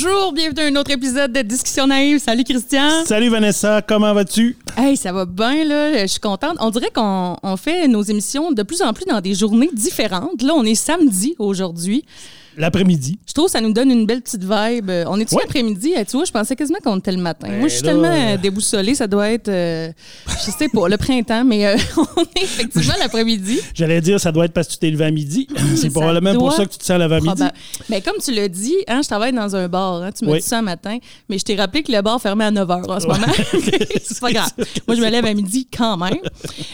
Bonjour, bienvenue à un autre épisode de Discussion naïve. Salut Christian. Salut Vanessa, comment vas-tu? Hey, ça va bien là, je suis contente. On dirait qu'on on fait nos émissions de plus en plus dans des journées différentes. Là, on est samedi aujourd'hui. L'après-midi. Je trouve que ça nous donne une belle petite vibe. On est-tu Ouais. l'après-midi? Eh, Tu vois, je pensais quasiment qu'on était le matin. Ben Moi, je suis là, tellement euh, euh, déboussolée, ça doit être, euh, je sais pas, le printemps, mais euh, on est effectivement l'après-midi. J'allais dire, ça doit être parce que tu t'es levé à midi. C'est probablement pour ça que tu te sens levé à midi. Mais comme tu l'as dit, hein, je travaille dans un bar. hein, tu Oui. dit ça un matin. Mais je t'ai rappelé que le bar fermait à 9 h en ce Ouais. moment. c'est pas grave. Moi, je me lève à midi quand même.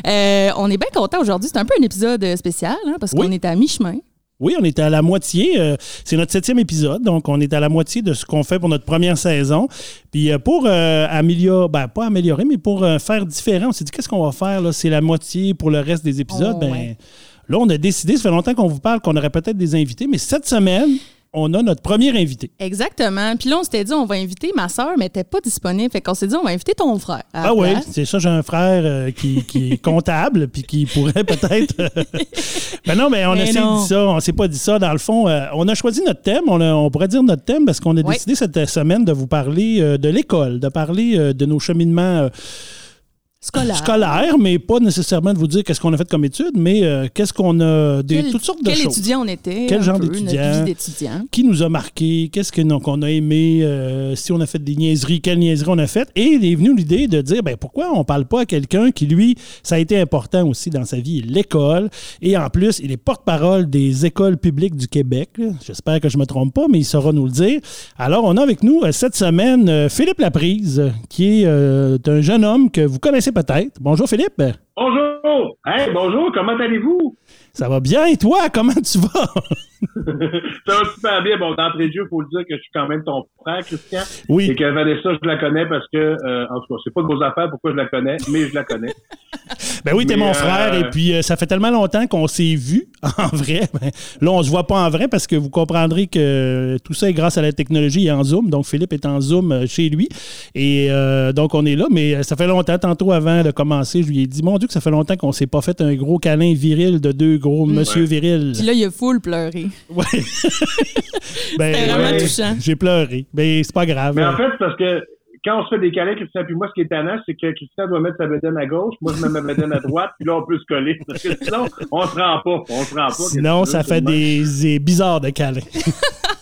Euh, on est bien content aujourd'hui. C'est un peu un épisode spécial hein, parce Oui. qu'on est à mi-chemin. Oui, on est à la moitié. euh, c'est notre septième épisode, donc on est à la moitié de ce qu'on fait pour notre première saison. Puis euh, pour euh, améliorer, ben pas améliorer, mais pour faire différent, on s'est dit qu'est-ce qu'on va faire là? C'est la moitié pour le reste des épisodes. Oh, ben, ouais. Là, on a décidé, ça fait longtemps qu'on vous parle qu'on aurait peut-être des invités, mais cette semaine, on a notre premier invité. Exactement. Puis là, on s'était dit, on va inviter ma soeur, mais elle n'était pas disponible. Fait qu'on s'est dit, on va inviter ton frère. Ah oui, c'est ça, j'ai un frère euh, qui, qui est comptable, puis qui pourrait peut-être. ben non, mais on Mais a non. dire ça, on s'est pas dit ça. Dans le fond, euh, on a choisi notre thème, on, a- on pourrait dire notre thème parce qu'on a Oui. décidé cette euh, semaine de vous parler euh, de l'école, de parler euh, de nos cheminements Scolaire. scolaires, mais pas nécessairement de vous dire qu'est-ce qu'on a fait comme études, mais euh, qu'est-ce qu'on a, des, Quel- toutes sortes de Quel choses. étudiant on était. Quel genre d'étudiant? Qui nous a marqué, qu'est-ce que- donc, qu'on a aimé, euh, si on a fait des niaiseries, quelles niaiseries on a faites? Et il est venu l'idée de dire ben, pourquoi on parle pas à quelqu'un qui, lui, ça a été important aussi dans sa vie, l'école. Et en plus, il est porte-parole des écoles publiques du Québec. J'espère que je me trompe pas, mais il saura nous le dire. Alors, on a avec nous euh, cette semaine Philippe Laprise, qui est euh, un jeune homme que vous connaissez peut-être. Bonjour Philippe. Bonjour! Hey, bonjour, comment allez-vous? Ça va bien et toi, comment tu vas? Ça va super bien. Bon, d'entrée de jeu, il faut le dire que je suis quand même ton frère, Christian. Oui. Et que Vanessa, je la connais parce que, euh, en tout cas, c'est pas de vos affaires pourquoi je la connais, mais je la connais. Ben oui, t'es mon euh, frère. Et puis, euh, ça fait tellement longtemps qu'on s'est vu en vrai. Ben, là, on se voit pas en vrai parce que vous comprendrez que tout ça est grâce à la technologie et en Zoom. Donc, Philippe est en Zoom euh, chez lui. Et euh, donc, on est là. Mais euh, ça fait longtemps. Tantôt, avant de commencer, je lui ai dit, mon Dieu, que ça fait longtemps qu'on s'est pas fait un gros câlin viril de deux gros monsieur Ouais. virils. Puis là, il a full pleuré. Ouais. ben, C'était vraiment ouais, touchant. J'ai pleuré. Mais c'est pas grave. Mais en fait, c'est parce que quand on se fait des câlins, Christian puis moi, ce qui est tannant, c'est que Christian doit mettre sa bedaine à gauche, moi, je mets ma bedaine à droite, puis là, on peut se coller. Parce que sinon, on se rend pas. On se rend pas. Sinon, ça fait des, des bizarres de câlins.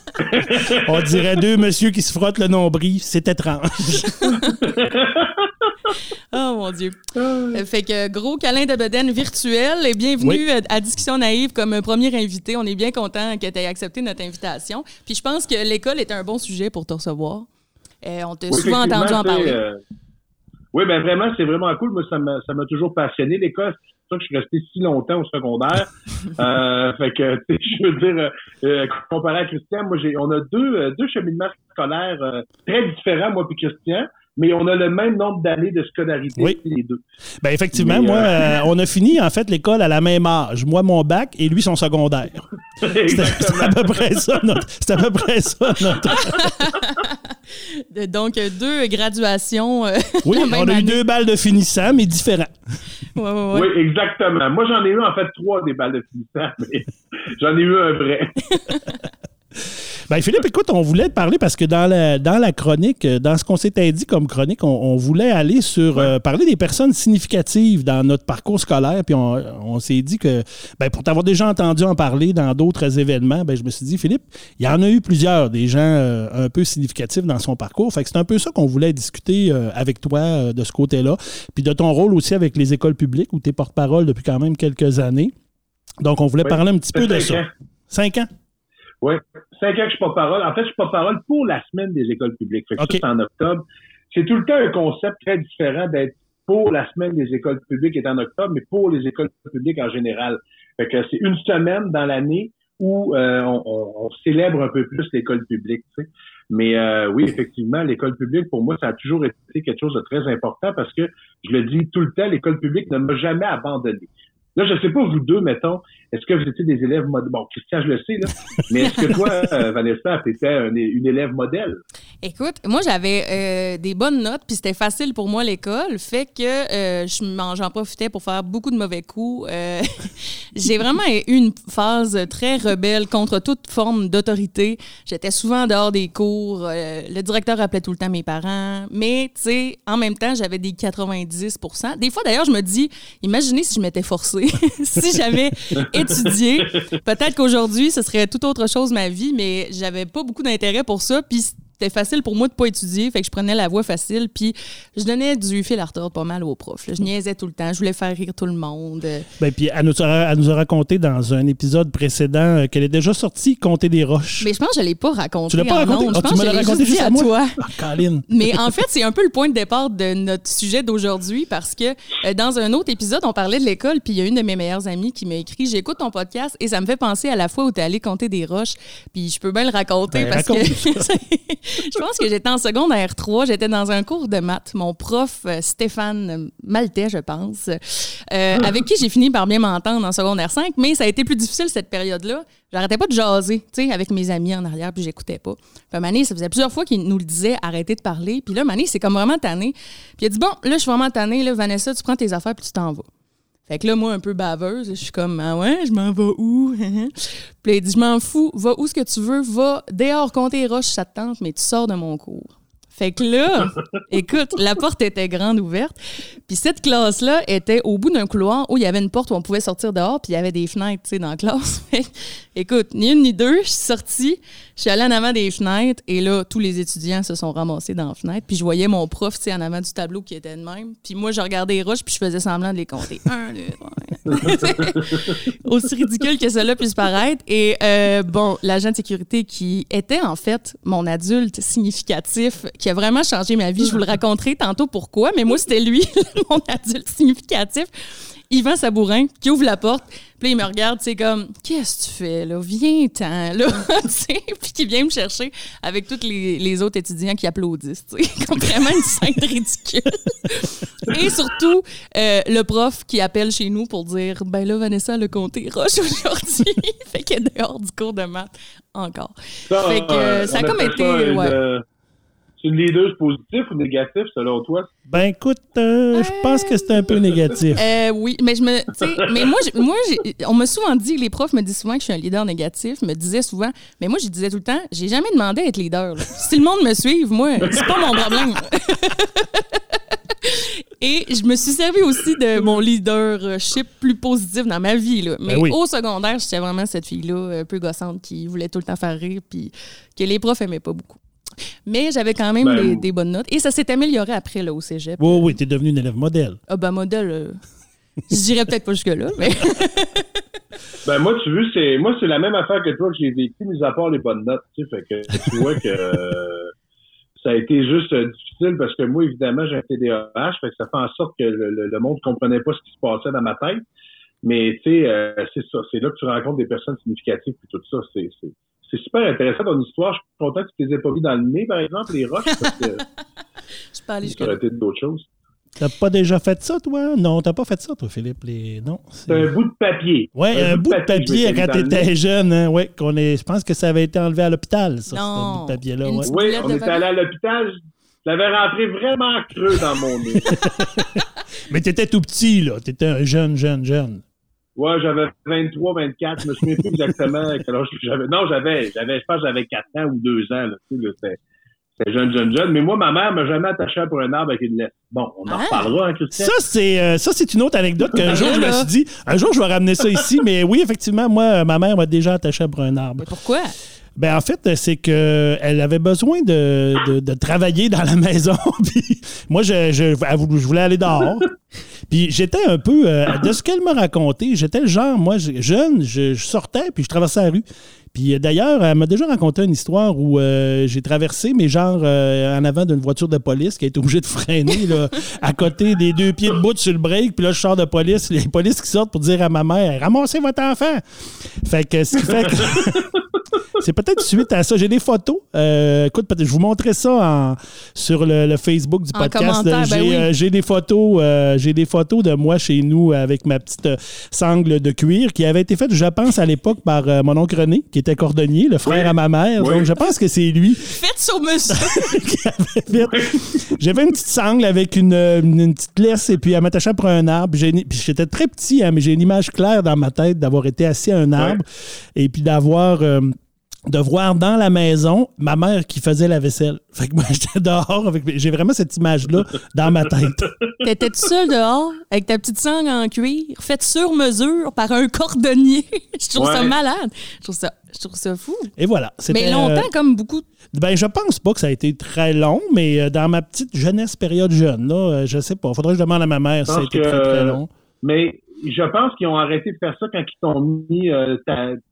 On dirait deux monsieur qui se frottent le nombril. C'est étrange. Oh mon Dieu. Euh, Fait que gros câlin de bedaine virtuel et bienvenue Oui. à, Discussion Naïve comme premier invité. On est bien content que tu aies accepté notre invitation. Puis je pense que l'école est un bon sujet pour te recevoir. Euh, on t'a Oui, souvent entendu en parler. euh, oui, ben vraiment, c'est vraiment cool. Moi, ça m'a, ça m'a toujours passionné l'école. C'est pour ça que je suis resté si longtemps au secondaire. euh, fait que, tu sais, je veux dire, euh, euh, comparé à Christian, moi, j'ai, on a deux, euh, deux cheminements scolaires euh, très différents, moi puis Christian, mais on a le même nombre d'années de scolarité, Oui. les deux. Ben effectivement, Mais, moi, euh, euh, on a fini en fait l'école à la même âge. Moi, mon bac et lui son secondaire. C'était à peu près ça notre. C'était à peu près ça notre. Donc, deux graduations. euh, Oui, la on a eu deux balles de finissant, mais différents. Ouais, ouais, ouais. Oui, exactement. Moi, j'en ai eu en fait trois des balles de finissant, mais j'en ai eu un vrai. Ben Philippe, écoute, on voulait te parler parce que dans la, dans la chronique, euh, dans ce qu'on s'était dit comme chronique, on, on voulait aller sur euh, parler des personnes significatives dans notre parcours scolaire. Puis on, on s'est dit que, ben, pour t'avoir déjà entendu en parler dans d'autres événements, ben, je me suis dit, Philippe, il y en a eu plusieurs, des gens euh, un peu significatifs dans son parcours. Fait que c'est un peu ça qu'on voulait discuter euh, avec toi de ce côté-là. Puis de ton rôle aussi avec les écoles publiques où tu es porte-parole depuis quand même quelques années. Donc, on voulait parler un petit peu de ça. cinq ans. Cinq ans? Oui, cinq ans que je suis pas parole. En fait, je suis pas parole pour la semaine des écoles publiques. Fait que ça, c'est en octobre. C'est tout le temps un concept très différent d'être pour la semaine des écoles publiques est en octobre, mais pour les écoles publiques en général. Fait que c'est une semaine dans l'année où on, on, célèbre un peu plus l'école publique. Tu sais. Mais oui, effectivement, l'école publique, pour moi, ça a toujours été quelque chose de très important parce que, je le dis tout le temps, l'école publique ne m'a jamais abandonné. Là, je sais pas, vous deux, mettons, est-ce que vous étiez des élèves modèles? Bon, Christian, je le sais, là. Mais est-ce que toi, euh, Vanessa, tu étais une élève modèle? Écoute, moi, j'avais euh, des bonnes notes, puis c'était facile pour moi l'école. Fait que euh, j'en profitais pour faire beaucoup de mauvais coups. J'ai vraiment eu une phase très rebelle contre toute forme d'autorité. J'étais souvent dehors des cours. le directeur appelait tout le temps mes parents. Mais, tu sais, en même temps, j'avais des 90% Des fois, d'ailleurs, je me dis, imaginez si je m'étais forcée. si j'avais étudié, peut-être qu'aujourd'hui, ce serait tout autre chose ma vie, mais j'avais pas beaucoup d'intérêt pour ça. Puis c'était facile pour moi de pas étudier, fait que je prenais la voie facile, puis je donnais du fil à retordre pas mal aux profs. Je niaisais tout le temps, je voulais faire rire tout le monde. Ben, puis elle nous, a, nous a raconté dans un épisode précédent euh, qu'elle est déjà sortie compter des roches. Mais je pense que je l'ai pas raconté. Tu l'as pas raconté? je ah, pense tu me l'as raconté juste à, toi. Ah, Mais en fait, c'est un peu le point de départ de notre sujet d'aujourd'hui parce que euh, dans un autre épisode, on parlait de l'école, puis il y a une de mes meilleures amies qui m'a écrit J'écoute ton podcast et ça me fait penser à la fois où tu es allé compter des roches. Puis je peux bien le raconter ben, parce que je pense que j'étais en secondaire 3, j'étais dans un cours de maths. Mon prof, euh, Stéphane Maltais, je pense, euh, ah. avec qui j'ai fini par bien m'entendre en secondaire 5, mais ça a été plus difficile cette période-là. J'arrêtais pas de jaser, tu sais, avec mes amis en arrière, puis j'écoutais pas. Puis Mané, ça faisait plusieurs fois qu'il nous le disait, arrêtez de parler. Puis là, Mané, c'est comme vraiment tanné. Puis il a dit, bon, là, je suis vraiment tanné, là, Vanessa, tu prends tes affaires, puis tu t'en vas. Fait que là, moi, un peu baveuse, je suis comme, ah ouais, je m'en vais où? puis il dit, je m'en fous, va où ce que tu veux, va dehors compter les roches, ça te tente, mais tu sors de mon cours. Fait que là, écoute, la porte était grande ouverte. Puis cette classe-là était au bout d'un couloir où il y avait une porte où on pouvait sortir dehors, puis il y avait des fenêtres, tu sais, dans la classe. écoute, ni une ni deux, je suis sortie, je suis allée en avant des fenêtres, et là, tous les étudiants se sont ramassés dans la fenêtre. Puis je voyais mon prof, tu sais, en avant du tableau qui était de même. Puis moi, je regardais les roches, puis je faisais semblant de les compter. Un, deux, trois. Aussi ridicule que cela puisse paraître. Et euh, bon, l'agent de sécurité qui était en fait mon adulte significatif, qui a vraiment changé ma vie. Je vous le raconterai tantôt pourquoi, mais moi, c'était lui, mon adulte significatif. Yvan Sabourin, qui ouvre la porte, puis il me regarde, c'est comme, qu'est-ce que tu fais, là? Viens-t'en, là, puis qui vient me chercher avec tous les, autres étudiants qui applaudissent, comme vraiment une scène ridicule. Et surtout, euh, le prof qui appelle chez nous pour dire, ben là, Vanessa, le comté roche aujourd'hui, fait qu'elle est dehors du cours de maths encore. Ça, fait que euh, ça a comme été, ouais. C'est une leader positif ou négatif selon toi? Ben écoute, euh, je pense que c'est un peu négatif. Euh, oui, mais je me, mais moi, moi, on m'a souvent dit, les profs me disent souvent que je suis un leader négatif, me disaient souvent, mais moi, je disais tout le temps, j'ai jamais demandé à être leader. Si le monde me suive, moi, c'est pas mon problème. Et je me suis servi aussi de mon leadership plus positif dans ma vie. Là. Mais ben au secondaire, j'étais vraiment cette fille-là, un peu gossante, qui voulait tout le temps faire rire, puis que les profs aimaient pas beaucoup. Mais j'avais quand même ben, des, bonnes notes. Et ça s'est amélioré après là, au cégep. Oui, oui, tu es devenu une élève modèle. Ah, ben, modèle, euh, je dirais peut-être pas jusque-là, mais. ben, moi, tu veux, c'est, moi, c'est la même affaire que toi que j'ai vécu, mis à part les bonnes notes, tu sais. Fait que tu vois que euh, ça a été juste euh, difficile parce que moi, évidemment, j'ai un TDAH, fait que ça fait en sorte que le, le, monde comprenait pas ce qui se passait dans ma tête. Mais, tu sais, c'est ça. C'est là que tu rencontres des personnes significatives et tout ça. C'est, c'est super intéressant ton histoire. Je suis content que tu les aies pas mis dans le nez, par exemple, les roches, parce que je aurait été d'autres choses. T'as pas déjà fait ça, toi? Non, t'as pas fait ça, toi, Philippe. Les... Non. C'est un bout de papier. Oui, un, bout de papier, quand t'étais jeune. Hein? Ouais, qu'on est... Je pense que ça avait été enlevé à l'hôpital, ça, non. ce bout de papier-là. Ouais. Oui, on est allé à l'hôpital. Je l'avais rentré vraiment creux dans mon nez. Mais t'étais tout petit, là. T'étais un jeune, jeune, jeune. Ouais, j'avais 23, 24. Je me souviens plus exactement quel âge j'avais. Non, j'avais, j'avais, je pense que j'avais 4 ans ou 2 ans. Là, tu sais, c'était jeune, jeune, jeune. Mais moi, ma mère m'a jamais attaché pour un arbre avec une lettre. Bon, on en ah. reparlera, hein, Christian. Ça, c'est, euh, ça, c'est une autre anecdote qu'un jour, je me suis dit, un jour, je vais ramener ça ici. Mais oui, effectivement, moi, ma mère m'a déjà attaché pour un arbre. Mais pourquoi? Ben en fait, c'est que elle avait besoin de, de, travailler dans la maison. puis moi, je, je, je, voulais aller dehors. Puis j'étais un peu, euh, de ce qu'elle m'a raconté, j'étais le genre, moi, jeune, je, sortais, puis je traversais la rue. Puis euh, d'ailleurs, elle m'a déjà raconté une histoire où euh, j'ai traversé, mais genre en avant d'une voiture de police qui a été obligée de freiner là, à côté des deux pieds de bout sur le break. Puis là, je sors de police, les polices qui sortent pour dire à ma mère Ramassez votre enfant. Fait que ce qui fait que. C'est peut-être suite à ça. J'ai des photos. Euh, écoute, je vous montrerai ça sur le, Facebook du podcast. Ben euh, j'ai des photos. Euh, j'ai des photos de moi chez nous avec ma petite sangle de cuir qui avait été faite, je pense, à l'époque par mon oncle René, qui était cordonnier, le frère à ma mère. Donc, je pense que c'est lui. Faites sur monsieur. J'avais une petite sangle avec une, petite laisse et puis elle m'attachait pour un arbre. J'étais très petit, hein, mais j'ai une image claire dans ma tête d'avoir été assis à un arbre et puis d'avoir de voir dans la maison ma mère qui faisait la vaisselle. Fait que moi, j'étais dehors avec. J'ai vraiment cette image-là dans ma tête. T'étais seul dehors avec ta petite sangle en cuir, faite sur mesure par un cordonnier. je trouve ça malade. Je trouve ça, je trouve ça fou. Et voilà. Mais longtemps, euh, comme beaucoup. Ben, je pense pas que ça a été très long, mais euh, dans ma petite jeunesse, période jeune, là, euh, je sais pas. Faudrait que je demande à ma mère si ça a été très, très long. Mais je pense qu'ils ont arrêté de faire ça quand ils t'ont mis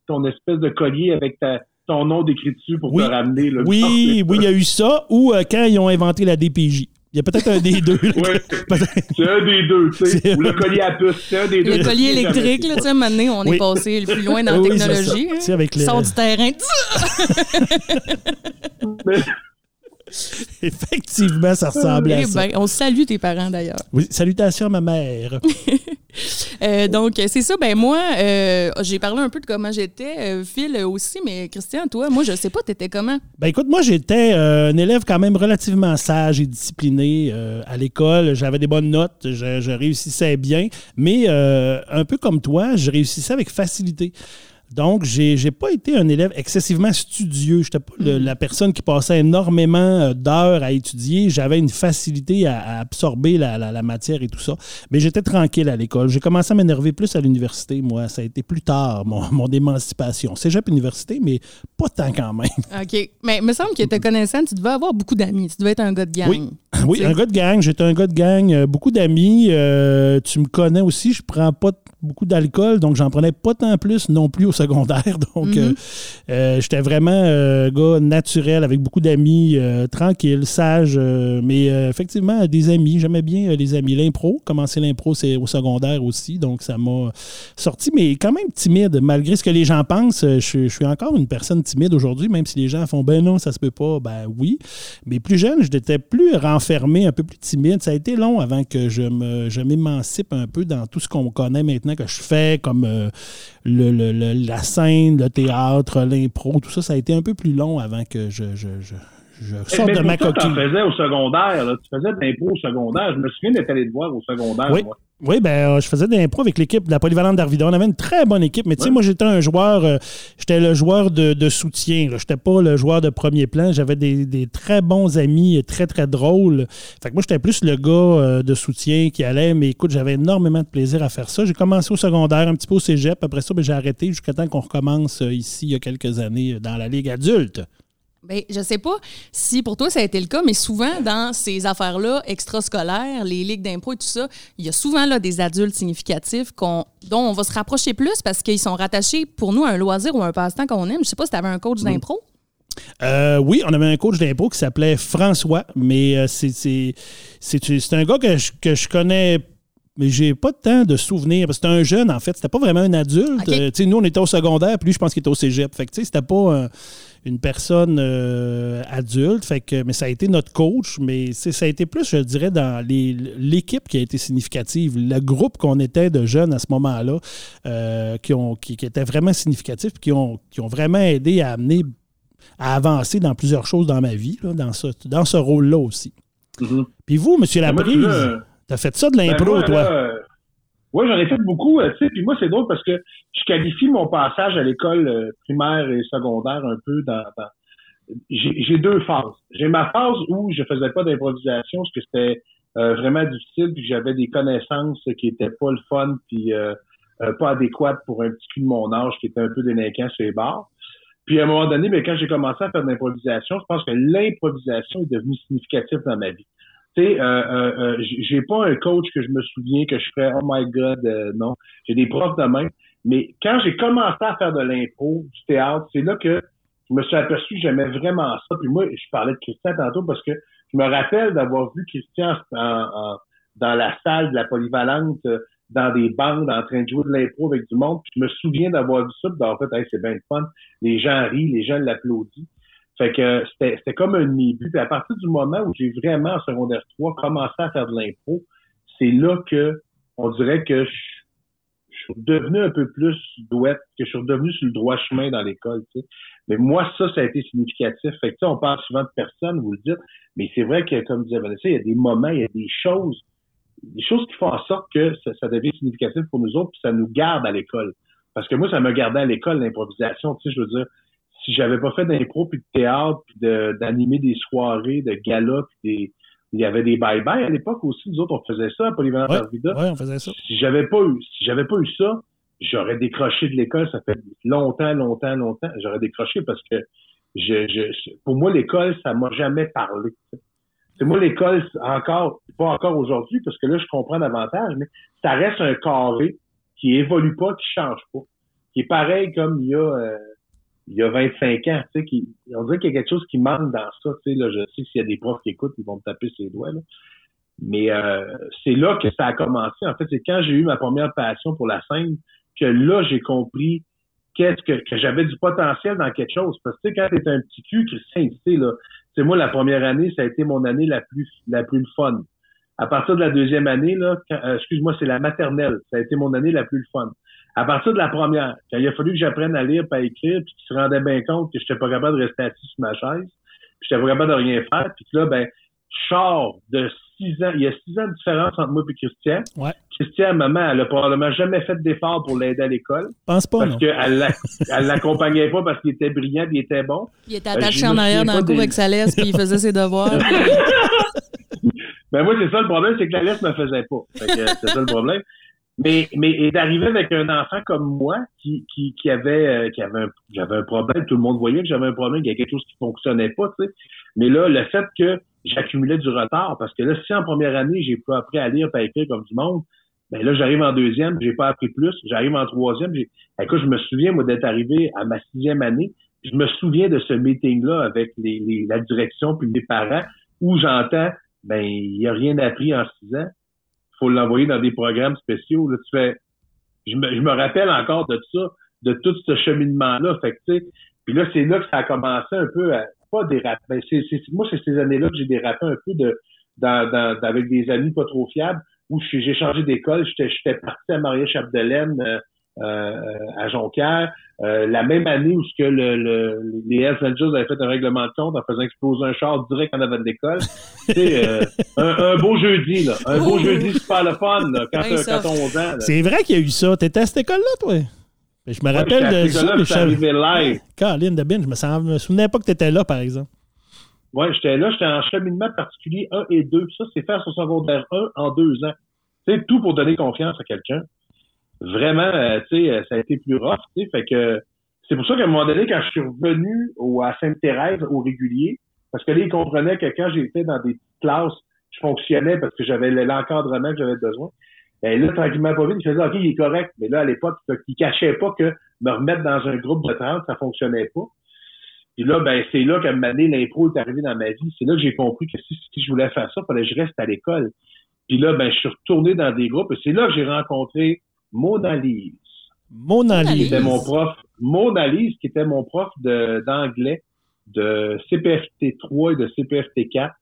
ton espèce de collier avec ta ton nom décrit dessus pour te ramener. le oui, oui, il y a eu ça. Ou euh, quand ils ont inventé la DPJ. Il y a peut-être un des deux. oui, c'est un des deux, tu sais. Ou le collier à puce, c'est un des deux. Le collier électrique, là, tu sais, maintenant, on est passé le plus loin dans la technologie. Ça. Hein. Avec les... Du terrain. Effectivement, ça ressemble à ça. Ben, on salue tes parents d'ailleurs. Oui, salutations à ma mère. Euh, donc, c'est ça. Ben moi, euh, j'ai parlé un peu de comment j'étais. Euh, Phil aussi, mais Christian, toi, moi, je sais pas, t'étais comment? Ben écoute, moi, j'étais un élève quand même relativement sage et discipliné à l'école. J'avais des bonnes notes, je réussissais bien, mais un peu comme toi, je réussissais avec facilité. Donc, j'ai n'ai pas été un élève excessivement studieux. Je n'étais pas mm-hmm. la personne qui passait énormément euh, d'heures à étudier. J'avais une facilité à, absorber la, matière et tout ça. Mais j'étais tranquille à l'école. J'ai commencé à m'énerver plus à l'université, moi. Ça a été plus tard, mon, mon émancipation. Cégep université, mais pas tant quand même. OK. Mais il me semble que te connaissant, tu devais avoir beaucoup d'amis. Tu devais être un gars de gang. Oui, oui un gars de gang. J'étais un gars de gang. Euh, beaucoup d'amis. Euh, tu me connais aussi. Je prends pas beaucoup d'alcool, donc j'en prenais pas tant plus non plus au secondaire. Donc, mhm. euh, euh, j'étais vraiment un euh, gars naturel avec beaucoup d'amis, tranquille, sage, mais effectivement, des amis. J'aimais bien les amis. L'impro, commencer l'impro, c'est au secondaire aussi, donc ça m'a sorti, mais quand même timide, malgré ce que les gens pensent. Je, suis encore une personne timide aujourd'hui, même si les gens font ben non, ça se peut pas, ben oui. Mais plus jeune, j'étais plus renfermé, un peu plus timide. Ça a été long avant que je me je m'émancipe un peu dans tout ce qu'on connaît maintenant que je fais, comme euh, le, la scène, le théâtre, l'impro, tout ça, ça a été un peu plus long avant que je, je, je, de ma coquille. Tu faisais au secondaire, tu faisais de l'impro au secondaire. Je me souviens d'être allé te voir au secondaire. Oui. Oui, ben, euh, je faisais des impro avec l'équipe de la polyvalente d'Arvida. On avait une très bonne équipe, mais tu sais, moi, j'étais un joueur, euh, j'étais le joueur de, de soutien. Je n'étais pas le joueur de premier plan. J'avais des, des, très bons amis, très, très drôles. Fait que moi, j'étais plus le gars euh, de soutien qui allait, mais écoute, j'avais énormément de plaisir à faire ça. J'ai commencé au secondaire, un petit peu au cégep. Après ça, ben, j'ai arrêté jusqu'à temps qu'on recommence ici, il y a quelques années, dans la Ligue adulte. Bien, je sais pas si pour toi ça a été le cas, mais souvent dans ces affaires-là extrascolaires, les ligues d'impro et tout ça, il y a souvent là, des adultes significatifs dont on va se rapprocher plus parce qu'ils sont rattachés pour nous à un loisir ou un passe-temps qu'on aime. Je sais pas si tu avais un coach d'impro. Euh, oui, on avait un coach d'impro qui s'appelait François, mais euh, c'est un gars que je, que je connais mais j'ai pas de temps de souvenirs. C'était un jeune, en fait. C'était pas vraiment un adulte. Euh, nous, on était au secondaire, puis lui, je pense qu'il était au cégep. Fait que, c'était pas une personne euh, adulte. Fait que, mais ça a été notre coach, mais ça a été plus, je dirais, dans l'équipe qui a été significative. Le groupe qu'on était de jeunes à ce moment-là, euh, qui, ont, qui, étaient vraiment significatifs, qui ont, qui ont vraiment aidé à amener, à avancer dans plusieurs choses dans ma vie, dans ce, dans ce rôle-là aussi. Mm-hmm. Puis vous, M. Laprise, tu as fait ça de ben, l'impro, toi? Oui, j'en ai fait beaucoup, euh, tu sais. Puis moi, c'est drôle parce que je qualifie mon passage à l'école euh, primaire et secondaire un peu dans. J'ai deux phases. J'ai ma phase où je faisais pas d'improvisation, parce que c'était euh, vraiment difficile, puis j'avais des connaissances qui étaient pas le fun, puis pas adéquates pour un petit cul de mon âge qui était un peu délinquant sur les bars. Puis à un moment donné, mais quand j'ai commencé à faire de l'improvisation, je pense que l'improvisation est devenue significative dans ma vie. Tu sais, euh, euh, euh j'ai pas un coach que je me souviens que je ferais oh my god euh, non. J'ai des profs de main. Mais quand j'ai commencé à faire de l'impro, du théâtre, c'est là que je me suis aperçu que j'aimais vraiment ça. Puis moi, je parlais de Christian tantôt parce que je me rappelle d'avoir vu Christian dans la salle de la polyvalente, dans des bandes, en train de jouer de l'impro avec du monde. Puis je me souviens d'avoir vu ça, puis en fait, c'est bien fun. Les gens rient, les gens l'applaudissent. Fait que c'était comme un début. Puis à partir du moment où j'ai vraiment, en secondaire 3, commencé à faire de l'impro, c'est là que on dirait que je, suis devenu un peu plus douette, que je suis redevenu sur le droit chemin dans l'école. Tu sais. Mais moi, ça, ça a été significatif. Fait que on parle souvent de personnes, vous le dites, mais c'est vrai que, comme disait Vanessa, il y a des moments, il y a des choses, des choses qui font en sorte que ça, ça devient significatif pour nous autres, puis ça nous garde à l'école. Parce que moi, ça me gardait à l'école, l'improvisation. Tu sais, je veux dire, si j'avais pas fait d'impro puis de théâtre puis d'animer des soirées de gala puis des il y avait des bye-bye à l'époque aussi. Nous autres, on faisait ça à Polyvalent ouais, ouais, on faisait ça. Si j'avais pas eu, si j'avais pas eu ça, j'aurais décroché de l'école. Ça fait longtemps, longtemps, longtemps. J'aurais décroché parce que je, je, pour moi, l'école, ça m'a jamais parlé. C'est moi, l'école, encore, pas encore aujourd'hui, parce que là, je comprends davantage, mais ça reste un carré qui évolue pas, qui change pas. Qui est pareil comme il y a, euh, il y a 25 ans, tu sais, on dirait qu'il y a quelque chose qui manque dans ça, tu sais, là, je sais s'il y a des profs qui écoutent, ils vont me taper ses doigts. Mais euh, c'est là que ça a commencé. En fait, c'est quand j'ai eu ma première passion pour la scène que là, j'ai compris qu'est-ce que, que j'avais du potentiel dans quelque chose. Parce que, tu sais, quand t'es un petit cul, Christian, tu sais, là, c'est moi, la première année, ça a été mon année la plus, la plus fun. À partir de la deuxième année, là, euh, excuse-moi, c'est la maternelle. Ça a été mon année la plus fun. À partir de la première, quand il a fallu que j'apprenne à lire, pas à écrire, puis qu'il se rendait bien compte que je n'étais pas capable de rester assis sur ma chaise, puis j'étais pas capable de rien faire, puis que là, ben, je de six ans. Il y a six ans de différence entre moi et Christian. Ouais. Christian, maman, elle a probablement jamais fait d'effort pour l'aider à l'école. Pense pas, Parce qu'elle elle l'accompagnait pas parce qu'il était brillant, il était bon. Il était attaché en arrière dans le cours avec sa laisse, puis il faisait ses devoirs. ben moi, c'est ça le problème, c'est que la laisse me faisait pas. C'est ça le problème. Mais, mais d'arriver avec un enfant comme moi qui, qui, qui avait euh, qui avait un, j'avais un problème, tout le monde voyait que j'avais un problème, qu'il y a quelque chose qui fonctionnait pas, tu sais. Mais là, le fait que j'accumulais du retard, parce que là, si en première année, j'ai pas appris à lire et écrire comme du monde, ben là, j'arrive en deuxième, j'ai pas appris plus, j'arrive en troisième, j'ai. Écoute, je me souviens, moi, d'être arrivé à ma sixième année, je me souviens de ce meeting-là avec les, les, la direction puis les parents, où j'entends, ben, il n'y a rien appris en six ans faut l'envoyer dans des programmes spéciaux. Là, tu fais, je me, je me rappelle encore de ça, de tout ce cheminement-là. Fait que, puis là, c'est là que ça a commencé un peu à pas déraper. C'est, c'est, moi, c'est ces années-là que j'ai dérapé un peu de, dans, dans, avec des amis pas trop fiables, où j'ai changé d'école. J'étais, j'étais parti à Maria-Chapdelaine euh, euh, à Jonquière. Euh, la même année où ce que le, le, les Hells Angels avaient fait un règlement de compte en faisant exploser un char direct en avant de l'école. c'est euh, un, un, beau jeudi, là. Un beau jeudi super le fun, là, quand, quand on 11 ans. C'est vrai qu'il y a eu ça. T'étais à cette école-là, toi? Je me rappelle de ça, je arrivé live. Caroline de Bin, je me, me souvenais pas que tu étais là, par exemple. Oui, j'étais là, j'étais en cheminement particulier 1 et 2. Ça, c'est faire son secondaire 1 en deux ans. C'est tout pour donner confiance à quelqu'un vraiment, euh, tu sais, euh, ça a été plus rough, tu sais, fait que c'est pour ça qu'à un moment donné, quand je suis revenu au, à Sainte-Thérèse, au régulier, parce que là, ils comprenaient que quand j'étais dans des classes, je fonctionnais parce que j'avais l'encadrement que j'avais besoin. Et ben là, tranquillement, pas vite, ils faisaient, OK, il est correct. Mais là, à l'époque, ils cachaient pas que me remettre dans un groupe de 30, ça fonctionnait pas. Puis là, ben, c'est là qu'à un moment donné, l'impro est arrivé dans ma vie. C'est là que j'ai compris que si, si, je voulais faire ça, il fallait que je reste à l'école. Puis là, ben, je suis retourné dans des groupes. Et c'est là que j'ai rencontré Monalise. Monalise. C'était mon prof. Monalise, qui était mon prof d'anglais de, CPFT 3 et de CPFT 4,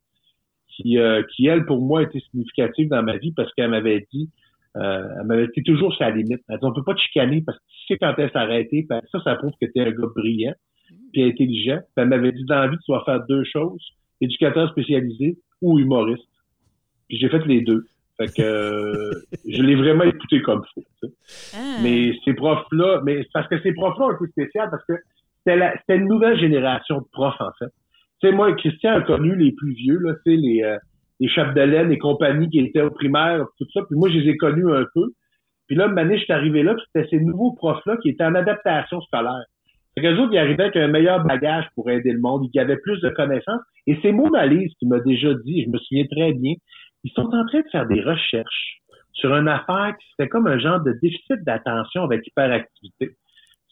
qui, euh, qui, elle, pour moi, était significative dans ma vie parce qu'elle m'avait dit, euh, elle m'avait dit toujours sur la limite. Elle dit, on peut pas te chicaner parce que tu sais quand elle s'arrêter. Ça, ça prouve que tu es un gars brillant puis intelligent. Puis elle m'avait dit, dans la vie, tu vas faire deux choses, éducateur spécialisé ou humoriste. Puis j'ai fait les deux. Fait que euh, je l'ai vraiment écouté comme fou. Ah. Mais ces profs-là, mais parce que ces profs-là ont été spéciaux parce que c'était une nouvelle génération de profs, en fait. Tu sais, moi, Christian a connu les plus vieux, là, tu sais, les, euh, les Chapdelaine et compagnie qui étaient au primaire, tout ça. Puis moi, je les ai connus un peu. Puis là, une année, je suis arrivé là, puis c'était ces nouveaux profs-là qui étaient en adaptation scolaire. Fait qu'eux autres, ils arrivaient avec un meilleur bagage pour aider le monde, ils avaient plus de connaissances. Et c'est Mona Lise qui m'a déjà dit, je me souviens très bien, ils sont en train de faire des recherches sur une affaire qui c'était comme un genre de déficit d'attention avec hyperactivité.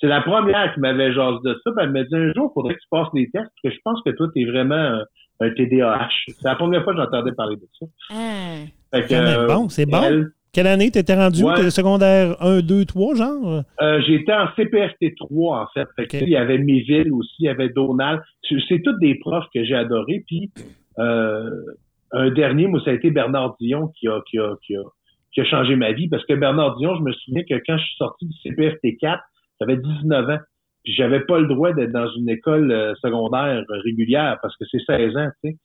C'est la première qui m'avait jasé de ça. elle m'a dit un jour, il faudrait que tu passes les tests, parce que je pense que toi, tu es vraiment un, un TDAH. C'est la première fois que j'entendais parler de ça. Ah. Fait que, euh, bon, c'est bon. Quelle année t'étais rendu? Ouais. secondaire 1, 2, 3, genre? Euh, J'étais en CPFT 3, en fait. fait que, il y avait Méville aussi, il y avait Donald. C'est tous des profs que j'ai adorés. Puis, euh, un dernier, moi, ça a été Bernard Dion qui a, qui a, qui a, qui a changé ma vie. Parce que Bernard Dion, je me souviens que quand je suis sorti du CPFT 4, j'avais 19 ans. Puis j'avais pas le droit d'être dans une école euh, secondaire régulière parce que c'est 16 ans, tu sais.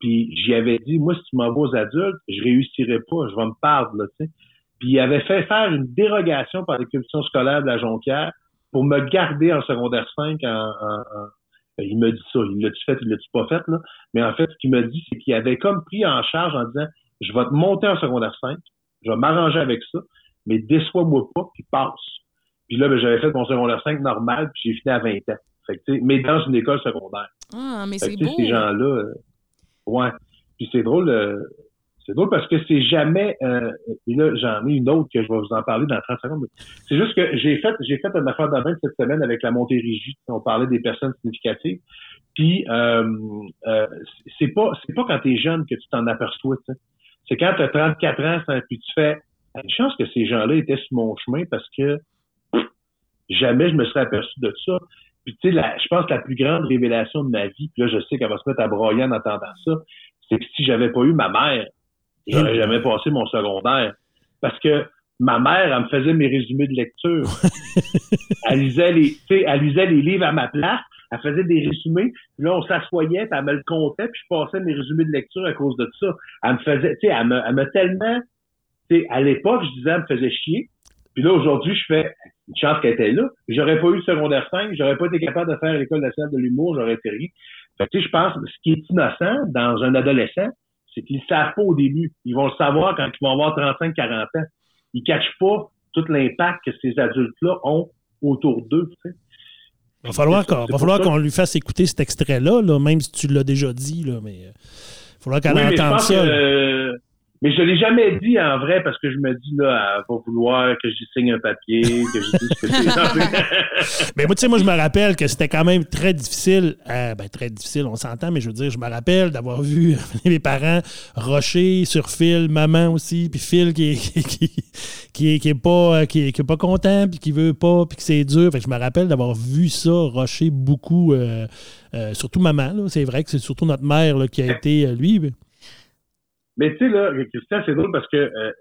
Puis j'y avais dit, moi, si tu m'envoies aux adultes, je réussirai pas, je vais me perdre, là, tu sais. Puis il avait fait faire une dérogation par les commissions scolaires de la Jonquière pour me garder en secondaire 5 en, ben, il me dit ça, il l'a-tu fait, il l'a-tu pas fait, là? Mais en fait, ce qu'il me dit, c'est qu'il avait comme pris en charge en disant, je vais te monter en secondaire 5, je vais m'arranger avec ça, mais déçois-moi pas, puis passe. Puis là, ben, j'avais fait mon secondaire 5 normal, puis j'ai fini à 20 ans. Fait que, mais dans une école secondaire. Ah, mais c'est beau. Ces gens-là, euh, ouais. Puis c'est drôle, euh, c'est drôle parce que c'est jamais. Euh, et là, j'en ai une autre que je vais vous en parler dans 30 secondes. C'est juste que j'ai fait, j'ai fait une affaire de cette semaine avec la Montérégie. On parlait des personnes significatives. Puis euh, euh, c'est pas, c'est pas quand t'es jeune que tu t'en aperçois. C'est quand tu as 34 ans, puis tu fais. Une chance que ces gens-là étaient sur mon chemin parce que jamais je me serais aperçu de ça. Puis tu sais, je pense que la plus grande révélation de ma vie, puis là je sais qu'elle va se mettre à broyer en entendant ça, c'est que si j'avais pas eu ma mère, j'aurais jamais passé mon secondaire. Parce que ma mère, elle me faisait mes résumés de lecture. elle lisait les, elle lisait les livres à ma place, elle faisait des résumés, puis là, on s'assoyait, puis elle me le comptait, puis je passais mes résumés de lecture à cause de ça. Elle me faisait, tu sais, elle me, elle me tellement, tu sais, à l'époque, je disais, elle me faisait chier. Puis là, aujourd'hui, je fais une chance qu'elle était là. J'aurais pas eu le secondaire 5, j'aurais pas été capable de faire l'école nationale de l'humour, j'aurais été rien. Fait que, tu sais, je pense, ce qui est innocent dans un adolescent, c'est qu'ils savent pas au début. Ils vont le savoir quand ils vont avoir 35, 40 ans. Ils cachent pas tout l'impact que ces adultes-là ont autour d'eux, tu sais. Il va falloir qu'on, va falloir qu'on lui fasse écouter cet extrait-là, là, même si tu l'as déjà dit, là, mais il euh, faudra qu'elle entende ça. Mais je l'ai jamais dit en vrai parce que je me dis, là, elle va vouloir que j'y signe un papier, que je dise que c'est. mais moi, tu sais, moi, je me rappelle que c'était quand même très difficile. Euh, ben, très difficile, on s'entend, mais je veux dire, je me rappelle d'avoir vu mes parents rocher sur Phil, maman aussi, puis Phil qui est, qui, qui, est, pas, qui, est, pas content, puis qui veut pas, puis que c'est dur. Fait que je me rappelle d'avoir vu ça rocher beaucoup, euh, euh, surtout maman. C'est vrai que c'est surtout notre mère là, qui a été, lui. Mais tu sais, là, Christian, c'est drôle parce que euh,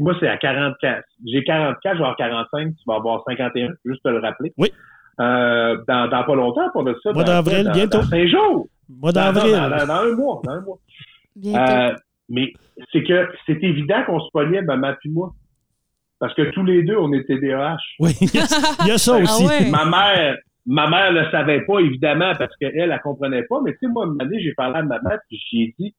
moi, c'est à 44. J'ai 44, je vais avoir 45, tu vas avoir 51, juste te le rappeler. Oui. Euh, dans, dans, pas longtemps, pour de ça. Mois d'avril, bientôt. Dans cinq jours. Mois d'avril. Dans, dans, un mois. Dans un mois. Euh, mais c'est que c'est évident qu'on se pognait, maman puis moi. Parce que tous les deux, on était DAH. Oui, il y a ça ah aussi. Ma mère, ma mère le savait pas, évidemment, parce qu'elle, elle, elle comprenait pas. Mais tu sais, moi, une année, j'ai parlé à ma mère, puis j'ai dit,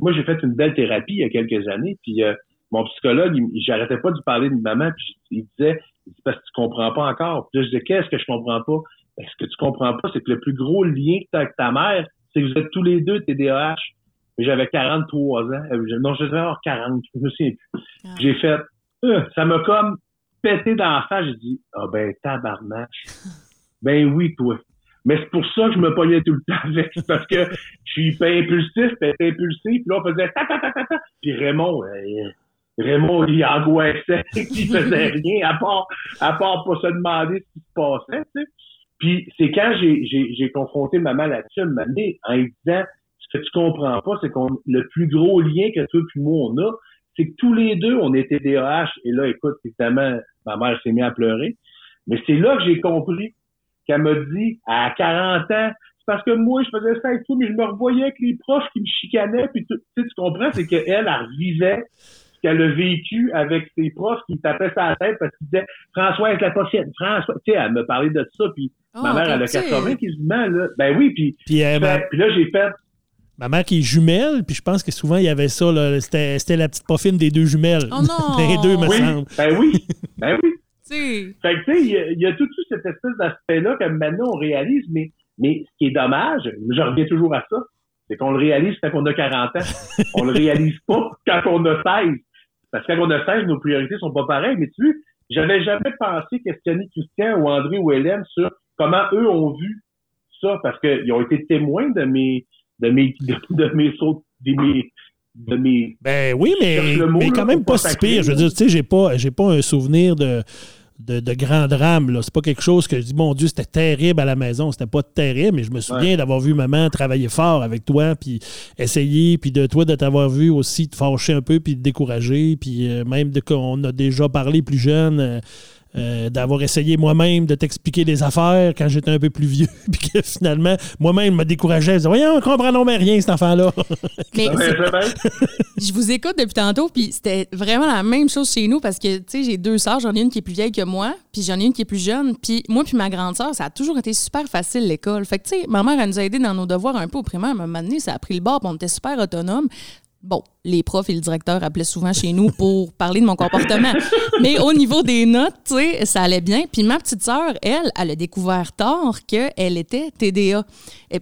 moi, j'ai fait une belle thérapie il y a quelques années, puis euh, mon psychologue, j'arrêtais pas de parler de maman, puis il disait, parce que tu comprends pas encore. Puis je disais, qu'est-ce que je comprends pas? Ben, ce que tu comprends pas, c'est que le plus gros lien que tu as avec ta mère, c'est que vous êtes tous les deux TDAH. J'avais 43 ans. Euh, non, je devais avoir 40, je me souviens plus. Ah. J'ai fait, euh, ça m'a comme pété dans la face. J'ai dit, ah ben, tabarnak. ben oui, toi. Mais c'est pour ça que je me pognais tout le temps avec, parce que je suis pas impulsif, pas impulsif, puis là, on faisait ta ta ta ta ta. Puis Raymond, euh, Raymond, il angoissait, il faisait rien, à part, à part pas se demander ce qui se passait, tu sais. Puis c'est quand j'ai, j'ai, j'ai confronté maman là-dessus, année, en lui disant, ce que tu comprends pas, c'est qu'on, le plus gros lien que toi et moi on a, c'est que tous les deux, on était DAH. Et là, écoute, évidemment, ma mère s'est mise à pleurer. Mais c'est là que j'ai compris qu'elle m'a dit à 40 ans, c'est parce que moi, je faisais ça et tout, mais je me revoyais avec les proches qui me chicanaient, puis tu, tu comprends, c'est qu'elle, elle revivait ce qu'elle a vécu avec ses profs qui me tapaient sa tête parce qu'ils disaient François est la prochaine, François, tu sais, elle me parlait de ça, puis oh, ma mère, elle a 80 quasiment, là. Ben oui, puis, puis, euh, puis là, j'ai fait Ma mère qui est jumelle, puis je pense que souvent il y avait ça, c'était la petite poffine des deux jumelles. Oh non! Les deux, me oui, semble. Ben oui, ben oui. Fait que, tu sais, il y, a tout cette espèce d'aspect-là que maintenant on réalise, mais, mais ce qui est dommage, je reviens toujours à ça, c'est qu'on le réalise quand on a 40 ans. on le réalise pas quand on a 16. Parce que quand on a 16, nos priorités sont pas pareilles. Mais tu vois, j'avais jamais pensé questionner Christian ou André ou Hélène sur comment eux ont vu ça, parce qu'ils ont été témoins de mes de mes de, mes sauts de mes de mes ben oui mais, mais quand même pas si pire je veux dire tu sais j'ai pas j'ai pas un souvenir de de, de grand drame. C'est pas quelque chose que je dis, mon Dieu, c'était terrible à la maison. C'était pas terrible, mais je me souviens d'avoir vu maman travailler fort avec toi, puis essayer, puis de toi de t'avoir vu aussi te fâcher un peu, puis te décourager, puis euh, même de qu'on a déjà parlé plus jeune. Euh, euh, d'avoir essayé moi-même de t'expliquer des affaires quand j'étais un peu plus vieux, puis que finalement, moi-même, me décourageais. Je disais, voyons, on comprend non mais rien, cet enfant-là. Mais je vous écoute depuis tantôt, puis c'était vraiment la même chose chez nous parce que, tu sais, j'ai deux sœurs, j'en ai une qui est plus vieille que moi, puis j'en ai une qui est plus jeune, puis moi puis ma grande sœur, ça a toujours été super facile l'école. Fait que, tu sais, ma mère, elle nous a aidés dans nos devoirs un peu au primaire, à un moment donné, ça a pris le bord, puis on était super autonomes. Bon, les profs et le directeur appelaient souvent chez nous pour parler de mon comportement. Mais au niveau des notes, ça allait bien. Puis ma petite sœur, elle, elle a découvert tard qu'elle était TDA.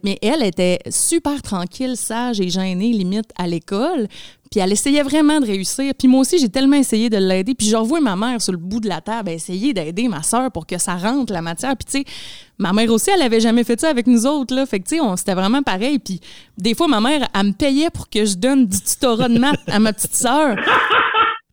Mais elle était super tranquille, sage et gênée, limite, à l'école. Puis elle essayait vraiment de réussir. Puis moi aussi, j'ai tellement essayé de l'aider. Puis je revois ma mère sur le bout de la table essayer d'aider ma sœur pour que ça rentre la matière. Puis tu sais, ma mère aussi, elle avait jamais fait ça avec nous autres. Là. Fait que tu c'était vraiment pareil. Puis des fois, ma mère, elle me payait pour que je donne du tutorat de maths à ma petite sœur.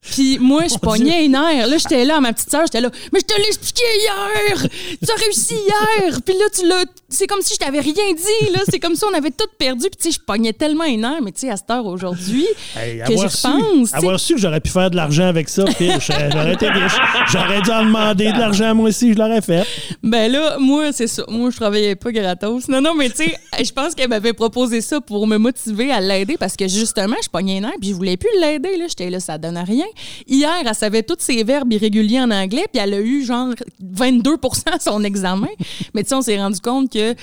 Puis moi, je pognais une heure. Là, j'étais là à ma petite sœur, j'étais là. Mais je te l'ai expliqué hier! Tu as réussi hier! Puis là, tu l'as. C'est comme si je t'avais rien dit, là. C'est comme si on avait tout perdu. Puis tu sais, je pognais tellement une heure, mais tu sais, à cette heure aujourd'hui, que j'y repense. Avoir su que j'aurais pu faire de l'argent avec ça, j'aurais été riche. J'aurais dû en demander de l'argent, moi aussi, je l'aurais fait. Ben là, moi, c'est ça. Moi, je travaillais pas gratos. Non, non, mais tu sais, je pense qu'elle m'avait proposé ça pour me motiver à l'aider parce que justement, je pognais une heure, puis je voulais plus l'aider, là. J'étais là, ça donne rien. Hier, elle savait tous ses verbes irréguliers en anglais, puis elle a eu genre 22% à son examen. Mais tu sais, on s'est rendu compte que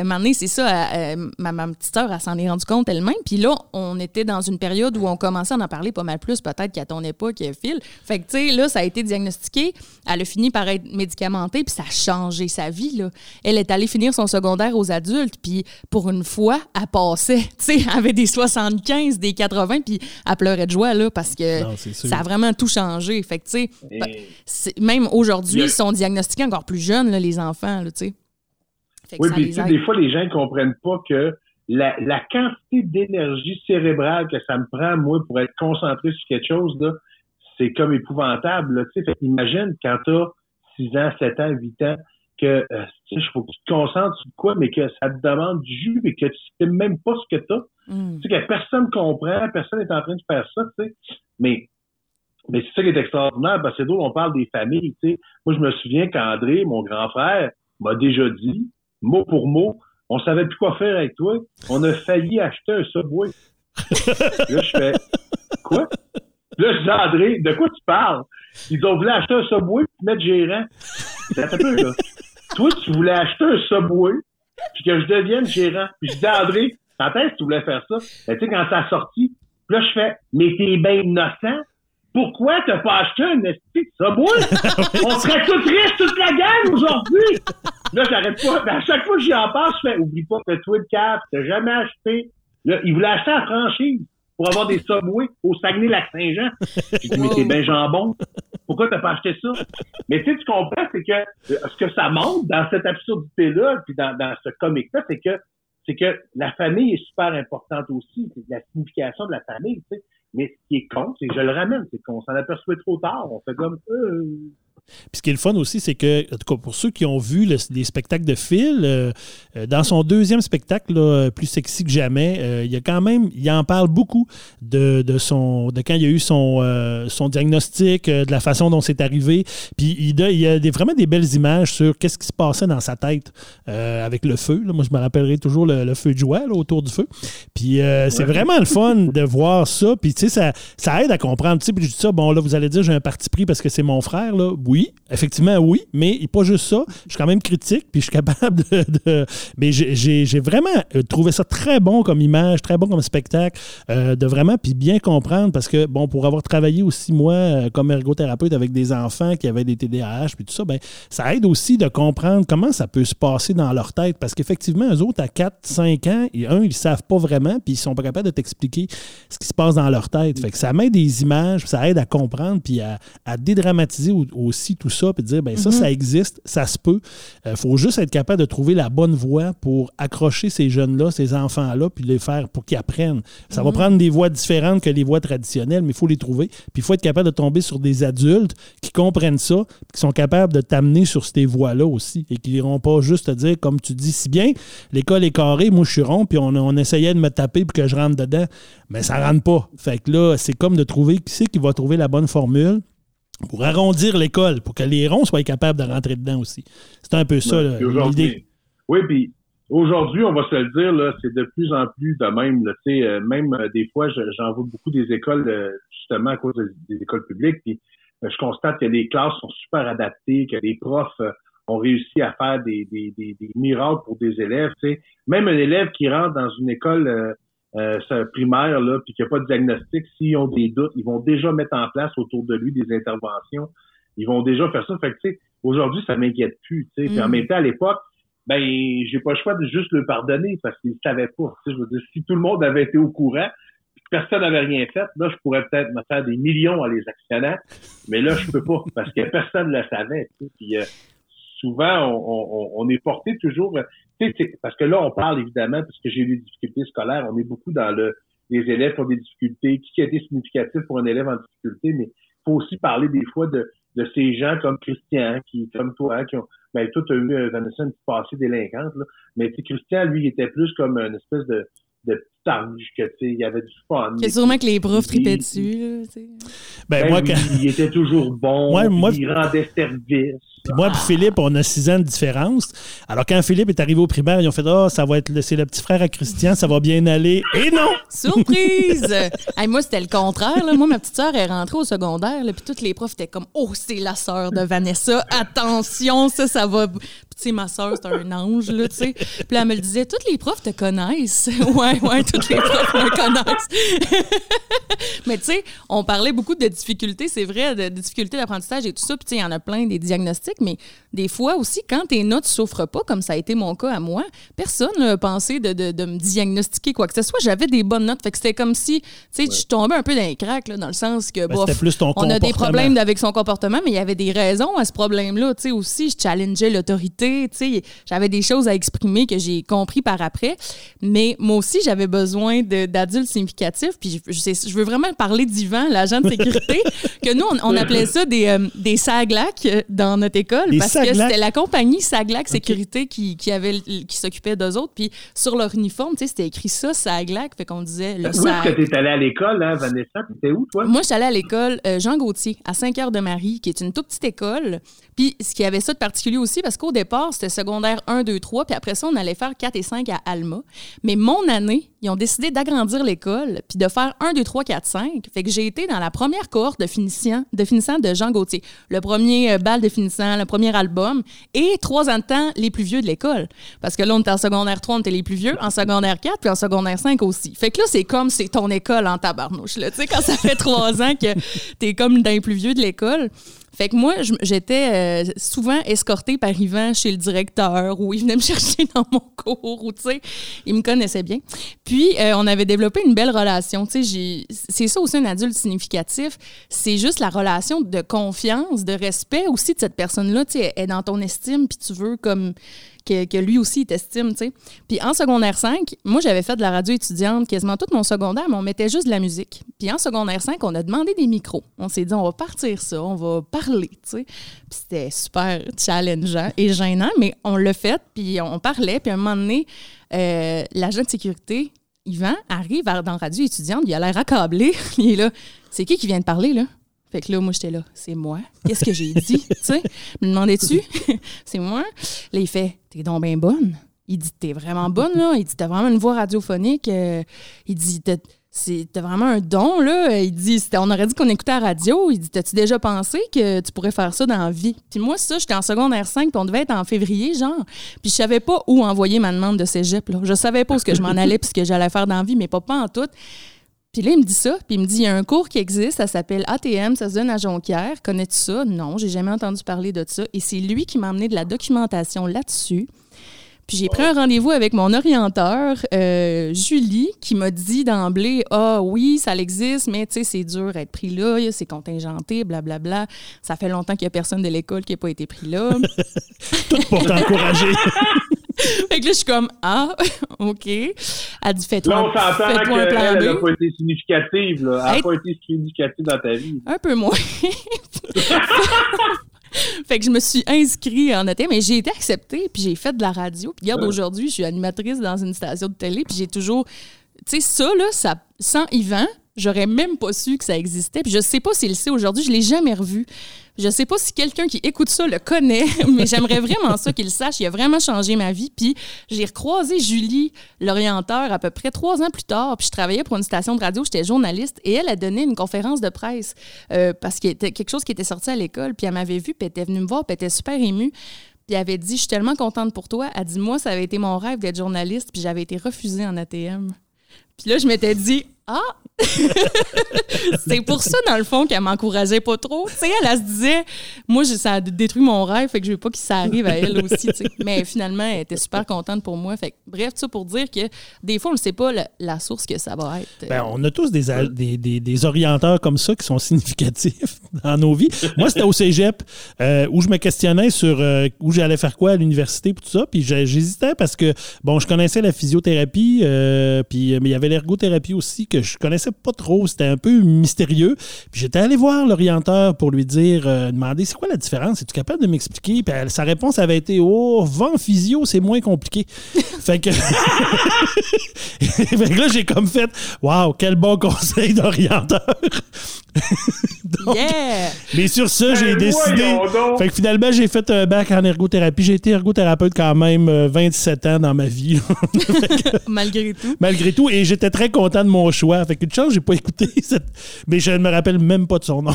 un moment donné, c'est ça, ma, ma, petite sœur, elle s'en est rendue compte elle-même. Puis là, on était dans une période où on commençait à en parler pas mal plus, peut-être qu'à ton époque, Phil. Fait que, tu sais, là, ça a été diagnostiqué. Elle a fini par être médicamentée, puis ça a changé sa vie, là. Elle est allée finir son secondaire aux adultes, puis pour une fois, elle passait, tu sais, elle avait des 75, des 80, puis elle pleurait de joie, là, parce que ça a vraiment tout changé. Fait que, tu sais, même aujourd'hui, ils sont diagnostiqués encore plus jeunes, là, les enfants, là, tu sais oui, puis des fois, les gens ne comprennent pas que la, la quantité d'énergie cérébrale que ça me prend, moi, pour être concentré sur quelque chose, là, c'est comme épouvantable. Tu sais, imagine quand tu as 6 ans, 7 ans, 8 ans, que euh, il faut que tu te concentres sur quoi, mais que ça te demande du jus et que tu sais même pas ce que tu as. Mm. Tu sais, que personne comprend, personne n'est en train de faire ça, tu sais. Mais mais c'est ça qui est extraordinaire, parce que c'est drôle, on parle des familles, tu sais. Moi, je me souviens qu'André, mon grand frère, m'a déjà dit, mot pour mot, on savait plus quoi faire avec toi. On a failli acheter un Subway. là, je fais, quoi? Là, je dis, André, de quoi tu parles? Ils ont voulu acheter un Subway puis mettre gérant. Ça fait peu, là. Toi, tu voulais acheter un Subway puis que je devienne gérant. Puis je dis, André, est-ce que tu voulais faire ça? Ben, tu sais, quand ça a sorti, là, je fais, mais t'es bien innocent pourquoi t'as pas acheté un esti de Subway? On serait tous riches, toute la gang aujourd'hui! Là, j'arrête pas. à chaque fois que j'y en passe, je fais, oublie pas que toi, le cap, t'as jamais acheté. Là, il voulait acheter la franchise pour avoir des Subway au Saguenay-Lac-Saint-Jean. J'ai dit, mais t'es bien jambon. Pourquoi t'as pas acheté ça? Mais tu sais, tu comprends, c'est que euh, ce que ça montre dans cette absurdité-là, puis dans, dans ce comique-là, c'est que c'est que la famille est super importante aussi. C'est la signification de la famille, tu sais. Mais ce qui est con, c'est que je le ramène, c'est qu'on s'en aperçoit trop tard. On fait comme euh, puis ce qui est le fun aussi, c'est que, en tout cas, pour ceux qui ont vu les spectacles de Phil, euh, euh, dans son deuxième spectacle, plus sexy que jamais, euh, il y a quand même, il en parle beaucoup de, son, de quand il y a eu son, son diagnostic, de la façon dont c'est arrivé. Puis il, y a des, vraiment des belles images sur qu'est-ce qui se passait dans sa tête avec le feu. Moi, je me rappellerai toujours le, feu de joie autour du feu. Puis c'est vraiment le fun de voir ça. Puis tu sais, ça, ça aide à comprendre. Tu sais, puis je dis ça, bon, là, vous allez dire, j'ai un parti pris parce que c'est mon frère. Là oui, effectivement, oui, mais pas juste ça. Je suis quand même critique, puis je suis capable de. mais j'ai vraiment euh, trouvé ça très bon comme image, très bon comme spectacle, euh, de vraiment, puis bien comprendre, parce que, bon, pour avoir travaillé aussi, moi, euh, comme ergothérapeute avec des enfants qui avaient des TDAH, puis tout ça, ben, ça aide aussi de comprendre comment ça peut se passer dans leur tête, parce qu'effectivement, eux autres, à 4, 5 ans, et un, ils savent pas vraiment, puis ils sont pas capables de t'expliquer ce qui se passe dans leur tête. Fait que ça met des images, ça aide à comprendre, puis à, dédramatiser aussi tout ça, puis dire, ben ça, ça mhm. existe, ça se peut. Il euh, faut juste être capable de trouver la bonne voie pour accrocher ces jeunes-là, ces enfants-là, puis les faire pour qu'ils apprennent. Ça va mhm. prendre des voies différentes que les voies traditionnelles, mais il faut les trouver. Puis il faut être capable de tomber sur des adultes qui comprennent ça, qui sont capables de t'amener sur ces voies-là aussi, et qui n'iront pas juste te dire, comme tu dis si bien, l'école est carrée, moi je suis rond, puis on, on essayait de me taper pour que je rentre dedans, mais ça rentre pas. Fait que là, c'est comme de trouver qui c'est qui va trouver la bonne formule pour arrondir l'école, pour que les ronds soient capables de rentrer dedans aussi. C'est un peu ça l'idée. Oui, puis aujourd'hui, on va se le dire, c'est de plus en plus de même. Euh, même euh, des fois, j'en vois beaucoup des écoles, euh, justement à cause des, écoles publiques, puis je constate que les classes sont super adaptées, que les profs ont réussi à faire des, miracles pour des élèves. Même un élève qui rentre dans une école euh, primaire, là, puis qu'il n'y a pas de diagnostic, s'ils ont des doutes, ils vont déjà mettre en place autour de lui des interventions. Ils vont déjà faire ça. Fait que, tu sais, aujourd'hui, ça m'inquiète plus, tu sais. en mm. même temps, à l'époque, ben, j'ai pas le choix de juste le pardonner parce qu'ils ne savaient pas. Je veux dire, si tout le monde avait été au courant, personne n'avait rien fait, là, je pourrais peut-être me faire des millions à les actionnaires, mais là, je peux pas parce que personne ne le savait. Puis, euh, souvent, on, on, est porté toujours parce que là, on parle évidemment, parce que j'ai eu des difficultés scolaires, on est beaucoup dans le les élèves ont des difficultés, qui a été significatif pour un élève en difficulté, mais il faut aussi parler des fois de, de ces gens comme Christian, qui, comme toi, qui ont, ben, toi, tu as eu, Vanessa, une petite passée délinquante, là, mais Christian, lui, il était plus comme une espèce de, de petit ange, que, tu sais, il y avait du fun. C'est sûrement que les profs tripaient dessus, Ben, ben, moi, Il était toujours bon, il rendait service. Puis moi et Philippe, on a six ans de différence. Alors quand Philippe est arrivé au primaire, ils ont fait Ah, oh, ça va être le, c'est le petit frère à Christian, ça va bien aller. Et non! Surprise! moi, c'était le contraire. Moi, ma petite sœur est rentrée au secondaire, puis toutes les profs étaient comme Oh, c'est la sœur de Vanessa. Attention, ça, ça va. Sais, ma sœur, c'est un ange, là, tu sais. Puis elle me le disait Toutes les profs te connaissent. ouais, ouais, toutes les profs me connaissent. Mais tu sais, on parlait beaucoup de difficultés, c'est vrai, de, difficultés d'apprentissage et tout ça. Puis tu sais, il y en a plein des diagnostics mais des fois aussi, quand tes notes ne souffrent pas, comme ça a été mon cas à moi, personne n'a pensé de, me diagnostiquer quoi que ce soit. J'avais des bonnes notes. Fait que c'était comme si, tu sais, je tombais un peu dans les cracks, dans le sens que, ben, plus ton on a des problèmes avec son comportement, mais il y avait des raisons à ce problème-là. Tu sais, aussi, je challengeais l'autorité. J'avais des choses à exprimer que j'ai compris par après. Mais moi aussi, j'avais besoin d'adultes significatifs. Puis je, je, veux vraiment parler d'Yvan, l'agent de sécurité, que nous, on, appelait ça des, euh, des saglacs euh, dans notre parce que c'était la compagnie Saglac Sécurité qui, qui, avait, qui s'occupait d'eux autres. Puis sur leur uniforme, c'était écrit ça, Saglac. Fait qu'on disait le Où est-ce que tu es allé à l'école, hein, Vanessa? T'étais où, toi? Moi, je suis allée à l'école euh, Jean Gauthier, à Saint-Cœur-de-Marie, qui est une toute petite école. Puis ce qui avait ça de particulier aussi, parce qu'au départ, c'était secondaire 1, 2, 3, puis après ça, on allait faire 4 et 5 à Alma. Mais mon année, ils ont décidé d'agrandir l'école, puis de faire 1, 2, 3, 4, 5. Fait que j'ai été dans la première cohorte de finissant de, finissant de Jean Gauthier. Le premier euh, bal de finissant, le premier album, et trois ans de temps, les plus vieux de l'école. Parce que là, on était en secondaire 3, on était les plus vieux, en secondaire 4, puis en secondaire 5 aussi. Fait que là, c'est comme c'est ton école en tabarnouche. Tu sais, quand ça fait trois ans que t'es comme les plus vieux de l'école. Fait que moi, j'étais euh, souvent escortée par Yvan chez le directeur ou il venait me chercher dans mon cours ou, tu sais, il me connaissait bien. Puis, euh, on avait développé une belle relation. Tu sais, c'est ça aussi un adulte significatif. C'est juste la relation de confiance, de respect aussi de cette personne-là. Tu sais, est dans ton estime, puis tu veux comme que, lui aussi il t'estime, tu sais. Puis en secondaire 5, moi j'avais fait de la radio étudiante quasiment tout mon secondaire, mais on mettait juste de la musique. Puis en secondaire 5, on a demandé des micros. On s'est dit on va partir ça, on va parler, tu sais. Puis c'était super challengeant et gênant, mais on l'a fait, puis on parlait, puis à un moment donné, euh, l'agent de sécurité Yvan arrive dans Radio étudiante, il a l'air accablé. il est là. C'est qui qui vient de parler, là? Fait que là, moi, j'étais là, c'est moi. Qu'est-ce que j'ai dit? tu sais, me demandais-tu? c'est moi. Là, il fait, t'es donc bien bonne. Il dit, t'es vraiment bonne, là. Il dit, t'as vraiment une voix radiophonique. Euh, il dit, c'était vraiment un don, là. Il dit, on aurait dit qu'on écoutait la radio. Il dit, t'as-tu déjà pensé que tu pourrais faire ça dans la vie? Puis moi, ça, j'étais en secondaire 5, puis on devait être en février, genre. Puis je savais pas où envoyer ma demande de cégep, là. Je savais pas où ce que je m'en allais, puis ce que j'allais faire dans la vie, mais pas, pas en tout. Puis là, il me dit ça, puis il me dit, il y a un cours qui existe, ça s'appelle ATM, ça se donne à Jonquière. Connais-tu ça? Non, j'ai jamais entendu parler de ça. Et c'est lui qui m'a amené de la documentation là-dessus. Puis j'ai pris un rendez-vous avec mon orienteur, euh, Julie, qui m'a dit d'emblée Ah oui, ça existe, mais tu sais, c'est dur d'être pris là, c'est contingenté, blablabla. Ça fait longtemps qu'il n'y a personne de l'école qui n'a pas été pris là. Tout pour t'encourager. fait que là, je suis comme Ah, OK. Elle dit Fais-toi un plan Elle n'a pas été significative, là. Elle n'a pas été significative dans ta vie. Un peu moins. fait que je me suis inscrite en ATM, mais j'ai été acceptée, puis j'ai fait de la radio. Puis regarde, aujourd'hui, je suis animatrice dans une station de télé, puis j'ai toujours... Tu sais, ça, là, ça, sans Yvan, j'aurais même pas su que ça existait. Puis je sais pas s'il le sait aujourd'hui, je l'ai jamais revu. Je sais pas si quelqu'un qui écoute ça le connaît, mais j'aimerais vraiment ça qu'il sache. Il a vraiment changé ma vie. Puis j'ai recroisé Julie, l'orienteur, à peu près trois ans plus tard. Puis je travaillais pour une station de radio, j'étais journaliste, et elle a donné une conférence de presse euh, parce qu'il était quelque chose qui était sorti à l'école. Puis elle m'avait vu, puis elle était venue me voir, puis elle était super émue. Puis elle avait dit Je suis tellement contente pour toi. Elle dit Moi, ça avait été mon rêve d'être journaliste, puis j'avais été refusée en ATM. Puis là, je m'étais dit Ah, c'est pour ça, dans le fond, qu'elle m'encourageait pas trop. Tu sais, elle, se disait, moi, ça a détruit mon rêve, fait que je veux pas que ça arrive à elle aussi. Mais finalement, elle était super contente pour moi. Fait bref, ça pour dire que des fois, on ne sait pas la, source que ça va être. Ben, on a tous des, des, des, orienteurs comme ça qui sont significatifs dans nos vies. Moi, c'était au cégep euh, où je me questionnais sur euh, où j'allais faire quoi à l'université tout ça. Puis j'hésitais parce que, bon, je connaissais la physiothérapie, euh, puis, mais il y avait l'ergothérapie aussi que je connaissais pas trop, c'était un peu mystérieux. Puis j'étais allé voir l'orienteur pour lui dire, euh, demander c'est quoi la différence, es-tu capable de m'expliquer? Puis sa réponse avait été, oh, vent physio, c'est moins compliqué. fait que. fait que là, j'ai comme fait, waouh, quel bon conseil d'orienteur. yeah! Mais sur ça, j'ai décidé. Fait que finalement, j'ai fait un bac en ergothérapie. J'ai été ergothérapeute quand même 27 euh, ans dans ma vie. Malgré tout. Malgré tout. Et j'étais très content de mon choix. Fait que chance, j'ai pas écouté cette... Mais je ne me rappelle même pas de son nom.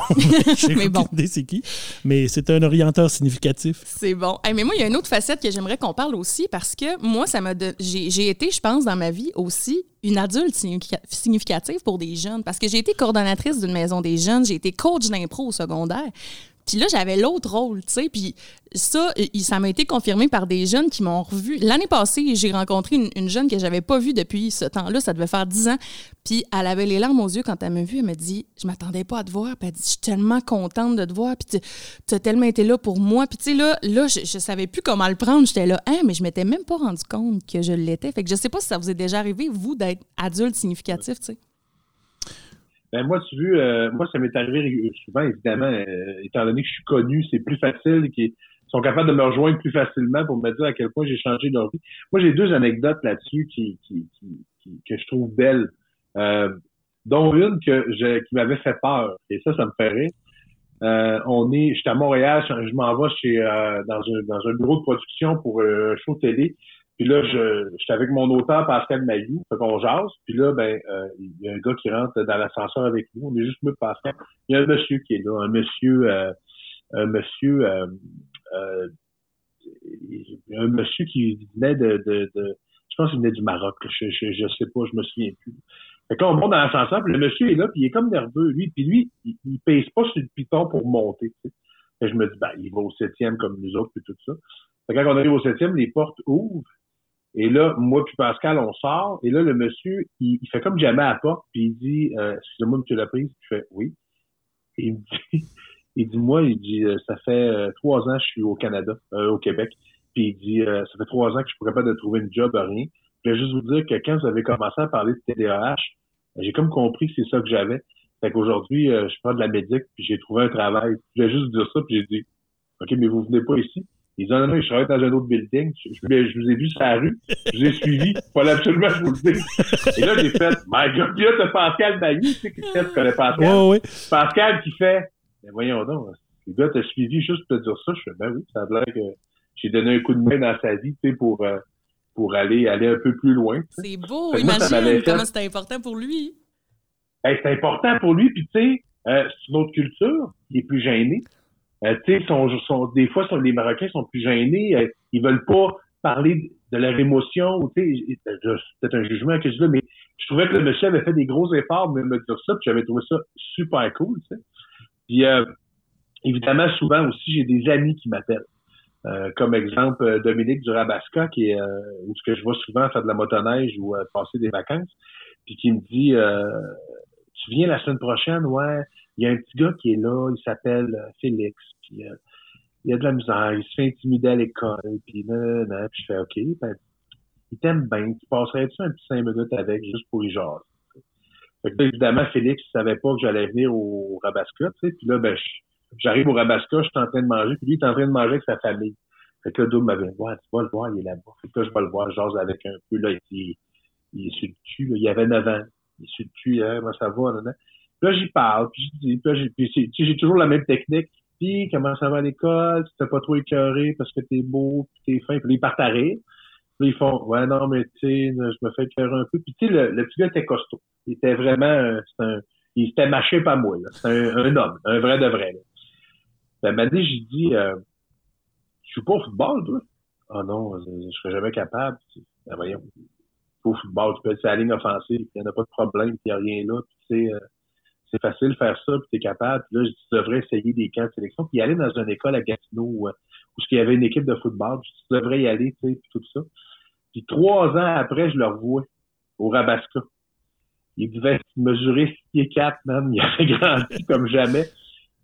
mais bon. c'est qui. Mais c'est un orienteur significatif. C'est bon. mais moi, il y a une autre facette que j'aimerais qu'on parle aussi parce que moi, ça m'a j'ai été, je pense, dans ma vie aussi une adulte significative pour des jeunes parce que j'ai été coordonnatrice d'une maison des jeunes, j'ai été coach d'impro au secondaire. Puis là, j'avais l'autre rôle, tu sais. Puis ça, ça m'a été confirmé par des jeunes qui m'ont revu. L'année passée, j'ai rencontré une, jeune que j'avais pas vue depuis ce temps-là. Ça devait faire dix ans. Puis elle avait les larmes aux yeux quand elle m'a vue. Elle m'a dit Je m'attendais pas à te voir. Puis elle dit Je suis tellement contente de te voir. Puis tu as tellement été là pour moi. Puis tu sais, là, là je, je savais plus comment le prendre. J'étais là, hein, mais je m'étais même pas rendu compte que je l'étais. Fait que je sais pas si ça vous est déjà arrivé, vous, d'être adulte significatif, tu sais. Ben moi, tu veux, euh, moi, ça m'est arrivé souvent, évidemment, euh, étant donné que je suis connu, c'est plus facile, qu'ils sont capables de me rejoindre plus facilement pour me dire à quel point j'ai changé leur vie. Moi, j'ai deux anecdotes là-dessus qui, qui, qui, que je trouve belles, euh, dont une que je, qui m'avait fait peur, et ça, ça me ferait. Euh, on est, j'étais à Montréal, je, m'en vais chez dans, un, dans un bureau de production pour un show télé. Puis là, je j'étais avec mon auteur Pascal Mayou, fait qu'on jase. Puis là, ben, euh, il y a un gars qui rentre dans l'ascenseur avec nous. On est juste mieux Pascal. Il y a un monsieur qui est là, un monsieur, euh, un monsieur, euh, euh, un monsieur qui venait de, de, de je pense qu'il venait du Maroc. Je, je, je sais pas, je me souviens plus. Fait que on monte dans l'ascenseur, puis le monsieur est là, puis il est comme nerveux, lui. Puis lui, il, pèse pas sur le piton pour monter. Tu je me dis, ben, il va au septième comme nous autres, puis tout ça. Fait que quand on arrive au septième, les portes ouvrent. Et là, moi puis Pascal, on sort. Et là, le monsieur, il, fait comme jamais à la porte, puis il dit euh, Excusez-moi, monsieur Laprise. Je fais Oui. Et il me dit Il dit Moi, il dit euh, Ça fait euh, trois ans que je suis au Canada, euh, au Québec. Puis il dit Ça fait trois ans que je pourrais pas de trouver une job, rien. Je voulais juste vous dire que quand vous avez commencé à parler de TDAH, j'ai comme compris que c'est ça que j'avais. Fait qu'aujourd'hui, je prends de la médic, puis j'ai trouvé un travail. Je voulais juste dire ça, puis j'ai dit OK, mais vous venez pas ici. Ils disent, non, non, je travaille dans un autre building. Je, je, vous ai vu sur la rue. Je vous ai suivi. Il fallait absolument que je vous le dise. Et là, j'ai fait, my God, puis là, t'as Pascal Bailly, tu sais, qui fait, tu connais Pascal? Oh, oui. Pascal qui fait, mais voyons donc, le gars t'a suivi juste pour te dire ça. Je fais, ben oui, ça a l'air que j'ai donné un coup de main dans sa vie, tu sais, pour, euh, pour aller, aller un peu plus loin. C'est beau, imagine comment c'était important pour lui. ben, c'est important pour lui. Puis tu sais, euh, c'est une autre culture, il est plus gêné. Euh, tu sais, sont, des fois, sont, les Marocains sont plus gênés. Euh, ils veulent pas parler de leur émotion. Tu sais, c'est peut-être un jugement que je veux, mais je trouvais que le monsieur avait fait des gros efforts de me dire ça, puis j'avais trouvé ça super cool. Tu sais. Puis euh, évidemment, souvent aussi, j'ai des amis qui m'appellent. Euh, comme exemple, euh, Dominique Durabasca, qui est euh, que je vois souvent faire de la motoneige ou passer des vacances, puis qui me dit Tu viens la semaine prochaine, ouais, il y a un petit gars qui est là, il s'appelle Félix, puis il a de la misère, il se fait intimider à l'école, puis là, là, je fais OK, ben, il t'aime bien, tu passerais-tu un petit cinq minutes avec juste pour y jaser? Fait que évidemment, Félix ne savait pas que j'allais venir au Rabasca, puis là, ben, J'arrive au Rabasca, je suis en train de manger, puis lui, il est en train de manger avec sa famille. Fait que là, m'avait dit, tu vas le voir, il est là-bas. Je vais le voir, j'ose avec un peu, là, il, il est sur le cul, il avait 9 ans. Il est sur le cul, hein, moi, ça va, là. Puis là, j'y parle, puis je dis, puis, puis j'ai toujours la même technique. Puis, comment ça va à l'école? Tu t'es pas trop écœuré parce que t'es beau, puis t'es fin. Puis là, ils partent à rire. Puis ils font, ouais, non, mais tu sais, je me fais écœurer un peu. Puis tu sais, le, le, petit gars était costaud. Il était vraiment, un, il s'était mâché pas moi, là. C'est un, homme, un vrai de vrai, là. Ben, j'ai dit, euh, je suis pas au football, toi? Ah non, je, serais jamais capable. Ben, voyons, au football, tu peux être sur la ligne offensive, il n'y en a pas de problème, il n'y a rien là, puis euh, c'est facile de faire ça, puis tu es capable. Puis là, je devrais essayer des camps de sélection, puis aller dans une école à Gatineau où, où il y avait une équipe de football, puis tu devrais y aller, tu sais, puis tout ça. Puis trois ans après, je le revois au Rabasca. Il devait mesurer 6 pieds 4, même. Il avait grandi comme jamais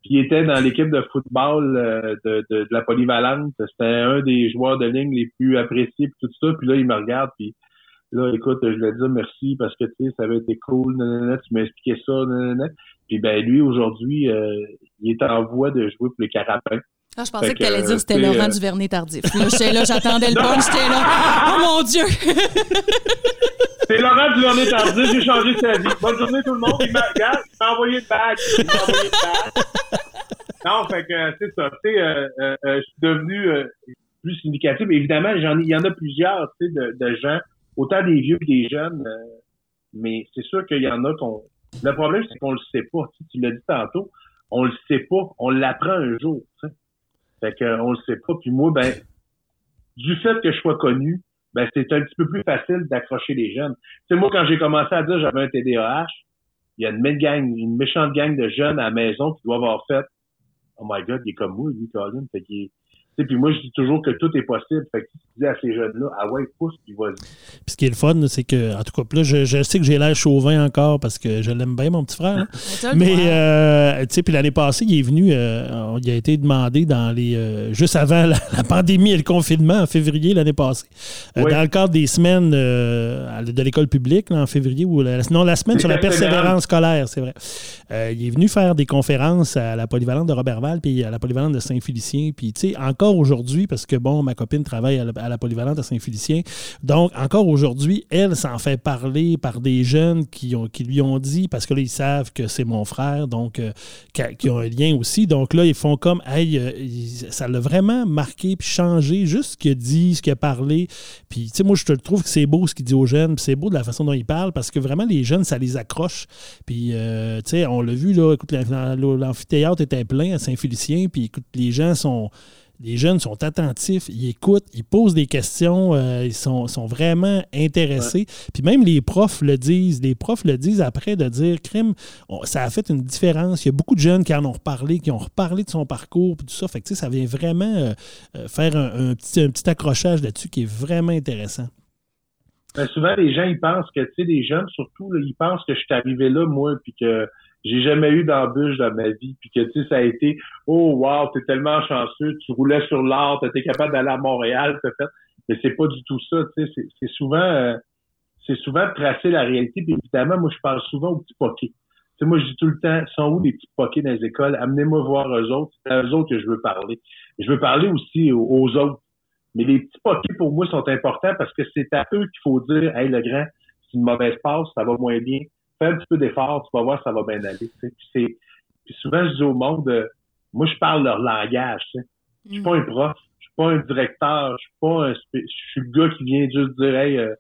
qui était dans l'équipe de football euh, de, de, de, la polyvalente. C'était un des joueurs de ligne les plus appréciés puis tout ça. Puis là, il me regarde puis là, écoute, je ai dit merci parce que tu sais, ça avait été cool, nanana, tu m'as expliqué ça, nanana. Puis ben lui, aujourd'hui, euh, il est en voie de jouer pour les Carapins. Ah, je pensais que, tu allais dire que c'était Laurent euh... Duvernay tardif. Là, j'étais là, j'attendais le punch, j'étais là. Oh mon Dieu! C'est Laurent Duvernay tardif, j'ai changé sa vie. Bonne journée tout le monde. Il m'a, envoyé une bague. Il m'a envoyé une bague. Non, fait que c'est ça. Tu sais, euh, euh, euh, je suis devenu euh, plus significatif. Évidemment, j'en il y en a plusieurs, tu sais, de, de, gens, autant des vieux que des jeunes. mais c'est sûr qu'il y en a qu'on. Le problème, c'est qu'on le sait pas. Tu, tu l'as dit tantôt, on le sait pas. On l'apprend un jour. Tu sais. Fait que on le sait pas. Puis moi, ben, du fait que je sois connu, ben c'est un petit peu plus facile d'accrocher les jeunes. Tu sais, moi, quand j'ai commencé à dire j'avais un TDAH, il y a une, gang, une méchante gang de jeunes à la maison qui doivent avoir fait Oh my God, il est comme moi, lui, Colin. Fait qu'il puis moi, je dis toujours que tout est possible. Fait que tu dis à ces jeunes-là, ah ouais, pousse, puis vas-y. Puis ce qui est le fun, c'est que, en tout cas, là, je, je sais que j'ai l'air chauvin encore parce que je l'aime bien, mon petit frère. Hein. Mais, euh, tu sais, puis l'année passée, il est venu, euh, il a été demandé dans les. Euh, juste avant la, pandémie et le confinement, en février l'année passée, euh, dans le cadre des semaines euh, de l'école publique, là, en février, ou la, non, la semaine sur la persévérance scolaire, c'est vrai. il est venu faire des conférences à la polyvalente de Robertval puis à la polyvalente de Saint-Félicien. Puis, tu sais, encore aujourd'hui, parce que bon, ma copine travaille à la, polyvalente à Saint-Félicien. Donc, encore aujourd'hui, elle s'en fait parler par des jeunes qui, ont, qui lui ont dit, parce que là, ils savent que c'est mon frère, donc, euh, qui, ont un lien aussi. Donc là, ils font comme, hey, euh, ça l'a vraiment marqué, puis changé, juste ce qu'il a dit, ce qu'il a parlé. Puis, tu sais, moi, je te trouve que c'est beau ce qu'il dit aux jeunes, puis c'est beau de la façon dont il parle, parce que vraiment, les jeunes, ça les accroche. Puis, euh, tu sais, on l'a vu, là, écoute, l'amphithéâtre était plein à Saint-Félicien, puis écoute, les gens sont les jeunes sont attentifs, ils écoutent, ils posent des questions, euh, ils sont, vraiment intéressés. Puis même les profs le disent. Les profs le disent après de dire crime, ça a fait une différence. Il y a beaucoup de jeunes qui en ont reparlé, qui ont reparlé de son parcours, puis tout ça. Fait que ça vient vraiment euh, euh, faire un, petit, un petit accrochage là-dessus qui est vraiment intéressant. Ben, souvent, les gens, ils pensent que, tu sais, les jeunes, surtout, ils pensent que je suis arrivé là, moi, puis que j'ai jamais eu d'embûche dans ma vie, puis que tu sais, ça a été Oh wow, t'es tellement chanceux, tu roulais sur l'art, t'étais capable d'aller à Montréal, t'as fait. Mais c'est pas du tout ça, tu sais, c'est souvent euh, c'est souvent tracer la réalité, puis évidemment, moi je parle souvent aux petits poquets. Tu sais, moi je dis tout le temps, sont où les petits poquets dans les écoles? Amenez-moi voir eux autres, c'est à eux autres que je veux parler. je veux parler aussi aux, autres. Mais les petits poquets pour moi sont importants parce que c'est à eux qu'il faut dire Hey le grand, c'est une mauvaise passe, ça va moins bien fais un petit peu d'effort, tu vas voir, ça va bien aller. Puis, puis souvent, je dis au monde, euh, moi, je parle leur langage. Tu sais. Je suis pas un prof, je suis pas un directeur, je suis pas un, je suis le gars qui vient juste dire, hey, euh,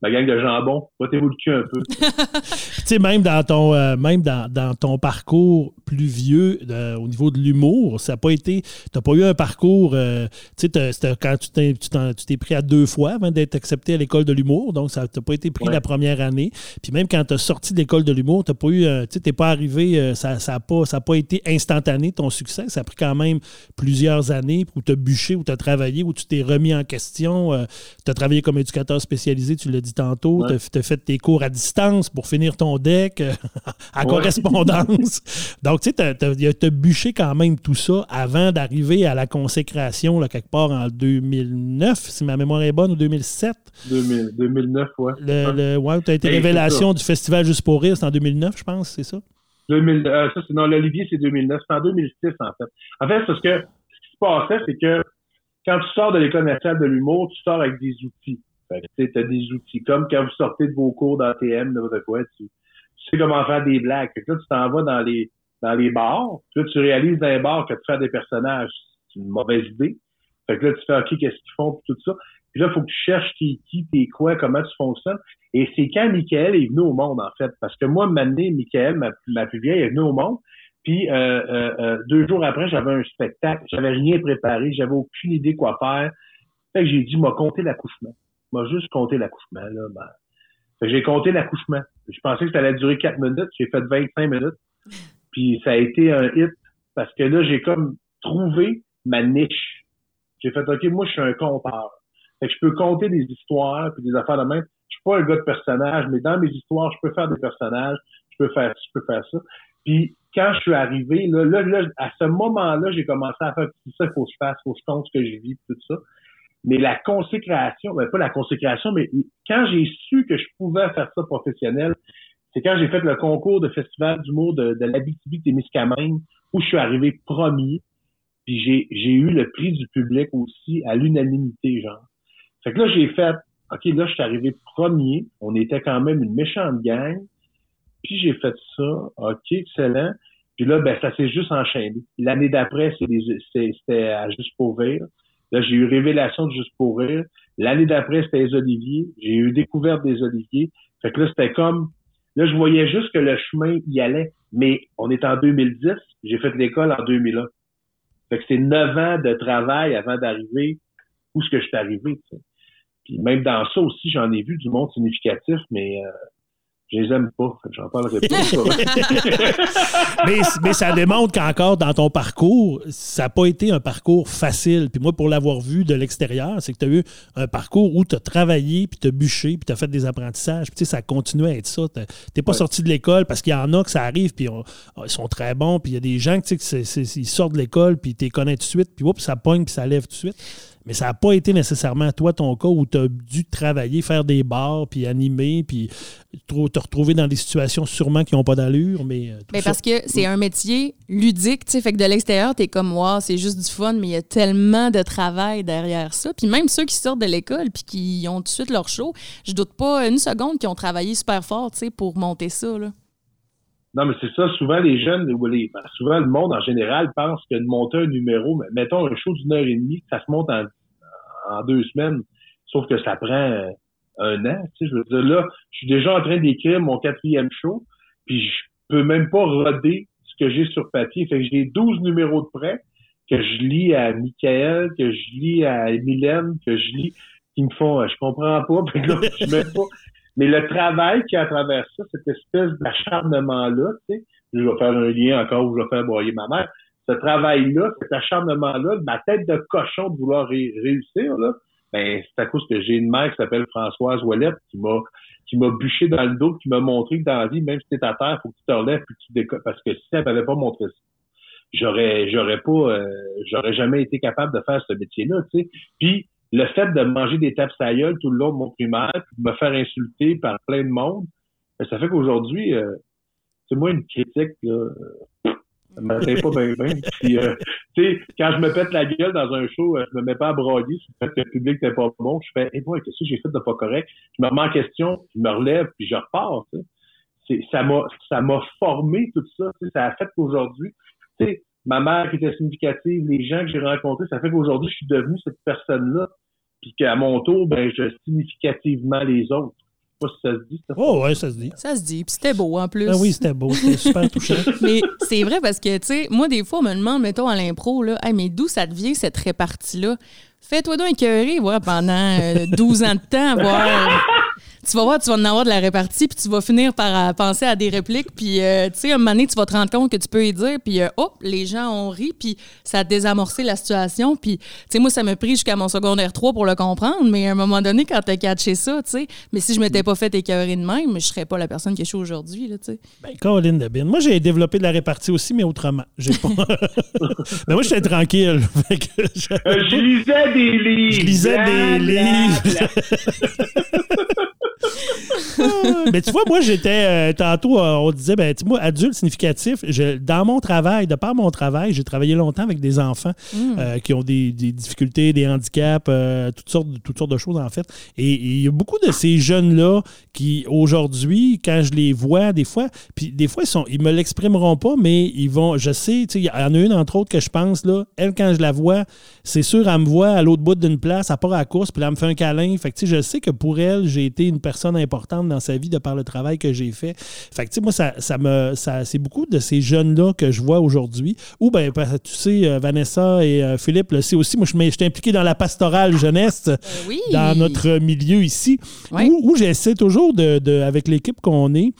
ma gang de jambon, battez-vous le cul un peu. tu sais, même dans ton euh, même dans, dans, ton parcours plus vieux au niveau de l'humour, ça n'a pas été. Tu n'as pas eu un parcours. Euh, tu sais, quand tu t'es, tu t'es pris à deux fois avant d'être accepté à l'école de l'humour, donc ça n'a pas été pris la première année. Puis même quand tu as sorti de l'école de l'humour, tu n'as pas eu. Euh, tu n'es pas arrivé, ça n'a ça pas, ça pas été instantané ton succès. Ça a pris quand même plusieurs années où tu as bûché, où tu as travaillé, où tu t'es remis en question. tu as travaillé comme éducateur spécialisé, tu l'as dit tantôt, tu as, fait tes cours à distance pour finir ton deck euh, à correspondance. Donc, tu sais, tu as, bûché quand même tout ça avant d'arriver à la consécration, là, quelque part en 2009, si ma mémoire est bonne, ou 2007. 2009, ouais. Le, ouais, tu as été révélation du Festival Juste pour rire, en 2009, je pense, c'est ça? 2000, euh, ça, c'est, non, l'Olivier, c'est 2009. C'est en 2006, en fait. En fait, parce que ce qui se passait, c'est que quand tu sors de l'école nationale de l'humour, tu sors avec des outils. Tu as des outils. Comme quand vous sortez de vos cours d'ATM, de quoi, tu, tu, sais comment faire des blagues. là, tu t'en vas dans les dans les bars. Puis là, tu réalises dans les bars que de faire des personnages, c'est une mauvaise idée. Fait que là, tu fais OK, qu'est-ce qu'ils font, puis tout ça. Puis là, il faut que tu cherches qui, qui, t'es quoi, comment tu fonctionnes. Et c'est quand Michael est venu au monde, en fait. Parce que moi, maintenant, Michael, ma, ma plus vieille, est venue au monde. Puis euh, euh, euh, deux jours après, j'avais un spectacle. J'avais rien préparé. J'avais aucune idée quoi faire. Fait que j'ai dit, m'a compté l'accouchement m'a juste compté l'accouchement. Là, ben. J'ai compté l'accouchement. Je pensais que ça allait durer 4 minutes. J'ai fait 25 minutes. Puis ça a été un hit parce que là, j'ai comme trouvé ma niche. J'ai fait, OK, moi, je suis un conteur. Fait que je peux compter des histoires puis des affaires de même. Je suis pas un gars de personnage, mais dans mes histoires, je peux faire des personnages. Je peux faire je peux faire ça. Puis quand je suis arrivé, là, là, à ce moment-là, j'ai commencé à faire tout ça, il faut que je fasse, il faut que je compte ce que je vis, tout ça. Mais la consécration, ben pas la consécration, mais quand j'ai su que je pouvais faire ça professionnel, c'est quand j'ai fait le concours de festival d'humour de, de l'Abitibi-Témiscamingue, où je suis arrivé premier, puis j'ai, eu le prix du public aussi à l'unanimité, genre. Fait que là, j'ai fait, OK, là, je suis arrivé premier, on était quand même une méchante gang, puis j'ai fait ça, OK, excellent. Puis là, ben, ça s'est juste enchaîné. L'année d'après, c'était à Juste pour. Là, j'ai eu Révélation de Juste pour rire. L'année d'après, c'était les Oliviers. J'ai eu Découverte des Oliviers. Fait que là, c'était comme... Là, je voyais juste que le chemin y allait. Mais on est en 2010. J'ai fait l'école en 2001. Fait que c'est neuf ans de travail avant d'arriver où ce que je suis arrivé. Puis même dans ça aussi, j'en ai vu du monde significatif, mais euh, je les aime pas. J'en parlerai pas. mais, mais, ça démontre qu'encore dans ton parcours, ça n'a pas été un parcours facile. Puis moi, pour l'avoir vu de l'extérieur, c'est que tu as eu un parcours où tu as travaillé, puis tu as bûché, puis tu as fait des apprentissages. Puis tu sais, ça continue à être ça. Tu n'es pas sorti de l'école parce qu'il y en a que ça arrive, puis ils sont très bons. Puis il y a des gens qui ils sortent de l'école, puis tu les connais tout de suite, puis ça pogne, puis ça lève tout de suite. Mais ça n'a pas été nécessairement toi ton cas où tu as dû travailler, faire des bars, puis animer, puis te retrouver dans des situations sûrement qui n'ont pas d'allure. Mais, euh, mais parce que c'est un métier ludique, tu sais, fait que de l'extérieur, tu es comme, wow, c'est juste du fun, mais il y a tellement de travail derrière ça. Puis même ceux qui sortent de l'école puis qui ont tout de suite leur show, je doute pas une seconde qu'ils ont travaillé super fort, tu sais, pour monter ça, là. Non, mais c'est ça. Souvent, les jeunes, ou les, ben, souvent, le monde en général pense que de monter un numéro, mettons un show d'une heure et demie, ça se monte en en deux semaines. Sauf que ça prend euh, un an. Tu sais, je veux dire, là, je suis déjà en train d'écrire mon quatrième show, puis je peux même pas roder ce que j'ai sur papier. Fait que j'ai 12 numéros de prêt que je lis à Michael, que je lis à Mylène, que je lis, qui me font, je comprends pas, puis là, je mets pas. Mais le travail qui à travers ça, cette espèce d'acharnement-là, tu sais, je vais faire un lien encore où je vais faire broyer ma mère ce travail-là, cet acharnement-là, ma tête de cochon de vouloir réussir, là, ben, c'est à cause que j'ai une mère qui s'appelle Françoise Ouellette qui m'a qui m'a bûché dans le dos, qui m'a montré que dans la vie, même si t'es à terre, faut que tu te relèves puis que tu décolles. Parce que si elle m'avait pas montré ça, j'aurais j'aurais pas euh, j'aurais jamais été capable de faire ce métier-là, tu sais. Puis le fait de manger des tapes à tout le long de mon primaire, puis de me faire insulter par plein de monde, ben, ça fait qu'aujourd'hui, euh, c'est moi une critique là, ça me pas bien bien. Puis, euh, tu sais, quand je me pète la gueule dans un show, euh, je me mets pas à broyer sur le fait que le public n'est pas bon. Je fais, hé, hey, qu'est-ce que j'ai fait de pas correct? Je me remets en question, je me relève, puis je repars, sais. Ça m'a, ça m'a formé tout ça, ça a fait qu'aujourd'hui, tu sais, ma mère qui était significative, les gens que j'ai rencontrés, ça fait qu'aujourd'hui, je suis devenu cette personne-là, puis qu'à mon tour, ben, je significativement les autres. Sais pas si ça se dit. Oh, ouais, ça se dit. Ça se dit. Puis c'était beau en plus. Ah oui, c'était beau. C'était super touchant. mais c'est vrai parce que, tu sais, moi, des fois, on me demande, mettons, à l'impro, là, hey, mais d'où ça devient cette répartie-là? Fais-toi donc écœurer, voilà, pendant 12 ans de temps, voir tu vas voir, tu vas en avoir de la répartie, puis tu vas finir par euh, penser à des répliques, puis euh, tu sais, un moment donné, tu vas te rendre compte que tu peux y dire, puis euh, hop, les gens ont ri, puis ça a désamorcé la situation, puis tu sais, moi, ça m'a pris jusqu'à mon secondaire 3 pour le comprendre, mais à un moment donné, quand t'as catché ça, tu sais, mais si je m'étais pas fait écœurer de même, je serais pas la personne que je suis aujourd'hui, là, tu sais. Ben, Caroline Debine, moi, j'ai développé de la répartie aussi, mais autrement. J'ai pas... mais moi, j'étais tranquille. je... lisais des livres. Je lisais des livres. mais tu vois, moi, j'étais euh, tantôt, euh, on disait, ben, moi, adulte significatif, dans mon travail, de par mon travail, j'ai travaillé longtemps avec des enfants mm. euh, qui ont des, difficultés, des handicaps, toutes, sortes, toutes sortes de choses, en fait. Et il y a beaucoup de ces jeunes-là qui, aujourd'hui, quand je les vois, des fois, puis des fois, ils, sont, ils me l'exprimeront pas, mais ils vont, je sais, il y en a une, entre autres, que je pense, là, elle, quand je la vois, c'est sûr, elle me voit à l'autre bout d'une place, à part à la course, puis là, elle me fait un câlin. Fait que, je sais que pour elle, j'ai été une personne importante dans sa vie de par le travail que j'ai fait. Fait que, tu sais, moi, ça, ça me, ça, c'est beaucoup de ces jeunes-là que je vois aujourd'hui. Ou, ben, tu sais, euh, Vanessa et euh, Philippe le sait aussi. Moi, je suis impliqué dans la pastorale jeunesse euh, dans notre milieu ici, où, j'essaie toujours de, avec l'équipe qu'on est,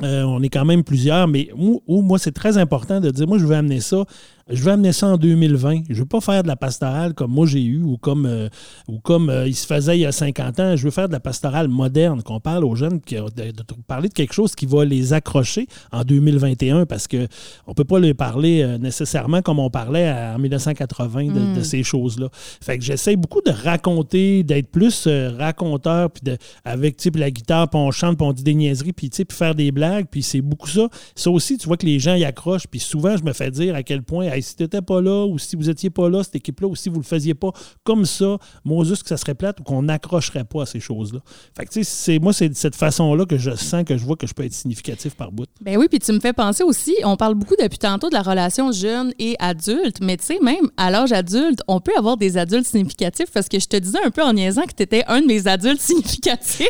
on est quand même plusieurs, mais où moi, c'est très important de dire, moi, je veux amener ça je vais amener ça en 2020. Je ne veux pas faire de la pastorale comme moi j'ai eu ou comme, euh, ou comme euh, il se faisait il y a 50 ans. Je veux faire de la pastorale moderne, qu'on parle aux jeunes, de, de, parler de quelque chose qui va les accrocher en 2021 parce qu'on ne peut pas les parler euh, nécessairement comme on parlait en 1980 de, mm. ces choses-là. Fait que j'essaie beaucoup de raconter, d'être plus raconteur, puis de, avec la guitare, puis on chante, puis on dit des niaiseries, puis faire des blagues, puis c'est beaucoup ça. Ça aussi, tu vois que les gens y accrochent, puis souvent, je me fais dire à quel point si tu n'étais pas là ou si vous n'étiez pas là, cette équipe-là, ou si vous ne le faisiez pas comme ça, juste que ça serait plate ou qu'on n'accrocherait pas à ces choses-là. Fait que, tu sais, moi, c'est de cette façon-là que je sens que je vois que je peux être significatif par bout. Ben oui, puis tu me fais penser aussi, on parle beaucoup depuis tantôt de la relation jeune et adulte, mais tu sais, même à l'âge adulte, on peut avoir des adultes significatifs parce que je te disais un peu en niaisant que tu étais un de mes adultes significatifs.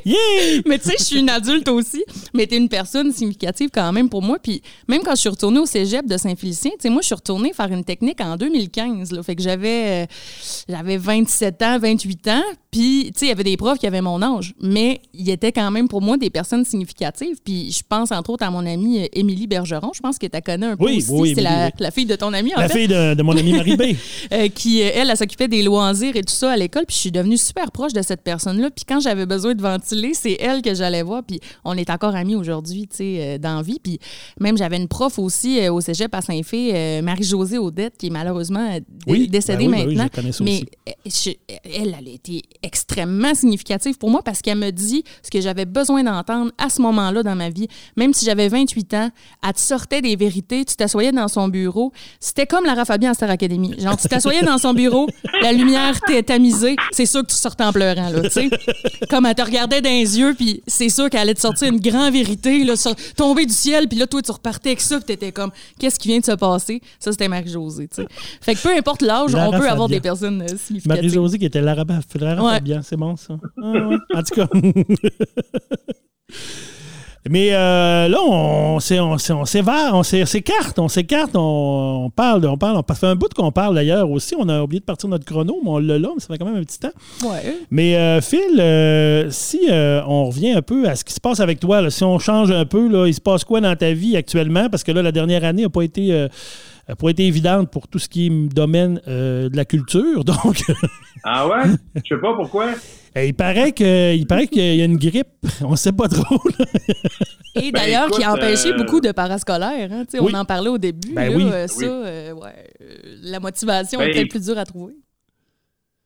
mais tu sais, je suis une adulte aussi, mais tu es une personne significative quand même pour moi. Puis même quand je suis retournée au cégep de Saint-Félicien, tu sais, moi, je suis retournée faire une technique en 2015. Là. Fait que j'avais, euh, j'avais 27 ans, 28 ans. Puis, tu sais, il y avait des profs qui avaient mon âge. Mais ils étaient quand même pour moi des personnes significatives. Puis, je pense entre autres à mon amie euh, Émilie Bergeron. Je pense que tu connais un peu oui, aussi. Oui, c'est la, la, fille de ton amie, en La fille de, mon amie Marie B. Euh, qui, elle, elle, s'occupait des loisirs et tout ça à l'école. Puis, je suis devenue super proche de cette personne-là. Puis, quand j'avais besoin de ventiler, c'est elle que j'allais voir. Puis, on est encore amis aujourd'hui, tu sais, dans vie. Puis, même, j'avais une prof aussi au cégep à Saint-Fé, Marie-Josée Odette, qui est malheureusement décédée ben maintenant. mais elle, elle a été extrêmement significative pour moi parce qu'elle me dit ce que j'avais besoin d'entendre à ce moment-là dans ma vie. Même si j'avais 28 ans, elle te sortait des vérités, tu t'assoyais dans son bureau. C'était comme Lara Fabian à Star Academy. Genre, tu t'assoyais dans son bureau, la lumière t'est tamisée, c'est sûr que tu sortais en pleurant, là, tu sais. Comme elle te regardait dans les yeux, puis c'est sûr qu'elle allait te sortir une grande vérité, là, tomber du ciel, puis là, toi, tu repartais avec ça, puis t'étais comme, qu'est-ce qui vient de se passer? Ça, c'était Marie-Josée, tu sais. Fait que peu importe l'âge, on peut avoir des personnes euh, significatives. Marie-Josée qui était Lara, Lara bien, c'est bon ça. En tout cas. Mais euh, là, on, on, on s'évare, on s'écarte, on s'écarte, on, parle, on parle, on fait un bout qu'on parle d'ailleurs aussi. On a oublié de partir notre chrono, mais on l'a là, mais ça fait quand même un petit temps. Ouais. Mais euh, Phil, si on revient un peu à ce qui se passe avec toi, si on change un peu, là, il se passe quoi dans ta vie actuellement? Parce que là, la dernière année n'a pas été n'a pas été évidente pour tout ce qui est domaine euh, de la culture. Donc. ah ouais? Je sais pas pourquoi. il paraît que il paraît qu'il y a une grippe. On ne sait pas trop. Et ben, d'ailleurs, qui a empêché euh, beaucoup de parascolaires. Hein? On en parlait au début. Ben oui. Euh, ça, ouais, la motivation ben, était plus dure à trouver.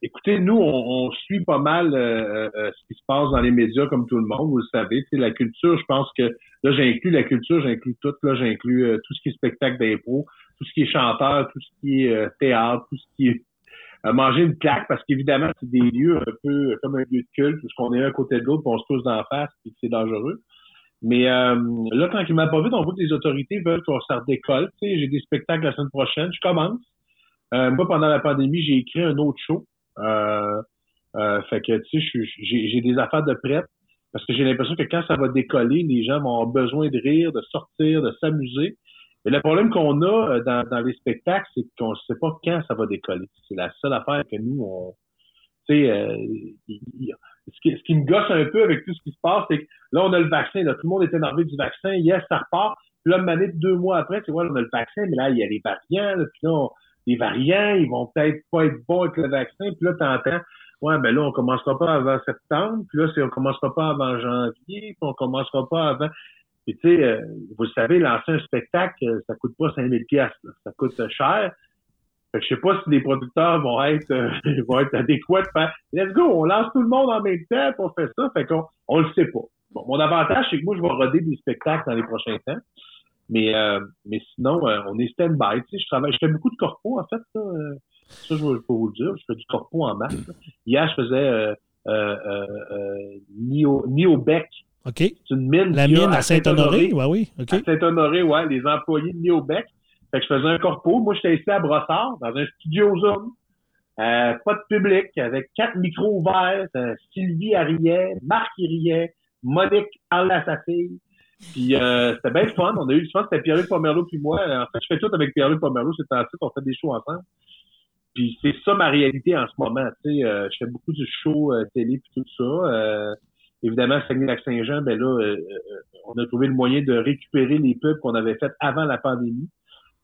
Écoutez, nous, on, suit pas mal ce qui se passe dans les médias, comme tout le monde, vous le savez. la culture, je pense que là, j'inclus la culture, j'inclus tout. Là, j'inclus tout ce qui est spectacle d'impro tout ce qui est chanteur, tout ce qui est euh, théâtre, tout ce qui est euh, manger une claque, parce qu'évidemment, c'est des lieux un peu comme un lieu de culte, parce qu'on est un côté de l'autre, puis on se touche d'en face, puis c'est dangereux. Mais euh, là, tranquillement, pas vite, on voit que les autorités veulent qu'on se redécolle. J'ai des spectacles la semaine prochaine, je commence. Euh, moi, pendant la pandémie, j'ai écrit un autre show. Fait que, tu sais, j'ai des affaires de prête parce que j'ai l'impression que quand ça va décoller, les gens vont avoir besoin de rire, de sortir, de s'amuser. Mais le problème qu'on a euh, dans, dans les spectacles, c'est qu'on ne sait pas quand ça va décoller. C'est la seule affaire que nous, on... Tu sais, euh, ce, qui, ce qui me gosse un peu avec tout ce qui se passe, c'est que là, on a le vaccin. Là, tout le monde est énervé du vaccin. Yes, ça repart. Puis là, année, deux mois après, tu vois, on a le vaccin, mais là, il y a les variants. Là, puis là, les variants, ils vont peut-être pas être bons avec le vaccin. Puis là, t'entends, ouais, ben là, on commencera pas avant septembre. Puis là, on commencera pas avant janvier. Puis on commencera pas avant... Puis tu sais, euh, vous le savez, lancer un spectacle, euh, ça coûte pas 5000 pièces, ça coûte cher. Fait que je sais pas si les producteurs vont être euh, vont être adéquats de faire Let's go, on lance tout le monde en même temps pour faire ça. Fait qu'on on le sait pas. Bon, mon avantage, c'est que moi, je vais roder des spectacles dans les prochains temps. Mais mais sinon, on est stand-by. Tu sais, je travaille, je fais beaucoup de corpo, en fait. Ça, ça je vais vous le dire. Je fais du corpo en masse. Hier, je faisais euh, euh, euh, OK. C'est une mine. La mine à Saint-Honoré, oui, oui. À Saint-Honoré, oui, les employés de Néobec. Fait que je faisais un corpo. Moi, j'étais ici à Brossard, dans un studio Zoom. Euh, pas de public, avec quatre micros ouverts. Euh, Sylvie riait, Marc riait, Monique parlait à sa fille. Puis euh, c'était bien fun. On a eu du fun. C'était Pierre-Luc Pomerleau puis moi. En fait, je fais tout avec Pierre-Luc Pomerleau. C'est en titre. On fait des shows ensemble. Puis c'est ça ma réalité en ce moment. Tu sais, euh, je fais beaucoup de shows télé puis tout ça. Évidemment, Saguenay-Lac-Saint-Jean, ben là, euh, euh, on a trouvé le moyen de récupérer les pubs qu'on avait faites avant la pandémie.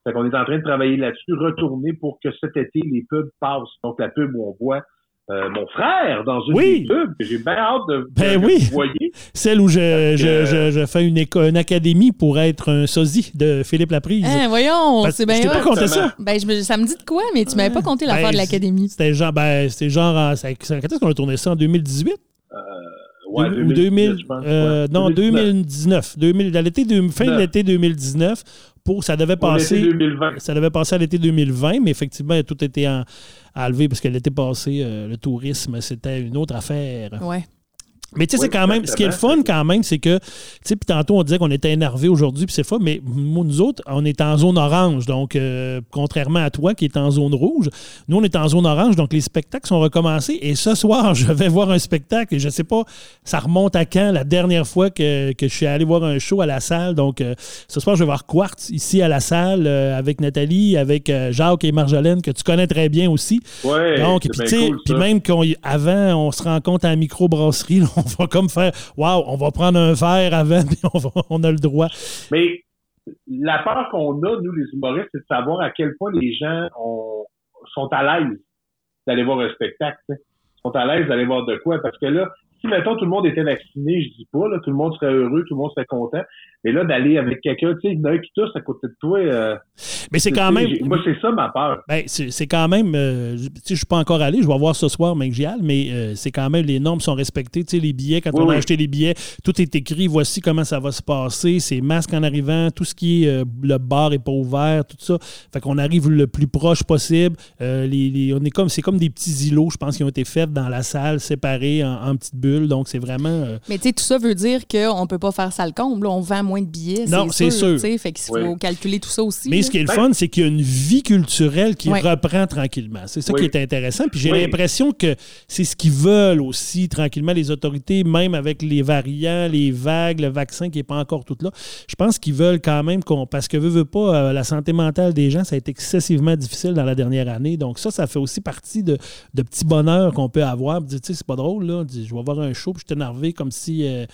Fait qu'on est en train de travailler là-dessus, retourner pour que cet été, les pubs passent. Donc, la pub où on voit euh, mon frère dans une oui. pubs que j'ai bien hâte de, ben oui. vous voyez. Celle où je, je, je, je, fais une, une académie pour être un sosie de Philippe Laprise. Hein, voyons, c'est bien. Je t'ai pas compté ça. Ben, ça me dit de quoi, mais tu m'avais pas compté l'affaire ben, de l'académie. C'était genre, ben, c'était genre, quand est-ce qu'on a tourné ça en 2018? Euh, Ouais, 2000, euh, non, 2019. 2000, à l'été fin de l'été 2019. Pour, ça devait passer. Ça devait passer à l'été 2020, mais effectivement, tout était enlevé parce que l'été passé, euh, le tourisme, c'était une autre affaire. Ouais. Mais tu sais, c'est quand même, ce qui est le fun quand même, c'est que, tu sais, puis tantôt on disait qu'on était énervé aujourd'hui, puis c'est fun, mais nous autres, on est en zone orange, donc euh, contrairement à toi qui est en zone rouge, nous on est en zone orange, donc les spectacles sont recommencés. Et ce soir, je vais voir un spectacle, et je sais pas, ça remonte à quand la dernière fois que, que je suis allé voir un show à la salle. Donc euh, ce soir, je vais voir Quartz ici à la salle euh, avec Nathalie, avec Jacques et Marjolaine, que tu connais très bien aussi. Ouais, donc, puis tu sais, puis même qu'avant, on se rencontre à la microbrasserie, on va comme faire Waouh, on va prendre un verre avant, puis on, a le droit. Mais la peur qu'on a, nous, les humoristes, c'est de savoir à quel point les gens sont à l'aise d'aller voir un spectacle. sont à l'aise d'aller voir de quoi. Parce que là, si, mettons, tout le monde était vacciné, je dis pas, là, tout le monde serait heureux, tout le monde serait content. Mais là, d'aller avec quelqu'un, tu sais, d'un qui tousse à côté de toi. Euh, mais c'est quand même. Moi, c'est ça ma peur. Ben, c'est quand même. Euh, tu sais, je suis pas encore allé, je vais voir ce soir, mais j'y mais euh, c'est quand même, les normes sont respectées. Tu sais, les billets, quand on a acheté les billets, tout est écrit, voici comment ça va se passer, c'est masque en arrivant, tout ce qui est. le bar est pas ouvert, tout ça. Fait qu'on arrive le plus proche possible. Les, on est comme, c'est comme des petits îlots, je pense, qui ont été faits dans la salle, séparés en, en petites bulles donc, c'est vraiment. Euh, Mais tu sais, tout ça veut dire qu'on ne peut pas faire ça le comble. On vend moins de billets. Non, c'est sûr. Fait qu'il faut calculer tout ça aussi. Mais ce qui est le fun, c'est qu'il y a une vie culturelle qui reprend tranquillement. C'est ça qui est intéressant. Puis j'ai l'impression que c'est ce qu'ils veulent aussi, tranquillement, les autorités, même avec les variants, les vagues, le vaccin qui n'est pas encore tout là. Je pense qu'ils veulent quand même qu'on. Parce que, veut, veut pas, euh, la santé mentale des gens, ça a été excessivement difficile dans la dernière année. Donc, ça, ça fait aussi partie de, de petits bonheurs qu'on peut avoir. Tu sais, c'est pas drôle, là. Je vais avoir un show, puis je suis énervé comme si. Euh,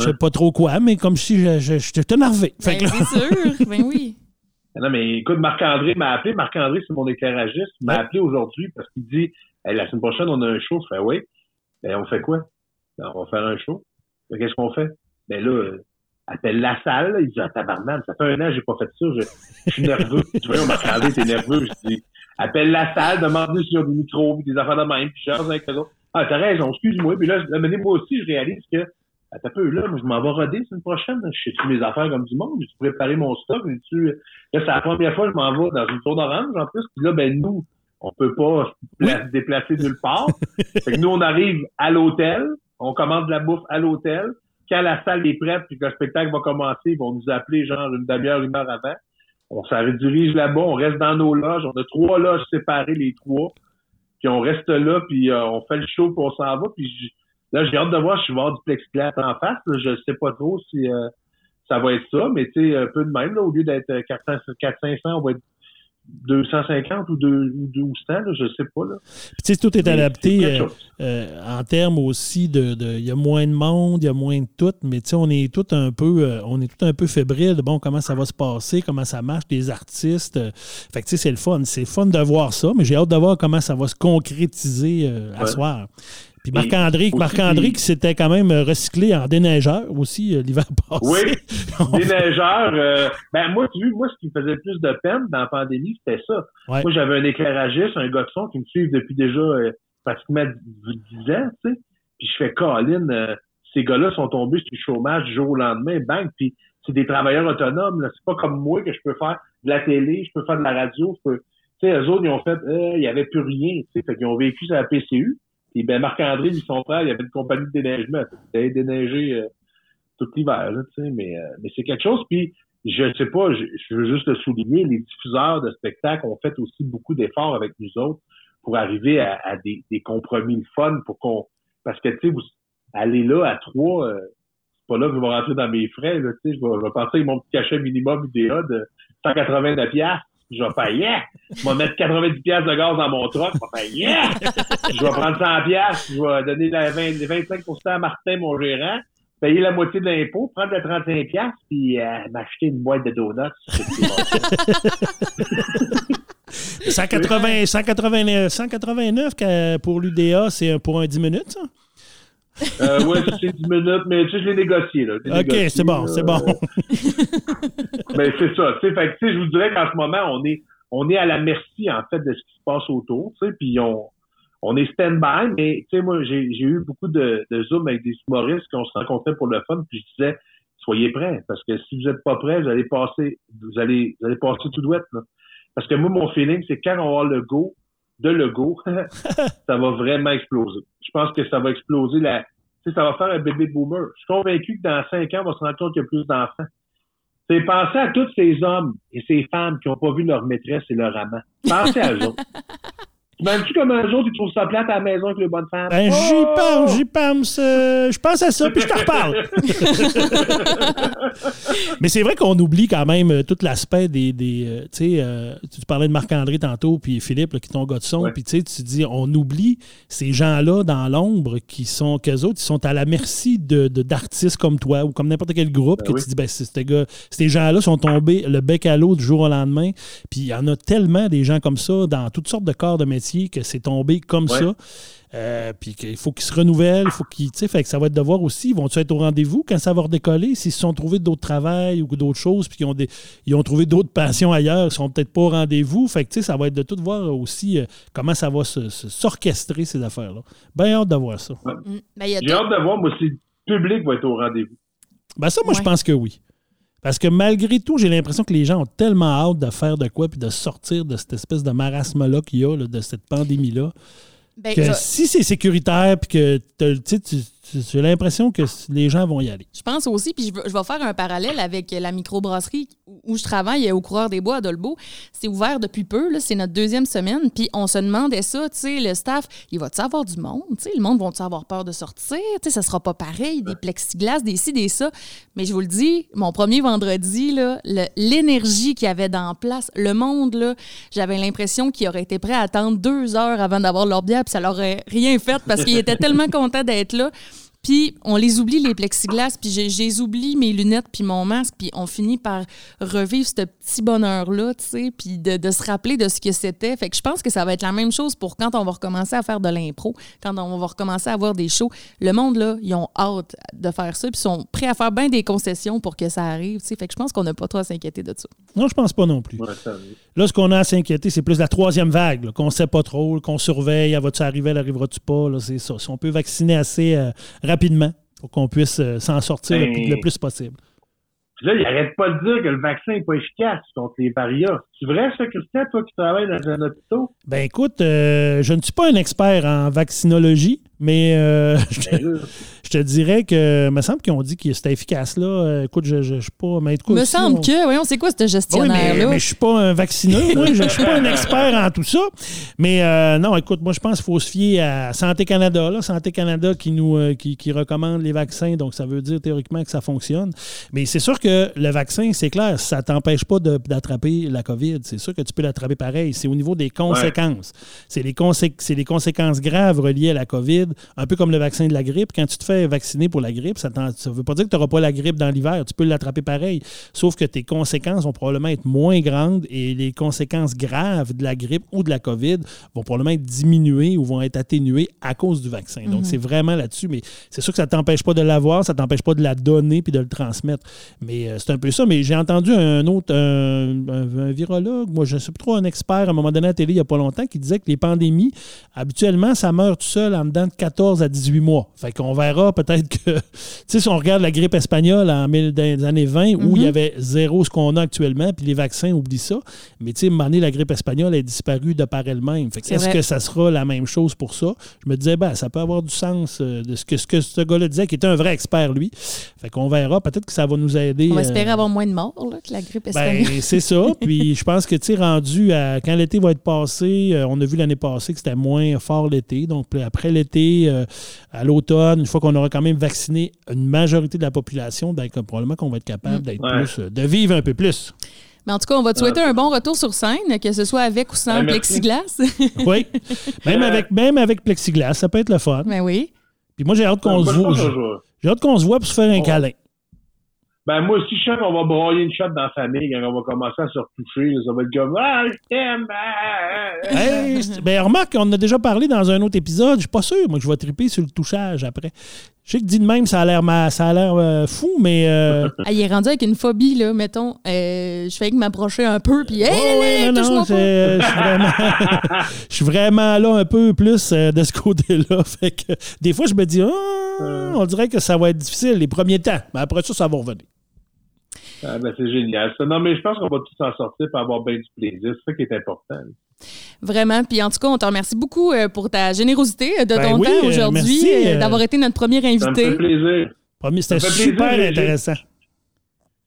je sais pas trop quoi, mais comme si je, je, je énervé. Ben, c'est sûr, ben oui. Non, mais écoute, Marc-André m'a appelé. Marc-André, c'est mon éclairagiste. Il m'a appelé aujourd'hui parce qu'il dit la semaine prochaine, on a un show. Je fais oui. Ben, on fait quoi? Ben, on va faire un show. Ben, qu'est-ce qu'on fait? Ben là, euh, appelle la salle. Il dit, ah, tabarnak, ça fait un an que j'ai pas fait ça. Je, suis nerveux. tu vois, Marc-André, t'es nerveux. Je dis, appelle la salle, y a des micros, des affaires de même, puis je avec les autres. Ah, t'as raison, excuse-moi. Puis là, moi aussi, je réalise que, un peu, là, je m'en vais roder une prochaine. Je sais tous mes affaires comme du monde. J'ai préparé mon stock. Là, c'est la première fois que je m'en vais dans une tour d'orange, en plus. Puis là, ben, nous, on peut pas se déplacer nulle part. fait que nous, on arrive à l'hôtel. On commande de la bouffe à l'hôtel. Quand la salle est prête puis que le spectacle va commencer, ils vont nous appeler genre une demi-heure, une heure avant. On s'en redirige là-bas. On reste dans nos loges. On a trois loges séparées, les trois puis on reste là, puis euh, on fait le show, puis on s'en va, puis là, j'ai hâte de voir si je vais avoir du plexiglas en face. Je sais pas trop si ça va être ça, mais tu sais, un peu de même, là, au lieu d'être 400-500, on va être 250 ou, 200, je sais pas. Là. Tu sais, tout est adapté euh, euh, en termes aussi de. Il y a moins de monde, il y a moins de tout, mais tu sais, on est tout un peu euh, on est tout un peu fébrile. Bon, comment ça va se passer, comment ça marche, les artistes. fait que tu sais, c'est le fun. C'est fun de voir ça, mais j'ai hâte de voir comment ça va se concrétiser à soir. Puis Marc-André, Marc-André qui s'était quand même recyclé en déneigeur aussi euh, l'hiver passé. Oui, déneigeur. Euh, ben moi, tu vois, moi, ce qui me faisait plus de peine dans la pandémie, c'était ça. Moi, j'avais un éclairagiste, un gars de son qui me suit depuis déjà euh, pratiquement 10 ans, tu sais. Puis je fais Colin, ces gars-là sont tombés sur le chômage du jour au lendemain, bang, puis c'est des travailleurs autonomes. C'est pas comme moi que je peux faire de la télé, je peux faire de la radio, je peux. Tu sais, eux autres, ils ont fait, il y avait plus rien, tu sais. Fait qu'ils ont vécu sur la PCU. Puis ben Marc-André, lui, son frère, il avait une compagnie de déneigement. Il avait déneigé euh, tout l'hiver, tu sais, mais, euh, mais c'est quelque chose. Puis je sais pas, je, veux juste le souligner, les diffuseurs de spectacles ont fait aussi beaucoup d'efforts avec nous autres pour arriver à, des, des, compromis fun pour qu'on. Parce que tu sais, vous allez là à trois, euh, c'est pas là que je vais rentrer dans mes frais, là, tu sais, je vais, je vais avec mon petit cachet minimum idéal de 189 piastres je vais faire yeah! Je vais mettre 90 pièces de gaz dans mon truck. Je vais faire yeah! Je vais prendre 100 pièces. Je vais donner les 25% à Martin, mon gérant. Payer la moitié de l'impôt, prendre les 35 pièces, puis euh, m'acheter une boîte de donuts. 180, 189, 189 pour l'UDA, c'est pour un 10 minutes, ça? Euh, oui, c'est 10 minutes, mais tu sais, je l'ai négocié. Là. OK, c'est bon, c'est bon. mais c'est ça. Fait que, je vous dirais qu'en ce moment, on est, on est à la merci, en fait, de ce qui se passe autour. Puis on, on est stand-by, mais tu sais, moi, j'ai eu beaucoup de, de Zoom avec des humoristes qu'on se rencontrait pour le fun, puis je disais, soyez prêts, parce que si vous n'êtes pas prêts, vous allez passer, vous allez, vous allez passer tout douette. Là. Parce que moi, mon feeling, c'est quand on va avoir le go, de Lego, ça va vraiment exploser. Je pense que ça va exploser la, ça va faire un bébé boomer. Je suis convaincu que dans cinq ans, on va se rendre compte qu'il y a plus d'enfants. C'est penser à tous ces hommes et ces femmes qui n'ont pas vu leur maîtresse et leur amant. Pensez à eux même tu comme un jour, tu trouves ça plate à la maison avec les bonnes femmes? Ben, j'y oh! pense, j'y pense. Euh, je pense à ça, puis je te reparle. Mais c'est vrai qu'on oublie quand même euh, tout l'aspect des. des euh, tu sais, tu parlais de Marc-André tantôt, puis Philippe, qui est ton gars de son, puis tu sais, tu dis, on oublie ces gens-là dans l'ombre qui sont, qu'eux autres, ils sont à la merci de, d'artistes comme toi ou comme n'importe quel groupe, ben que tu dis, ben, ces, gars, ces gens-là sont tombés le bec à l'eau du jour au lendemain. Puis il y en a tellement des gens comme ça dans toutes sortes de corps de métier que c'est tombé comme ça. Euh, puis qu'il faut qu'ils se renouvellent, il faut qu'ils. Fait que ça va être de voir aussi, vont-ils être au rendez-vous quand ça va redécoller? S'ils se sont trouvés d'autres travails ou d'autres choses, puis qu'ils ont, des, ils ont trouvé d'autres passions ailleurs, ils sont peut-être pas au rendez-vous. Fait que ça va être de tout voir aussi euh, comment ça va s'orchestrer, ces affaires-là. Bien hâte de voir ça. Mm. Ben, J'ai hâte de voir, moi, si le public va être au rendez-vous. Ben ça, moi, je pense que oui. Parce que malgré tout, j'ai l'impression que les gens ont tellement hâte de faire de quoi puis de sortir de cette espèce de marasme-là qu'il y a, de cette pandémie-là. Ben, que si c'est sécuritaire puis que tu j'ai l'impression que les gens vont y aller. Je pense aussi, puis je, vais faire un parallèle avec la microbrasserie où je travaille au Coureur des Bois à Dolbeau. C'est ouvert depuis peu, c'est notre deuxième semaine, puis on se demandait ça, tu sais, le staff, il va-tu avoir du monde? Tu sais, le monde va-tu avoir peur de sortir? Tu sais, ça sera pas pareil, des plexiglas, des ci, des ça. Mais je vous le dis, mon premier vendredi, l'énergie qu'il y avait dans place, le monde, là, j'avais l'impression qu'il aurait été prêt à attendre deux heures avant d'avoir leur bière, puis ça leur aurait rien fait parce qu'il était tellement content d'être là. Puis on les oublie, les plexiglas, puis j'ai oublié mes lunettes puis mon masque, puis on finit par revivre ce petit bonheur-là, tu sais, puis de, se rappeler de ce que c'était. Fait que je pense que ça va être la même chose pour quand on va recommencer à faire de l'impro, quand on va recommencer à avoir des shows. Le monde, là, ils ont hâte de faire ça, puis sont prêts à faire bien des concessions pour que ça arrive, tu sais. Fait que je pense qu'on n'a pas trop à s'inquiéter de ça. Non, je pense pas non plus. là, ce qu'on a à s'inquiéter, c'est plus la troisième vague, qu'on sait pas trop, qu'on surveille, elle va-tu arriver, elle arrivera-tu pas, c'est ça. Si on peut vacciner assez... Euh, rapidement pour qu'on puisse euh, s'en sortir le, plus, possible. Là, il n'arrête pas de dire que le vaccin n'est pas efficace contre les variants. C'est vrai, ça, Christian, toi qui travailles dans un hôpital? Ben écoute, euh, je ne suis pas un expert en vaccinologie, mais euh, je, te, Ben je te dirais que, il me semble qu'ils ont dit que c'était efficace, là. Euh, écoute, je ne suis pas. Mais écoute, me si semble on- que, voyons, c'est quoi ce Ben Oui, gestionnaire-là? mais, mais je suis pas un vaccineux, moi. Je ne suis pas un expert en tout ça. Mais euh, non, écoute, moi, je pense qu'il faut se fier à Santé Canada. Là. Santé Canada qui nous euh, qui, qui recommande les vaccins, donc ça veut dire théoriquement que ça fonctionne. Mais c'est sûr que le vaccin, c'est clair, ça ne t'empêche pas d'attraper la COVID. C'est sûr que tu peux l'attraper pareil. C'est au niveau des conséquences. C'est les, consé- c'est les conséquences graves reliées à la COVID, un peu comme le vaccin de la grippe. Quand tu te fais vacciner pour la grippe, ça ne veut pas dire que tu n'auras pas la grippe dans l'hiver. Tu peux l'attraper pareil. Sauf que tes conséquences vont probablement être moins grandes et les conséquences graves de la grippe ou de la COVID vont probablement être diminuées ou vont être atténuées à cause du vaccin. Donc, c'est vraiment là-dessus. Mais c'est sûr que ça ne t'empêche pas de l'avoir, ça ne t'empêche pas de la donner puis de le transmettre. Mais euh, c'est un peu ça. Mais j'ai entendu un autre, un, un- un virologue, moi, je ne suis trop un expert, à un moment donné à la télé, il n'y a pas longtemps, qui disait que les pandémies, habituellement, ça meurt tout seul en dedans de 14 à 18 mois. Fait qu'on verra peut-être que, tu sais, si on regarde la grippe espagnole en mille- dans les années 20, où il y avait zéro ce qu'on a actuellement, puis les vaccins, oublie ça. Mais tu sais, à un moment donné, la grippe espagnole est disparue de par elle-même. Fait est-ce que ça sera la même chose pour ça? Je me disais, ben, ça peut avoir du sens euh, de ce que, ce que ce gars-là disait, qui était un vrai expert, lui. Fait qu'on verra. Peut-être que ça va nous aider. On va euh, espérer avoir moins de morts là, que la grippe espagnole. ben, c'est ça. Puis je pense que, tu rendu à. Quand l'été va être passé, euh, on a vu l'année passée que c'était moins fort l'été. Donc, après l'été, euh, à l'automne, une fois qu'on aura quand même vacciné une majorité de la population, ben, probablement qu'on va être capable d'être Ouais. plus. euh, de vivre un peu plus. Mais en tout cas, on va te souhaiter un bon retour sur scène, que ce soit avec ou sans Ouais, merci. plexiglas. Oui. même, avec, même avec plexiglas, ça peut être le fun. ben oui. Puis moi, j'ai hâte qu'on se je voit. je J'ai hâte qu'on se voit pour se faire un câlin. Ben, moi aussi, je sens qu'on va broyer une shot dans la famille quand on va commencer à se retoucher. Ça va être comme, ah, je t'aime. ah, ah, ah. Hey, ben, remarque, on en a déjà parlé dans un autre épisode. Je suis pas sûr, moi, que je vais triper sur le touchage après. Je sais que dit de même, ça a l'air ma- ça a l'air euh, fou, mais. euh, Ah, il est rendu avec une phobie, là, mettons. Euh, je fais que m'approcher un peu, puis hey, Oh, ouais, hey, non, non, je suis vraiment, je suis vraiment là un peu plus euh, de ce côté-là. Fait que des fois, je me dis, Ah, on dirait que ça va être difficile les premiers temps, mais après ça, ça va revenir. Ah, ben, c'est génial. ça. Non, mais je pense qu'on va tous s'en sortir pour avoir bien du plaisir. C'est ça qui est important. Vraiment. Puis en tout cas, on te remercie beaucoup euh, pour ta générosité euh, de Ben ton oui, temps euh, aujourd'hui, euh, d'avoir été notre premier Ça me fait invité. plaisir. Premier, C'était Ça me fait plaisir, super j'ai- intéressant.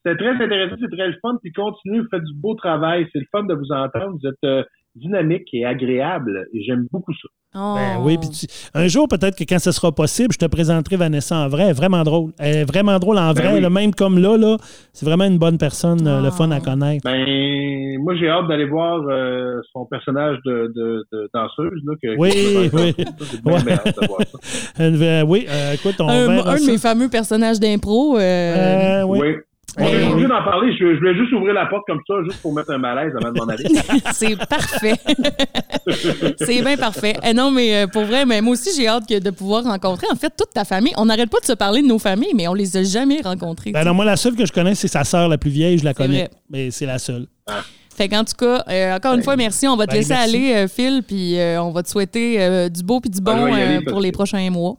C'est très intéressant, c'est très le fun. Puis continuez, vous faites du beau travail. C'est le fun de vous entendre. Vous êtes euh, dynamique et agréable. Et j'aime beaucoup ça. Oh. Ben oui, puis tu- un jour, peut-être que quand ce sera possible, je te présenterai Vanessa en vrai. Elle est vraiment drôle. Elle est vraiment drôle en Ben vrai, oui. là, même comme là, là. C'est vraiment une bonne personne, euh, le fun à connaître. Ben, moi, j'ai hâte d'aller voir euh, son personnage de, de, de danseuse. Là, que, Oui, que- oui. J'ai bien, Ouais. bien hâte de voir ça. Euh, oui, euh, écoute, on un, un de ça. mes fameux personnages d'impro. euh, Euh, oui. Oui. On Eh est oui. obligé d'en parler. Je, je voulais juste ouvrir la porte comme ça, juste pour mettre un malaise avant de m'en aller. C'est parfait. c'est bien parfait. Eh non, mais euh, pour vrai, mais moi aussi, j'ai hâte que de pouvoir rencontrer, en fait, toute ta famille. On n'arrête pas de se parler de nos familles, mais on les a jamais rencontrées. Ben non, moi, la seule que je connais, c'est sa sœur la plus vieille, je la connais. vrai. Mais c'est la seule. Fait qu'en tout cas, euh, encore une fois, merci. On va te ben, laisser merci. aller, euh, Phil, puis euh, on va te souhaiter euh, du beau puis du Ben, bon aller euh, pour les prochains mois.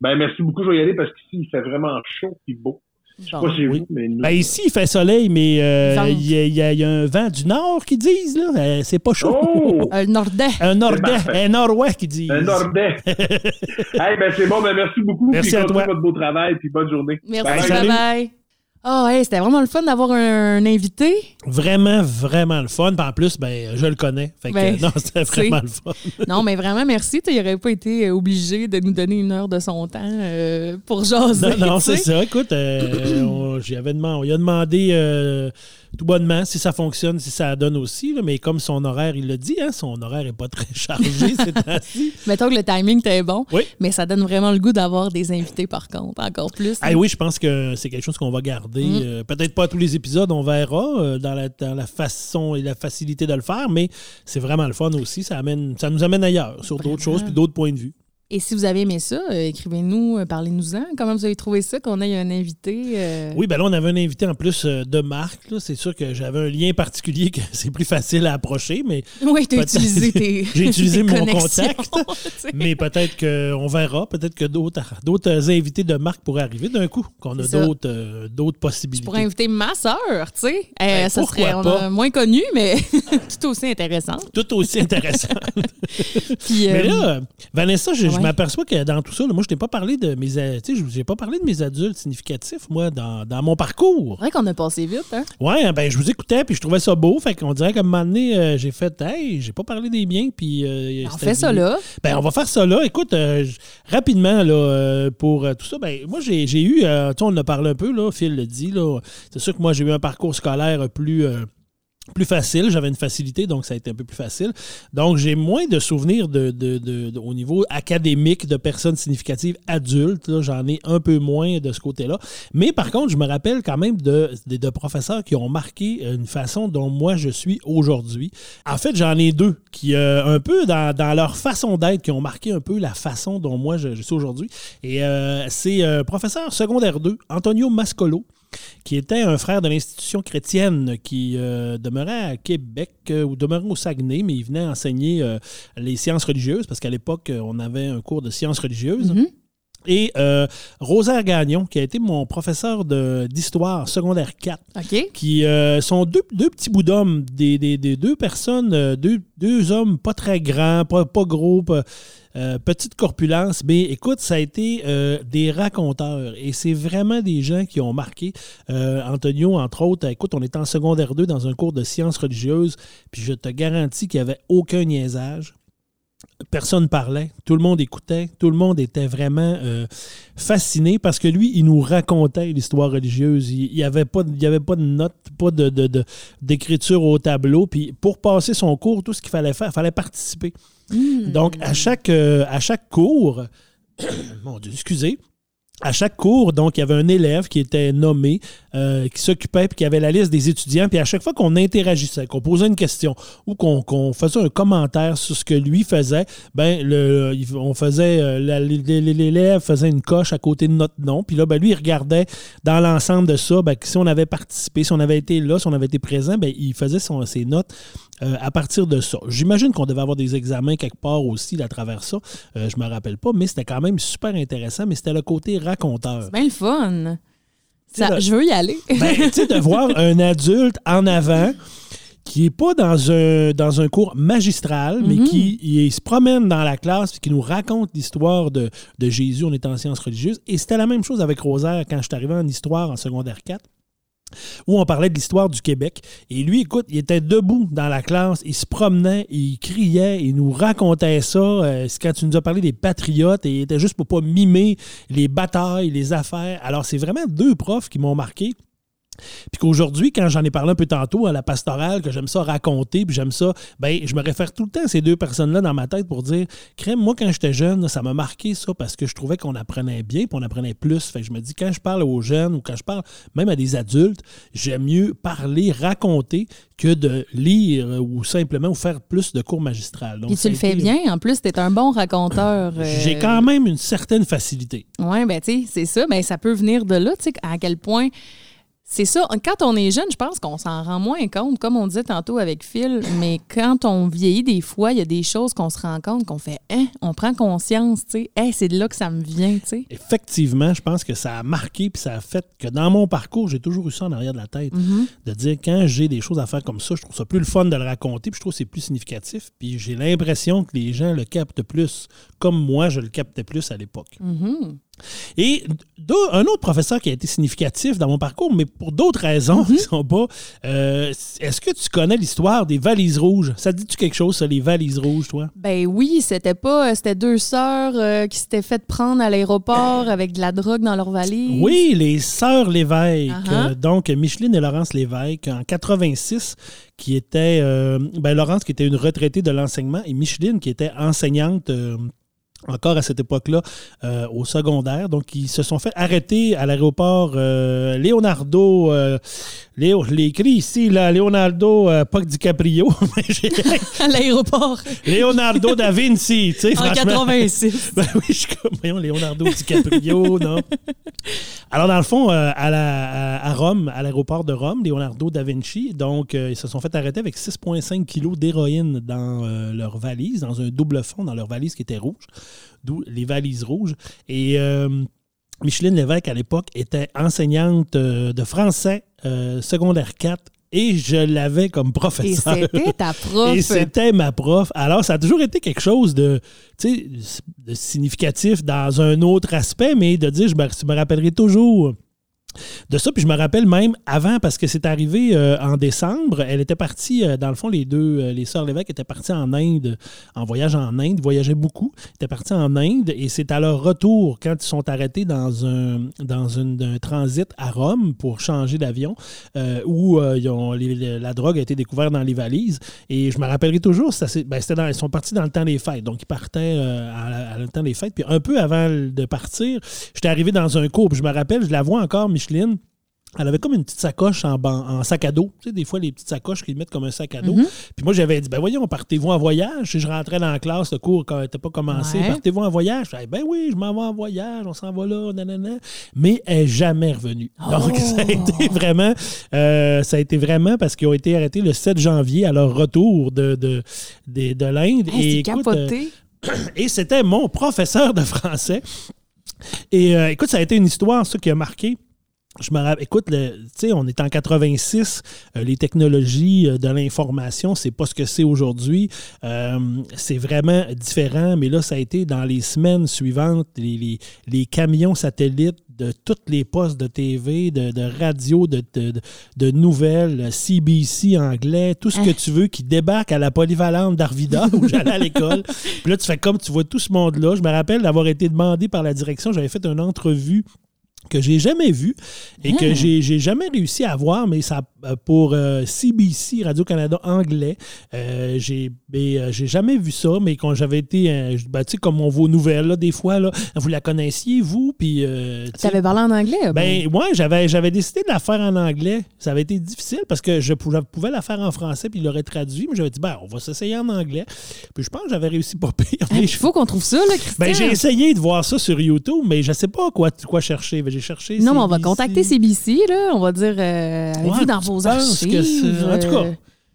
Ben, merci beaucoup. Je vais y aller parce qu'ici, il fait vraiment chaud et beau. Je sais Bon. pas chez Oui. vous, mais nous. Ben ici, il fait soleil, mais euh, il y, a- il y a- il y a un vent du nord qui disent, là. Euh, c'est pas chaud. Oh! Le Nordais. Un nordais, un nord-ouest qui dit. Un Nordais. hey, ben, c'est bon. Ben, merci beaucoup. Merci puis à toi. votre beau travail. Puis bonne journée. Merci, Bye. salut. Ah, hey, c'était vraiment le fun d'avoir un, un invité. Vraiment, vraiment le fun. Puis en plus, ben, je le connais. Fait que, Ben, non, c'était vraiment le fun. Non, mais vraiment, merci. Il n'aurait pas été euh, obligé de nous donner une heure de son temps euh, pour jaser. Non, c'est ça. Écoute, euh, on, j'y avais demandé, on lui a demandé euh, tout bonnement si ça fonctionne, si ça donne aussi. là, mais comme son horaire, il l'a dit, hein, son horaire n'est pas très chargé ces temps-ci. Mettons que le timing était bon, Oui. mais ça donne vraiment le goût d'avoir des invités, par contre, encore plus. Ah oui, je pense que c'est quelque chose qu'on va garder. Mm. euh, peut-être pas à tous les épisodes, on verra euh, dans, la, dans la façon et la facilité de le faire, mais c'est vraiment le fun aussi. Ça, amène, ça nous amène ailleurs, sur d'autres choses puis d'autres points de vue. Et si vous avez aimé ça, euh, écrivez-nous, euh, parlez-nous-en. Comment vous avez trouvé ça qu'on ait un invité? euh, Oui, ben là, on avait un invité en plus de Marc. là. C'est sûr que j'avais un lien particulier que c'est plus facile à approcher, mais, Oui, tu as utilisé tes. J'ai utilisé tes mon contact. mais peut-être qu'on verra. Peut-être que d'autres invités de Marc pourraient arriver d'un coup, qu'on a d'autres d'autres Je possibilités. pourrais inviter ma sœur, tu sais. Ben, ça serait on pas? a moins connu, mais tout aussi intéressante. Tout aussi intéressant. Puis, Mais là, Vanessa, je, je m'aperçois que dans tout ça, là, moi, je t'ai pas parlé de mes, je j'ai pas parlé de mes adultes significatifs, moi, dans, dans mon parcours. c'est vrai qu'on a passé vite, hein? Ouais, ben je vous écoutais puis je trouvais ça beau, fait qu'on dirait qu'à un moment donné, euh, j'ai fait, hey, j'ai pas parlé des miens, puis euh, On c'était fait ça là. Ben, on va faire ça là. Écoute, euh, rapidement, là, pour tout ça, ben, moi, j'ai eu, tu sais, on en a parlé un peu, là, Phil le dit, là. C'est sûr que moi, j'ai eu un parcours scolaire plus. Plus facile, j'avais une facilité, donc ça a été un peu plus facile. Donc, j'ai moins de souvenirs de, de- au niveau académique de personnes significatives adultes. J'en ai un peu moins de ce côté-là. Mais par contre, je me rappelle quand même de, professeurs qui ont marqué une façon dont moi je suis aujourd'hui. En fait, j'en ai deux qui, euh, un peu dans, dans leur façon d'être, qui ont marqué un peu la façon dont moi je, je suis aujourd'hui. Et euh, c'est euh, professeur secondaire 2, Antonio Mascolo qui était un frère de l'institution chrétienne qui euh, demeurait à Québec euh, ou demeurait au Saguenay, mais il venait enseigner euh, les sciences religieuses parce qu'à l'époque, on avait un cours de sciences religieuses. Mhm. Et euh, Rosaire Gagnon, qui a été mon professeur d'histoire secondaire 4, OK. qui euh, sont deux, deux petits bouts d'hommes, des, des- des deux personnes, euh, deux, deux hommes pas très grands, pas, pas gros, pas- euh, petite corpulence. Mais écoute, ça a été euh, des raconteurs et c'est vraiment des gens qui ont marqué. Euh, Antonio, entre autres, écoute, on était en secondaire 2 dans un cours de sciences religieuses, puis je te garantis qu'il n'y avait aucun niaisage personne parlait, tout le monde écoutait, tout le monde était vraiment euh, fasciné parce que lui, il nous racontait l'histoire religieuse. Il n'y avait, pas de- il y avait pas de notes, pas de, d'écriture au tableau. Puis pour passer son cours, tout ce qu'il fallait faire, il fallait participer. Donc, à chaque, euh, à chaque cours, mon Dieu, excusez, à chaque cours, donc, il y avait un élève qui était nommé, euh, qui s'occupait, puis qui avait la liste des étudiants. Puis à chaque fois qu'on interagissait, qu'on posait une question ou qu'on faisait un commentaire sur ce que lui faisait, ben on faisait, euh, l'élève faisait une coche à côté de notre nom. Puis là, ben, lui, il regardait dans l'ensemble de ça, ben, si on avait participé, si on avait été là, si on avait été présent, ben, il faisait ses notes euh, à partir de ça. J'imagine qu'on devait avoir des examens quelque part aussi à travers ça. Euh, je me rappelle pas, mais c'était quand même super intéressant. Mais c'était le côté raconteur. C'est bien le fun. Ça- je veux y aller. Ben, tu sais, de voir un adulte en avant qui n'est pas dans un, dans un cours magistral, mais Mhm. qui il se promène dans la classe et qui nous raconte l'histoire de, de Jésus. On est en sciences religieuses. Et c'était la même chose avec Rosaire quand je suis arrivé en histoire en secondaire 4 où on parlait de l'histoire du Québec. Et lui, écoute, il était debout dans la classe, il se promenait, il criait, il nous racontait ça. Euh, quand tu nous as parlé des patriotes, et il était juste pour pas mimer les batailles, les affaires. Alors, c'est vraiment deux profs qui m'ont marqué. Puis qu'aujourd'hui, quand j'en ai parlé un peu tantôt à la pastorale, que j'aime ça raconter, puis j'aime ça, ben je me réfère tout le temps à ces deux personnes-là dans ma tête pour dire, crème, moi quand j'étais jeune, ça m'a marqué ça parce que je trouvais qu'on apprenait bien, puis on apprenait plus. Fait que je me dis, quand je parle aux jeunes ou quand je parle même à des adultes, j'aime mieux parler, raconter que de lire ou simplement ou faire plus de cours magistrales. Donc, Puis tu le fais bien. En plus, tu es un bon raconteur. euh, J'ai quand même une certaine facilité. Oui, ben tu sais, c'est ça. Ben, ça peut venir de là, tu sais, à quel point. C'est ça. Quand on est jeune, je pense qu'on s'en rend moins compte, comme on disait tantôt avec Phil, mais quand on vieillit, des fois, il y a des choses qu'on se rend compte, qu'on fait, hein, on prend conscience, tu sais, Hey, c'est de là que ça me vient, tu sais. Effectivement, je pense que ça a marqué puis ça a fait que dans mon parcours, j'ai toujours eu ça en arrière de la tête. De dire quand j'ai des choses à faire comme ça, je trouve ça plus le fun de le raconter puis je trouve que c'est plus significatif. Puis j'ai l'impression que les gens le captent plus, comme moi, je le captais plus à l'époque. Mhm. Et un autre professeur qui a été significatif dans mon parcours, mais pour d'autres raisons qui sont pas. euh, Est-ce que tu connais l'histoire des valises rouges? Ça te dit-tu quelque chose, ça, les valises rouges, toi? Ben oui, c'était pas. euh, C'était deux sœurs euh, qui s'étaient fait prendre à l'aéroport avec de la drogue dans leur valise. Oui, les sœurs Lévesque. Uh-huh. Donc, Micheline et Laurence Lévesque, en 86, qui était. euh, ben, Laurence, qui était une retraitée de l'enseignement, et Micheline, qui était enseignante. Encore à cette époque-là, euh, au secondaire. Donc, ils se sont fait arrêter à l'aéroport euh, Leonardo. Euh, Léo, je l'ai écrit ici, là, Leonardo, pas DiCaprio. À l'aéroport. Leonardo da Vinci, tu sais, En franchement. 86. Ben oui, je suis comme, voyons, Leonardo DiCaprio, non? Alors, dans le fond, à, la- à- Rome, à l'aéroport de Rome, Leonardo da Vinci, donc, ils se sont fait arrêter avec 6,5 kilos d'héroïne dans leur valise, dans un double fond dans leur valise qui était rouge, d'où les valises rouges. Et euh, Micheline Lévesque, à l'époque, était enseignante euh, de français euh, secondaire 4 et je l'avais comme Et professeur. c'était ta prof. Et c'était ma prof. Alors, ça a toujours été quelque chose de significatif dans un autre aspect, mais de dire, je me, je me rappellerai toujours de ça. Puis je me rappelle même avant, parce que c'est arrivé euh, en décembre, elle était partie, euh, dans le fond, les deux, euh, les sœurs Lévesque étaient parties en Inde, en voyage en Inde, voyageaient beaucoup, étaient partis en Inde, et c'est à leur retour, quand ils sont arrêtés dans un, transit à Rome pour changer d'avion, où la drogue a été découverte dans les valises. Et je me rappellerai toujours, ben, ils sont partis dans le temps des fêtes. Donc, ils partaient à, le temps des fêtes. Puis un peu avant de partir, j'étais arrivé dans un cours. Je me rappelle, je la vois encore, Micheline. Elle avait comme une petite sacoche en, sac à dos. Tu sais, des fois, les petites sacoches qu'ils mettent comme un sac à dos. Puis moi, j'avais dit, ben voyons, partez-vous en voyage? Et je rentrais dans la classe, le cours n'était pas commencé. Ouais. Partez-vous en voyage? Je disais, ben oui, je m'en vais en voyage, on s'en va là, nanana. Mais elle n'est jamais revenue. Donc, ça a été vraiment, euh, ça a été vraiment parce qu'ils ont été arrêtés le 7 janvier à leur retour de, de, de, de l'Inde. Hey, Et écoute, euh, capoté. et c'était mon professeur de français. Et euh, écoute, ça a été une histoire, ça, qui a marqué. Je me rappelle, écoute, tu sais, on est en 86, euh, les technologies euh, de l'information, c'est pas ce que c'est aujourd'hui. Euh, c'est vraiment différent, mais là, ça a été dans les semaines suivantes, les, les- les camions satellites de toutes les postes de TV, de, de radio, de, de- de- de nouvelles, CBC anglais, tout ce que tu veux qui débarque à la polyvalente d'Arvida où j'allais à l'école. Puis là, tu fais comme tu vois tout ce monde-là. Je me rappelle d'avoir été demandé par la direction, j'avais fait une entrevue que j'ai jamais vue et que j'ai j'ai jamais réussi à voir, mais ça euh, pour euh, CBC, Radio-Canada anglais. Euh, j'ai mais, euh, j'ai jamais vu ça, mais quand j'avais été, euh, ben, tu sais, comme on voit aux nouvelles, là, des fois, là, vous la connaissiez, vous, puis... euh, tu avais parlé en anglais? ben, moi, j'avais, j'avais décidé de la faire en anglais. Ça avait été difficile parce que je pouvais, la faire en français puis il l'aurait traduit, mais j'avais dit, ben, on va s'essayer en anglais. Puis je pense que j'avais réussi pas pire. Mais Il faut qu'on trouve ça, là, Christian. ben, j'ai essayé de voir ça sur YouTube, mais je sais pas quoi, quoi chercher. J'ai cherché. Non, mais on va contacter CBC, là. On va dire, euh, avez-vous Ouais, dans vos archives? En tout cas, euh,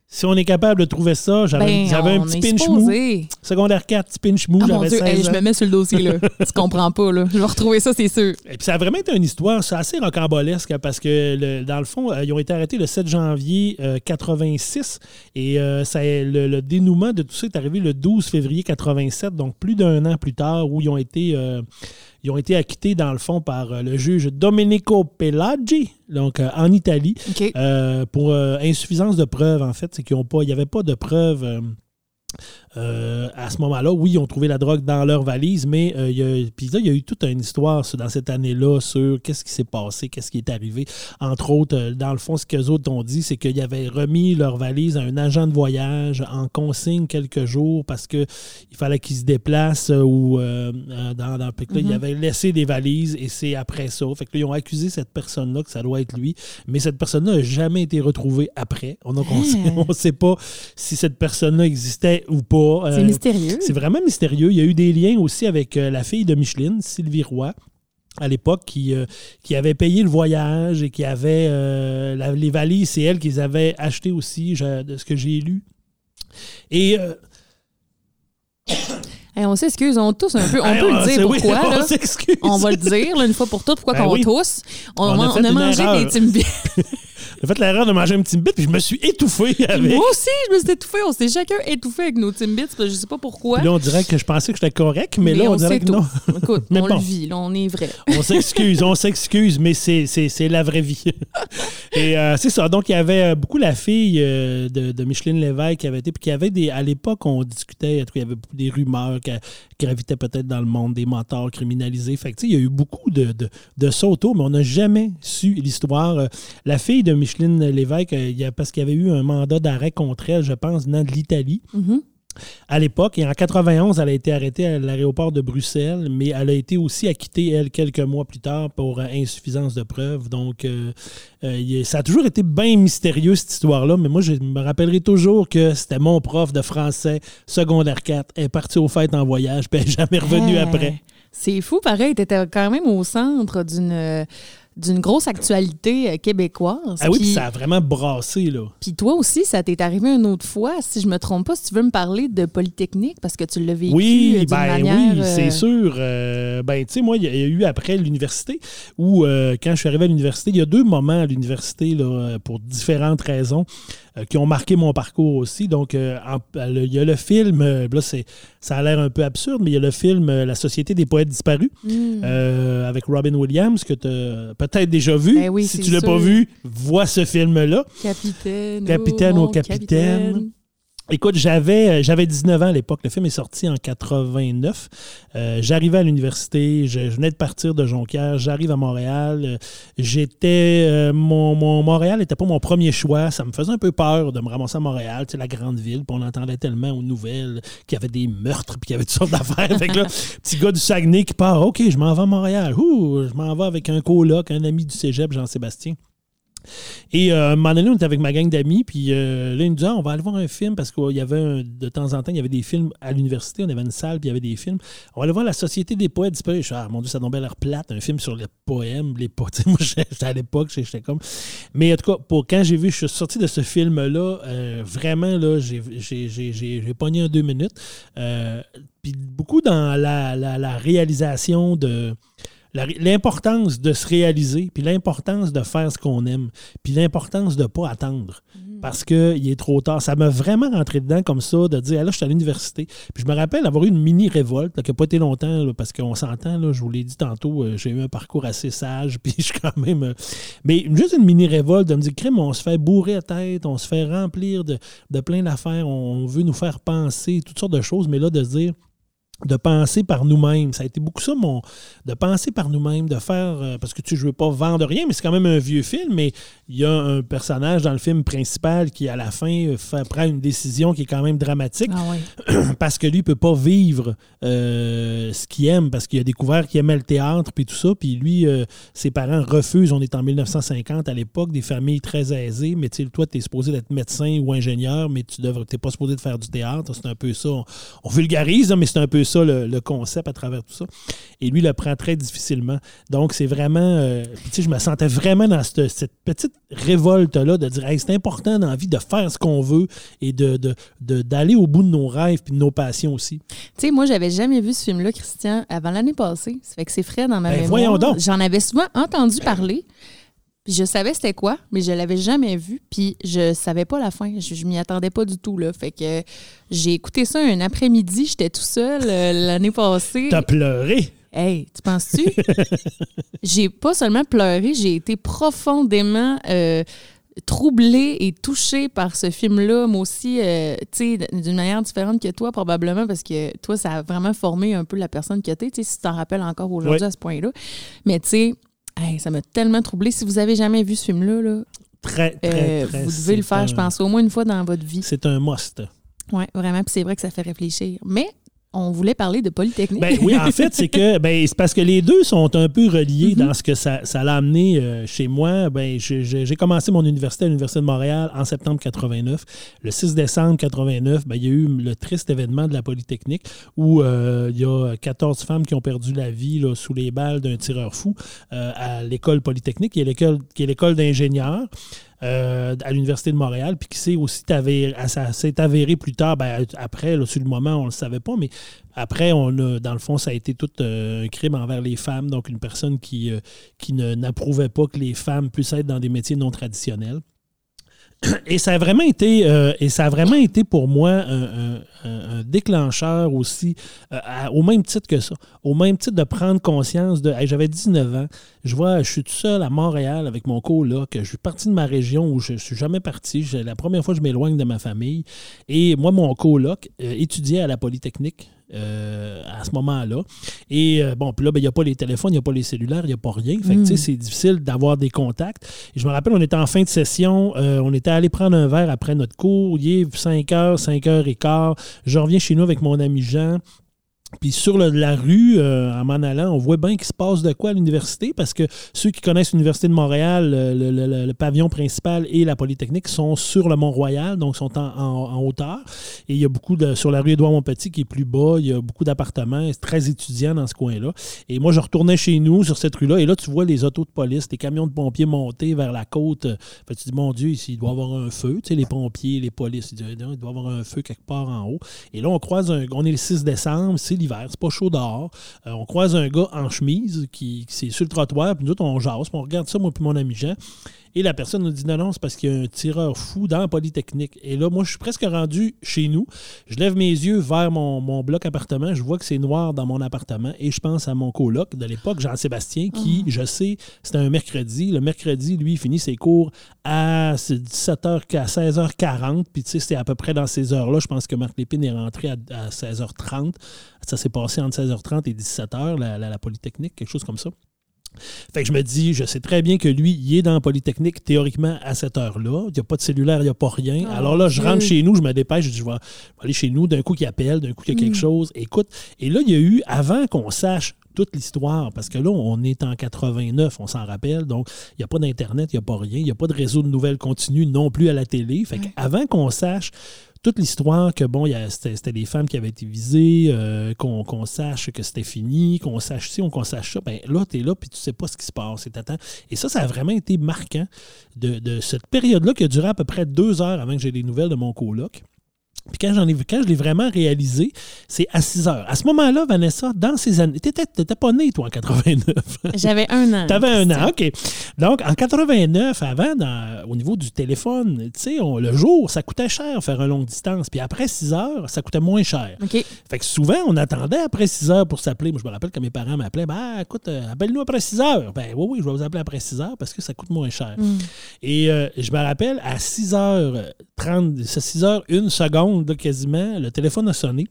si on est capable de trouver ça, j'avais, ben, un petit pinch mou. Secondaire 4, petit pinch mou, Ah, j'avais Dieu, 16 hey, je me mets sur le dossier, là. tu comprends pas, là. Je vais retrouver ça, c'est sûr. Et puis ça a vraiment été une histoire, c'est assez rocambolesque parce que le- dans le fond, euh, ils ont été arrêtés le 7 janvier euh, 86 et euh, ça, le, le dénouement de tout ça est arrivé le 12 février 87, donc plus d'un an plus tard où ils ont été, euh, ils ont été acquittés dans le fond par euh, le juge Domenico Pelaggi, donc euh, en Italie, euh, pour euh, insuffisance de preuves en fait, c'est qu'ils ont pas, il n'y avait pas de preuves. Euh, à ce moment-là, oui, ils ont trouvé la drogue dans leur valise, mais euh, il y a, puis là, il y a eu toute une histoire sur- dans cette année-là sur qu'est-ce qui s'est passé, qu'est-ce qui est arrivé. Entre autres, euh, dans le fond, ce qu'eux autres ont dit, c'est qu'ils avaient remis leur valise à un agent de voyage en consigne quelques jours parce que il fallait qu'ils se déplacent ou euh, dans, dans que là, ils avaient laissé des valises et c'est après ça. Fait que là, ils ont accusé cette personne-là que ça doit être lui, mais cette personne-là n'a jamais été retrouvée après. On ne sait pas si cette personne-là existait ou pas. C'est Euh, mystérieux. c'est vraiment mystérieux. Il y a eu des liens aussi avec euh, la fille de Micheline, Sylvie Roy à l'époque qui, euh, qui avait payé le voyage et qui avait euh, la- les valises, c'est elle qui les avait achetées aussi, je- de ce que j'ai lu. Et euh, Hey, on s'excuse, on tousse un peu. On hey, peut le c'est- dire pourquoi, on là. s'excuse. On va le dire, là, une fois pour toutes, pourquoi Ben qu'on oui. tousse. On, On a mangé erreur. des Timbits. J'ai fait l'erreur de manger un petit bit, puis je me suis étouffé avec. Moi aussi, je me suis étouffée. On s'est chacun étouffé avec nos Timbits. Je sais pas pourquoi. Puis là, on dirait que je pensais que j'étais correct, mais, là, on, dirait que non. Écoute, Mais on bon. le vit, là, on est vrai. On s'excuse, on s'excuse, mais c'est, la vraie vie. Et euh, c'est ça. Donc, il y avait euh, beaucoup la fille euh, de, de Micheline Lévesque qui avait été. Puis qui avait des. À l'époque, on discutait, il y avait des rumeurs qui gravitaient peut-être dans le monde des mentors criminalisés. Fait que, il y a eu beaucoup de, de, de ça autour, mais on n'a jamais su l'histoire. La fille de Micheline Lévesque, euh, parce qu'il y avait eu un mandat d'arrêt contre elle, je pense, venant de l'Italie. Mhm. à l'époque. Et en 91, elle a été arrêtée à l'aéroport de Bruxelles, mais elle a été aussi acquittée, elle, quelques mois plus tard pour insuffisance de preuves. Donc, ça a toujours été bien mystérieux, cette histoire-là, mais moi, je me rappellerai toujours que c'était mon prof de français, secondaire 4, elle est partie aux fêtes en voyage, puis elle n'est jamais revenue après. C'est fou, pareil, tu étais quand même au centre d'une d'une grosse actualité euh, québécoise. Ah oui, puis ça a vraiment brassé, là. Puis toi aussi, ça t'est arrivé une autre fois, si je me trompe pas, si tu veux me parler de Polytechnique, parce que tu l'as vécu oui, euh, ben, manière... Oui, c'est sûr. ben, tu sais, moi, il y, a eu après l'université, où quand je suis arrivé à l'université, il y a deux moments à l'université, là, pour différentes raisons. Euh, qui ont marqué mon parcours aussi. Donc, euh, il y a le film, euh, là, ça a l'air un peu absurde, mais il y a le film La Société des poètes disparus mm. avec Robin Williams, que tu as peut-être déjà vu. Ben si tu ne l'as pas vu, vois ce film-là. Capitaine. Capitaine au capitaine. Écoute, j'avais euh, j'avais 19 ans à l'époque. Le film est sorti en 89. Euh, j'arrivais à l'université. Je, venais de partir de Jonquière. J'arrive à Montréal. Euh, j'étais mon, Montréal n'était pas mon premier choix. Ça me faisait un peu peur de me ramasser à Montréal, tu la grande ville. Puis on entendait tellement aux nouvelles qu'il y avait des meurtres puis qu'il y avait toutes sortes d'affaires. fait là, petit gars du Saguenay qui part. OK, je m'en vais à Montréal. Ouh, je m'en vais avec un coloc, un ami du Cégep, Jean-Sébastien. Et euh, un moment donné, on était avec ma gang d'amis, puis euh, là, ils nous disaient, ah, on va aller voir un film parce qu'il y avait, de temps en temps, il y avait des films à l'université, on avait une salle, puis il y avait des films. On va aller voir La Société des poètes disparus. Je ah, mon Dieu, ça tombait l'air plate, un film sur les poèmes, les poètes. Moi, j'étais à l'époque, j'étais comme. Mais en tout cas, pour quand j'ai vu, je suis sorti de ce film-là, euh, vraiment, là, j'ai pogné en deux minutes. puis beaucoup dans la réalisation de l'importance de se réaliser, puis l'importance de faire ce qu'on aime, puis l'importance de ne pas attendre mhm. parce qu'il est trop tard. Ça m'a vraiment rentré dedans comme ça, de dire, là, je suis à l'université. Puis je me rappelle avoir eu une mini-révolte, qui n'a pas été longtemps, parce qu'on s'entend, je vous l'ai dit tantôt, euh, j'ai eu un parcours assez sage, puis je suis quand même... Euh, mais juste une mini-révolte de me dire, crème, on se fait bourrer la tête, on se fait remplir de, de plein d'affaires, on veut nous faire penser, toutes sortes de choses, mais là, de se dire de penser par nous-mêmes. Ça a été beaucoup ça, mon, de penser par nous-mêmes, de faire, euh, parce que tu ne veux pas vendre rien, mais c'est quand même un vieux film, mais il y a un personnage dans le film principal qui, à la fin, euh, fait, prend une décision qui est quand même dramatique, ah parce que lui, il ne peut pas vivre euh, ce qu'il aime, parce qu'il a découvert qu'il aimait le théâtre, puis tout ça, puis lui, ses parents refusent, on est en 1950 à l'époque, des familles très aisées, mais tu sais, toi, tu es supposé d'être médecin ou ingénieur, mais tu n'es pas supposé de faire du théâtre, c'est un peu ça. On, on vulgarise, mais c'est un peu ça le, concept à travers tout ça. Et lui le prend très difficilement. Donc, c'est vraiment. Euh, tu sais, je me sentais vraiment dans cette, petite révolte-là de dire c'est important dans la vie de faire ce qu'on veut et d'aller de, d'aller au bout de nos rêves et de nos passions aussi. Tu sais, moi, j'avais jamais vu ce film-là, Christian, avant l'année passée. Ça fait que c'est frais dans ma ben, mémoire. Voyons donc. J'en avais souvent entendu parler. Puis je savais c'était quoi, mais je l'avais jamais vu. Puis je savais pas la fin. Je, m'y attendais pas du tout. Là. Fait que j'ai écouté ça un après-midi. J'étais tout seul euh, l'année passée. T'as pleuré? Hey, tu penses-tu? j'ai pas seulement pleuré, j'ai été profondément euh, troublée et touchée par ce film-là. Moi aussi, euh, tu sais, d'une manière différente que toi, probablement, parce que toi, ça a vraiment formé un peu la personne que tu es, si tu t'en rappelles encore aujourd'hui à ce point-là. Mais tu sais, ça m'a tellement troublé. Si vous avez jamais vu ce film-là, là, très, très, euh, vous devez le faire, je pense, au moins une fois dans votre vie. C'est un must. Oui, vraiment. Puis c'est vrai que ça fait réfléchir. Mais on voulait parler de Polytechnique. Ben, oui, en fait, c'est que ben, c'est parce que les deux sont un peu reliés mm-hmm. dans ce que ça, l'a amené euh, chez moi. Ben, j'ai commencé mon université à l'Université de Montréal en septembre 89. Le 6 décembre 89, ben, il y a eu le triste événement de la Polytechnique où euh, il y a 14 femmes qui ont perdu la vie sous les balles d'un tireur fou euh, à l'école Polytechnique, qui est l'école d'ingénieurs. Euh, à l'Université de Montréal, puis qui s'est aussi avéré, s'est avéré plus tard, ben, après, sur le moment, on ne le savait pas, mais après, on dans le fond, ça a été tout euh, un crime envers les femmes, donc une personne qui, euh, qui n'approuvait pas que les femmes puissent être dans des métiers non traditionnels. Et ça a vraiment été, et ça a vraiment été pour moi un, déclencheur aussi, au même titre que ça, au même titre de prendre conscience de, j'avais 19 ans, je vois, je suis tout seul à Montréal avec mon coloc. Je suis parti de ma région où je suis jamais parti. La première fois que je m'éloigne de ma famille. Et moi, mon coloc euh, étudiait à la Polytechnique. Euh, à ce moment-là. Et euh, bon, puis là, ben, il n'y a pas les téléphones, il n'y a pas les cellulaires, il n'y a pas rien. Fait que, tu sais, c'est difficile d'avoir des contacts. Et je me rappelle, on était en fin de session, on était allé prendre un verre après notre cours. Il est 5 h, 5 h et quart. Je reviens chez nous avec mon ami Jean. Puis sur la rue, euh, en m'en allant, on voit bien qu'il se passe de quoi à l'université, parce que ceux qui connaissent l'Université de Montréal, le, pavillon principal et la Polytechnique sont sur le Mont-Royal, donc sont en, hauteur. Et il y a beaucoup de. Sur la rue Édouard-Montpetit, qui est plus bas, il y a beaucoup d'appartements, c'est très étudiant dans ce coin-là. Et moi, je retournais chez nous, sur cette rue-là, et là, tu vois les autos de police, les camions de pompiers montés vers la côte. Fait, tu dis, mon Dieu, ici, il doit y avoir un feu. Tu sais, les pompiers, les polices, il doit y avoir un feu quelque part en haut. Et là, on croise un. On est le 6 décembre, c'est l'hiver, c'est pas chaud dehors. Euh, on croise un gars en chemise qui, qui est sur le trottoir, puis nous autres, on jase, on regarde ça, moi puis mon ami Jean. Et la personne nous dit non, non, c'est parce qu'il y a un tireur fou dans la Polytechnique. Et là, moi, je suis presque rendu chez nous. Je lève mes yeux vers mon, bloc appartement. Je vois que c'est noir dans mon appartement. Et je pense à mon coloc de l'époque, Jean-Sébastien, qui, ah. je sais, c'était un mercredi. Le mercredi, lui, il finit ses cours à 17h, à 16h40. Puis, tu sais, c'était à peu près dans ces heures-là. Je pense que Marc Lépine est rentré à, 16h30. Ça s'est passé entre 16h30 et 17h, la Polytechnique, quelque chose comme ça. Fait que je me dis, je sais très bien que lui, il est dans la Polytechnique théoriquement à cette heure-là. Il n'y a pas de cellulaire, il n'y a pas rien. Ah, Alors là, je rentre chez nous, je me dépêche, je dis, je vais aller chez nous, d'un coup qui appelle, d'un coup il y a quelque mm. chose. Écoute, et là, il y a eu, avant qu'on sache toute l'histoire, parce que là, on est en 89, on s'en rappelle, donc il n'y a pas d'Internet, il n'y a pas rien, il n'y a pas de réseau de nouvelles continues non plus à la télé. Fait qu'avant qu'on sache toute l'histoire que, bon, c'était des femmes qui avaient été visées, euh, qu'on sache que c'était fini, qu'on sache ci, qu'on sache ça, ben là, tu là, puis tu sais pas ce qui se passe. Et, et ça, ça a vraiment été marquant de, cette période-là qui a duré à peu près deux heures avant que j'ai des nouvelles de mon coloc. Puis quand, j'en ai, quand je l'ai vraiment réalisé, c'est à 6 heures. À ce moment-là, Vanessa, dans ces années. Tu n'étais pas née, toi, en 89. J'avais un an. Tu avais un an, OK. Donc, en 89, avant, au niveau du téléphone, tu sais, le jour, ça coûtait cher faire une longue distance. Puis après 6 heures, ça coûtait moins cher. OK. Fait que souvent, on attendait après 6 heures pour s'appeler. Moi, je me rappelle que mes parents m'appelaient. Ben, écoute, euh, appelle-nous après 6 heures. Ben, oui, oui, je vais vous appeler après 6 heures parce que ça coûte moins cher. Mm. Et euh, je me rappelle, à 6 h 30, 6 h 1 seconde, quasiment, le téléphone a sonné.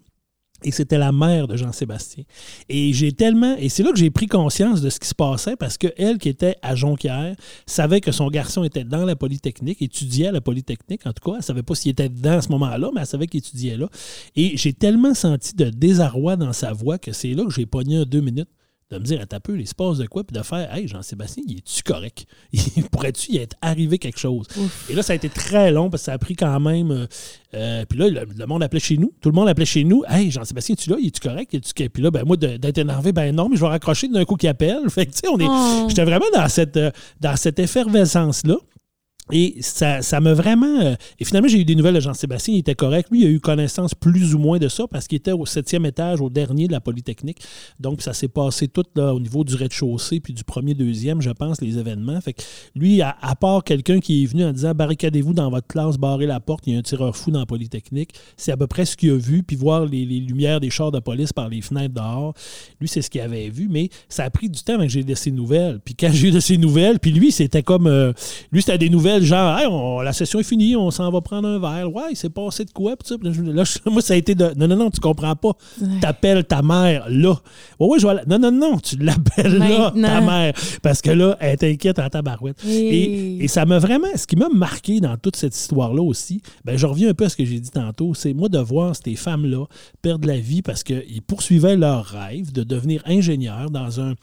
Et c'était la mère de Jean-Sébastien. Et j'ai tellement. Et c'est là que j'ai pris conscience de ce qui se passait parce qu'elle, qui était à Jonquière, savait que son garçon était dans la Polytechnique, étudiait à la Polytechnique, en tout cas. Elle savait pas s'il était dedans à ce moment-là, mais elle savait qu'il étudiait là. Et j'ai tellement senti de désarroi dans sa voix que c'est là que j'ai pogné deux minutes de me dire, à ta peu, il se passe de quoi, puis de faire, hey, Jean-Sébastien, il est-tu correct? Pourrais-tu y être arrivé quelque chose? Et là, ça a été très long parce que ça a pris quand même. Euh, euh, puis là, le, monde appelait chez nous. Tout le monde appelait chez nous. Hey, Jean-Sébastien, es-tu là? Il est-tu correct? Est puis là, ben, moi, d'être énervé, ben non, mais je vais raccrocher d'un coup qui appelle. Fait que, tu sais, on est. Oh. J'étais vraiment dans cette, euh, dans cette effervescence-là. Et ça, m'a vraiment. Euh, et finalement, j'ai eu des nouvelles de Jean-Sébastien. Il était correct. Lui, il a eu connaissance plus ou moins de ça parce qu'il était au septième étage, au dernier de la Polytechnique. Donc, ça s'est passé tout au niveau du rez-de-chaussée, puis du premier, deuxième, je pense, les événements. Fait que lui, à, part quelqu'un qui est venu en disant barricadez-vous dans votre classe, barrez la porte, il y a un tireur fou dans la Polytechnique, c'est à peu près ce qu'il a vu, puis voir les, lumières des chars de police par les fenêtres dehors. Lui, c'est ce qu'il avait vu, mais ça a pris du temps avant que j'ai de ses nouvelles. Puis quand j'ai eu de ses nouvelles, puis lui, c'était comme. Euh, lui, c'était des nouvelles genre, la session est finie, on s'en va prendre un verre. Ouais, il s'est passé de quoi? là, moi, ça a été de. Non, non, non, tu comprends pas. T'appelles ta mère là. Ouais, ouais, je vais Non, non, non, tu l'appelles là, ta mère. Parce que là, elle est inquiète en tabarouette. Et, et ça m'a vraiment. Ce qui m'a marqué dans toute cette histoire-là aussi, ben, je reviens un peu à ce que j'ai dit tantôt, c'est moi de voir ces femmes-là perdre la vie parce qu'ils poursuivaient leur rêve de devenir ingénieurs dans un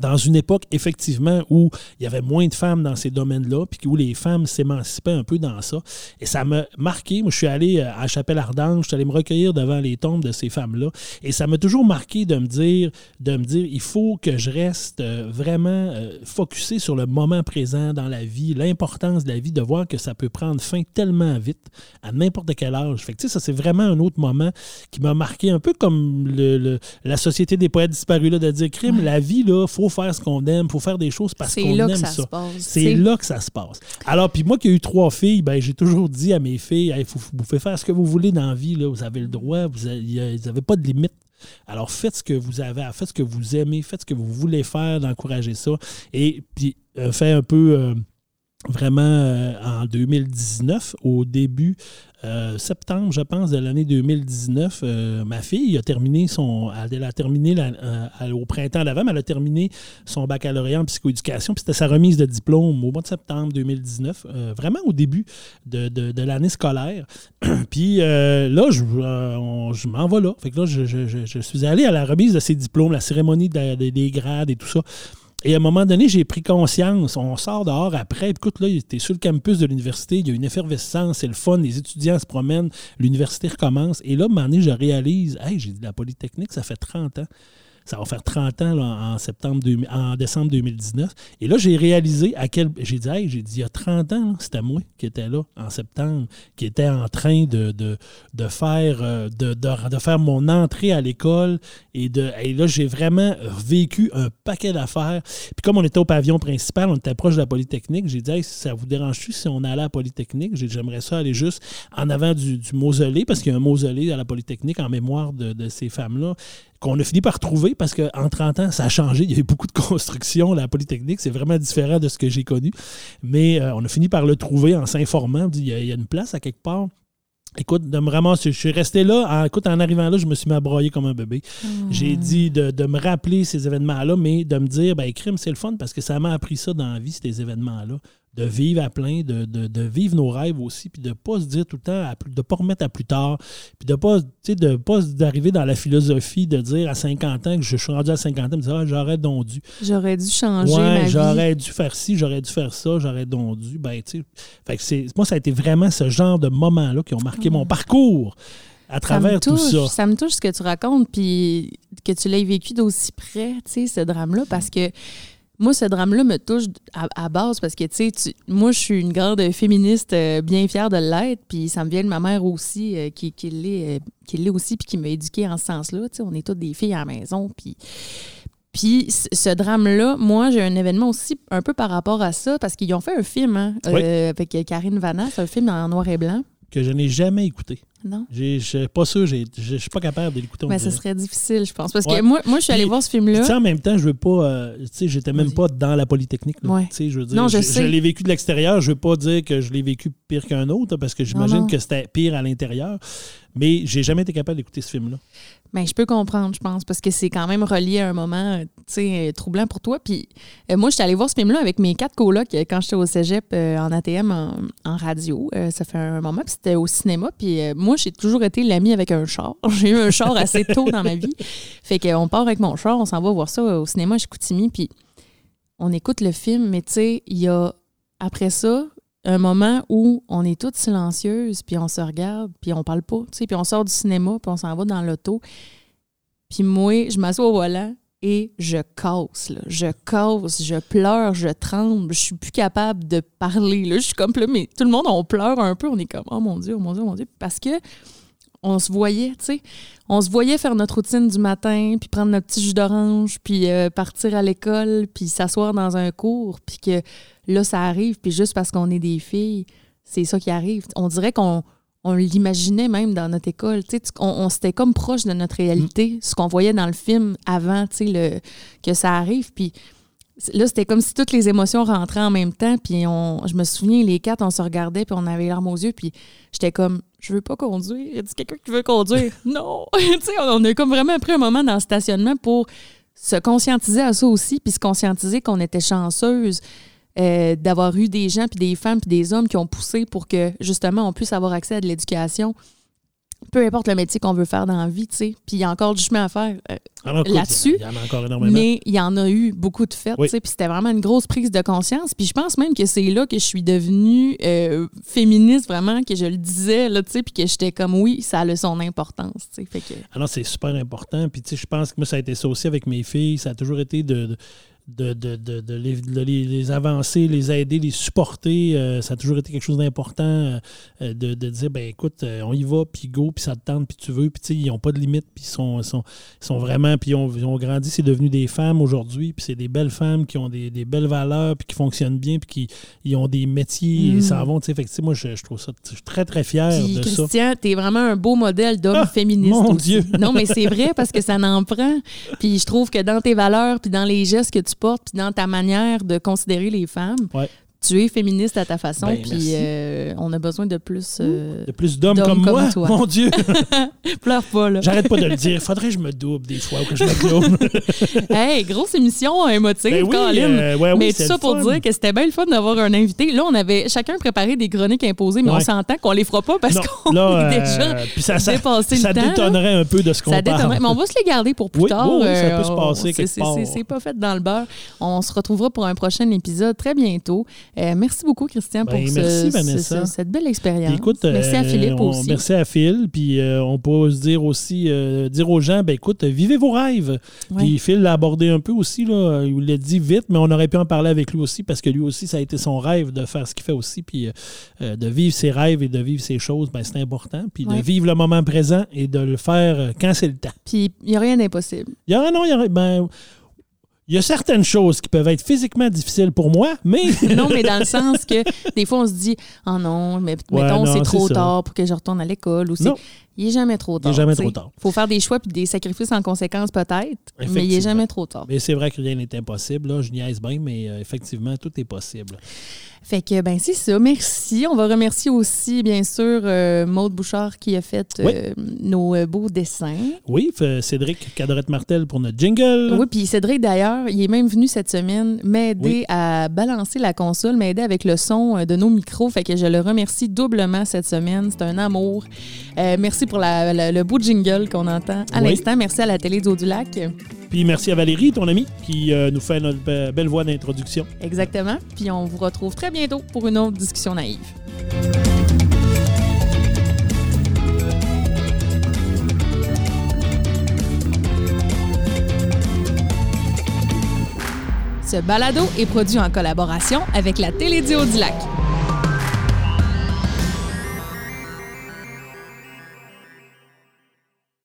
dans une époque, effectivement, où il y avait moins de femmes dans ces domaines-là, puis où les femmes s'émancipaient un peu dans ça. Et ça m'a marqué. Moi, je suis allé euh, à Chapelle Ardente, je suis allé me recueillir devant les tombes de ces femmes-là. Et ça m'a toujours marqué de me dire, de me dire, il faut que je reste euh, vraiment euh, focusé sur le moment présent dans la vie, l'importance de la vie, de voir que ça peut prendre fin tellement vite, à n'importe quel âge. Fait que, tu sais, ça, c'est vraiment un autre moment qui m'a marqué, un peu comme le, la Société des poètes disparus, là, de dire, crime, la vie, là, faut faire ce qu'on aime, il faut faire des choses parce qu'on aime ça. C'est là que ça se passe. Alors, puis moi qui ai eu trois filles, ben, j'ai toujours dit à mes filles, faut, vous faire ce que vous voulez dans la vie, là, vous avez le droit, vous n'avez pas de limite. Alors faites ce que vous avez à faites ce que vous aimez, faites ce que vous voulez faire, d'encourager ça. Et puis, euh, fait un peu. Euh, vraiment euh, en 2019, au début euh, septembre, je pense, de l'année 2019, euh, ma fille a terminé son. Elle, a terminé au printemps d'avant, mais elle a terminé son baccalauréat en psychoéducation. Puis c'était sa remise de diplôme au mois de septembre 2019, vraiment au début de, l'année scolaire. puis là, je, je m'en vais là. Fait que là, je, suis allé à la remise de ses diplômes, la cérémonie des grades et tout ça. Et à un moment donné, j'ai pris conscience. On sort dehors après. Écoute, là, tu es sur le campus de l'université. Il y a une effervescence, c'est le fun. Les étudiants se promènent. L'université recommence. Et là, à un moment donné, je réalise, hey, j'ai dit la Polytechnique, ça fait 30 ans. Ça va faire 30 ans en, septembre en décembre 2019. Et là, j'ai réalisé à quel. J'ai dit, hey, j'ai dit, il y a 30 ans, c'était moi qui étais là en septembre, qui était en train de, de, faire, euh, de, de, faire mon entrée à l'école. Et, de, et là, j'ai vraiment vécu un paquet d'affaires. Puis comme on était au pavillon principal, on était proche de la Polytechnique, j'ai dit, hey, ça vous dérange-tu si on allait à la Polytechnique? J'aimerais ça aller juste en avant du, du mausolée, parce qu'il y a un mausolée à la Polytechnique en mémoire de, de ces femmes-là qu'on a fini par trouver parce qu'en 30 ans, ça a changé. Il y a eu beaucoup de construction. La Polytechnique, c'est vraiment différent de ce que j'ai connu. Mais euh, on a fini par le trouver en s'informant. Il, il y, a une place à quelque part. Écoute, de me ramasser, je suis resté là. En, écoute, en arrivant là, je me suis mis comme un bébé. Hmm. J'ai dit de, me rappeler ces événements-là, mais de me dire, ben, crime, c'est le fun parce que ça m'a appris ça dans la vie, ces événements-là de vivre à plein, de, vivre nos rêves aussi, puis de ne pas se dire tout le temps, de ne pas remettre à plus tard, puis de ne pas, de pas d'arriver dans la philosophie de dire à 50 ans que je suis rendu à 50 ans, de dire ah, j'aurais donc dû. J'aurais dû changer. Ouais, j'aurais dû faire ci, j'aurais dû faire ça, j'aurais donc dû. Ben, tu sais, moi, ça a été vraiment ce genre de moments-là qui ont marqué mon parcours à travers tout ça. Ça me touche ce que tu racontes, puis que tu l'aies vécu d'aussi près, tu sais, ce drame-là, parce que moi, ce drame-là me touche à, base parce que, tu sais, moi, je suis une grande féministe euh, bien fière de l'être, puis ça me vient de ma mère aussi, euh, qui, qui l'est euh, aussi, puis qui m'a éduquée en ce sens-là. Tu sais, on est toutes des filles à la maison, puis... Puis ce drame-là, moi, j'ai un événement aussi un peu par rapport à ça, parce qu'ils ont fait un film hein, avec Karine Vanna, c'est un film en noir et blanc. Que je n'ai jamais écouté. Non. Je suis pas sûr, je suis pas capable de l'écouter. Mais ce serait difficile, je pense. Parce que moi, moi, je suis allée voir ce film-là. en même temps, je veux pas. Euh, tu sais, j'étais même pas dans la Polytechnique. Je veux dire, non, je, je, l'ai vécu de l'extérieur. Je veux pas dire que je l'ai vécu pire qu'un autre, parce que j'imagine que c'était pire à l'intérieur. Mais j'ai jamais été capable d'écouter ce film-là. Bien, je peux comprendre, je pense, parce que c'est quand même relié à un moment euh, troublant pour toi. Puis euh, moi, je suis allée voir ce film-là avec mes quatre colocs euh, quand j'étais au cégep en ATM en, radio. ça fait un moment, puis c'était au cinéma. Puis moi, j'ai toujours été l'ami avec un char. J'ai eu un char assez tôt dans ma vie. Fait qu'on part avec mon char, on s'en va voir ça au cinéma chez Coutimi, puis on écoute le film, mais tu sais, il y a après ça, un moment où on est toutes silencieuses, puis on se regarde, puis on parle pas, tu sais, puis on sort du cinéma, puis on s'en va dans l'auto. Puis moi, je m'assois au volant et je casse, là. Je casse, je pleure, je tremble, je suis plus capable de parler, là. Je suis comme, là, mais tout le monde, on pleure un peu, on est comme, oh mon Dieu, oh mon Dieu, oh mon Dieu, parce que on se voyait, tu sais. On se voyait faire notre routine du matin, puis prendre notre petit jus d'orange, puis euh, partir à l'école, puis s'asseoir dans un cours, puis que là, ça arrive, puis juste parce qu'on est des filles, c'est ça qui arrive. On dirait qu'on on l'imaginait même dans notre école. Tu sais, on, on s'était comme proche de notre réalité, mm. ce qu'on voyait dans le film avant tu sais, le, que ça arrive. Puis là, c'était comme si toutes les émotions rentraient en même temps. Puis on, je me souviens, les quatre, on se regardait, puis on avait les larmes aux yeux. Puis j'étais comme, je veux pas conduire. Y a quelqu'un qui veut conduire? non! tu sais, on a comme vraiment pris un moment dans le stationnement pour se conscientiser à ça aussi, puis se conscientiser qu'on était chanceuse. Euh, d'avoir eu des gens, puis des femmes, puis des hommes qui ont poussé pour que justement on puisse avoir accès à de l'éducation peu importe le métier qu'on veut faire dans la vie, tu sais. Puis il y a encore du chemin à faire euh, là-dessus. Il y en a encore énormément. Mais il y en a eu beaucoup de fêtes, tu sais. Puis c'était vraiment une grosse prise de conscience. Puis je pense même que c'est là que je suis devenue euh, féministe, vraiment, que je le disais, là, tu sais. Puis que j'étais comme, oui, ça a son importance, tu sais. Que... Alors, c'est super important. Puis, tu sais, je pense que moi, ça a été ça aussi avec mes filles. Ça a toujours été de de, de, de, de les, de les- les avancer, les aider, les supporter. Euh, ça a toujours été quelque chose d'important euh, euh, de, de dire, ben écoute, euh, on y va, puis go, puis ça te tente, puis tu veux. Puis tu ils n'ont pas de limite, puis ils sont, ils sont, ils sont vraiment, puis ils ont, ils ont grandi, c'est devenu des femmes aujourd'hui, puis c'est des belles femmes qui ont des, des belles valeurs, puis qui fonctionnent bien, puis qui ils ont des métiers et s'en vont. tu sais. Fait que, tu moi, je, je trouve ça, je suis très, très fier de ça. Christian, t'es vraiment un beau modèle d'homme Ah, féministe. mon aussi. Dieu. Non, mais c'est vrai parce que ça n'en prend. Puis je trouve que dans tes valeurs, puis dans les gestes que tu puis dans ta manière de considérer les femmes. Tu es féministe à ta façon. Ben, puis euh, on a besoin de plus. euh, De plus d'hommes comme, comme moi, toi. mon Dieu. Pleure pas, là. J'arrête pas de le dire. Faudrait que je me double des fois ou que je me clone. Hey, grosse émission émotive, Ben oui, Colin. euh, ouais, oui, mais c'est tout ça pour fun. dire que c'était bien le fun d'avoir un invité. Là, on avait chacun préparé des chroniques imposées, mais on s'entend qu'on les fera pas parce qu'on est euh, déjà puis ça, ça, dépassé ça le temps. là. détonnerait un peu de ce qu'on Ça parle. détonnerait. Mais on va se les garder pour plus Oui, tard. oui, ça peut se passer quelque part. C'est pas fait dans le beurre. On se retrouvera pour un prochain épisode très bientôt. Euh, merci beaucoup, Christian, Ben, pour merci, ce- ce- cette belle expérience. Écoute, merci à euh, Philippe on- aussi. Merci à Phil. Puis euh, on peut se dire aussi, euh, dire aux gens, ben écoute, vivez vos rêves. Ouais. Puis Phil l'a abordé un peu aussi, là. Il l'a dit vite, mais on aurait pu en parler avec lui aussi parce que lui aussi, ça a été son rêve de faire ce qu'il fait aussi. Puis euh, euh, de vivre ses rêves et de vivre ses choses, ben c'est important. Puis Ouais. de vivre le moment présent et de le faire euh, quand c'est le temps. Puis il n'y a rien d'impossible. Il y a, non, il y a, ben, il y a certaines choses qui peuvent être physiquement difficiles pour moi, mais non, mais dans le sens que des fois, on se dit Oh non, mais mettons, c'est trop tard pour que je retourne à l'école. Ou. Il est jamais trop tard. Il est jamais trop tard. faut faire des choix puis des sacrifices en conséquence, peut-être, mais il est Effectivement. jamais trop tard. Mais c'est vrai que rien n'est impossible. Là. Je niaise bien, mais euh, effectivement, tout est possible. Fait que, ben, c'est ça. Merci. On va remercier aussi, bien sûr, euh, Maude Bouchard qui a fait euh, nos beaux dessins. Oui, Cédric Cadorette-Martel pour notre jingle. Oui, puis Cédric, d'ailleurs, il est même venu cette semaine m'aider Oui. à balancer la console, m'aider avec le son de nos micros. Fait que je le remercie doublement cette semaine. C'est un amour. Euh, merci pour la- la- le beau jingle qu'on entend à Oui. l'instant. Merci à la télé du Haut-du-Lac. Puis merci à Valérie, ton amie, qui euh, nous fait notre be- belle voix d'introduction. Exactement. Puis on vous retrouve très bientôt pour une autre discussion naïve. Ce balado est produit en collaboration avec la Télédio du Lac.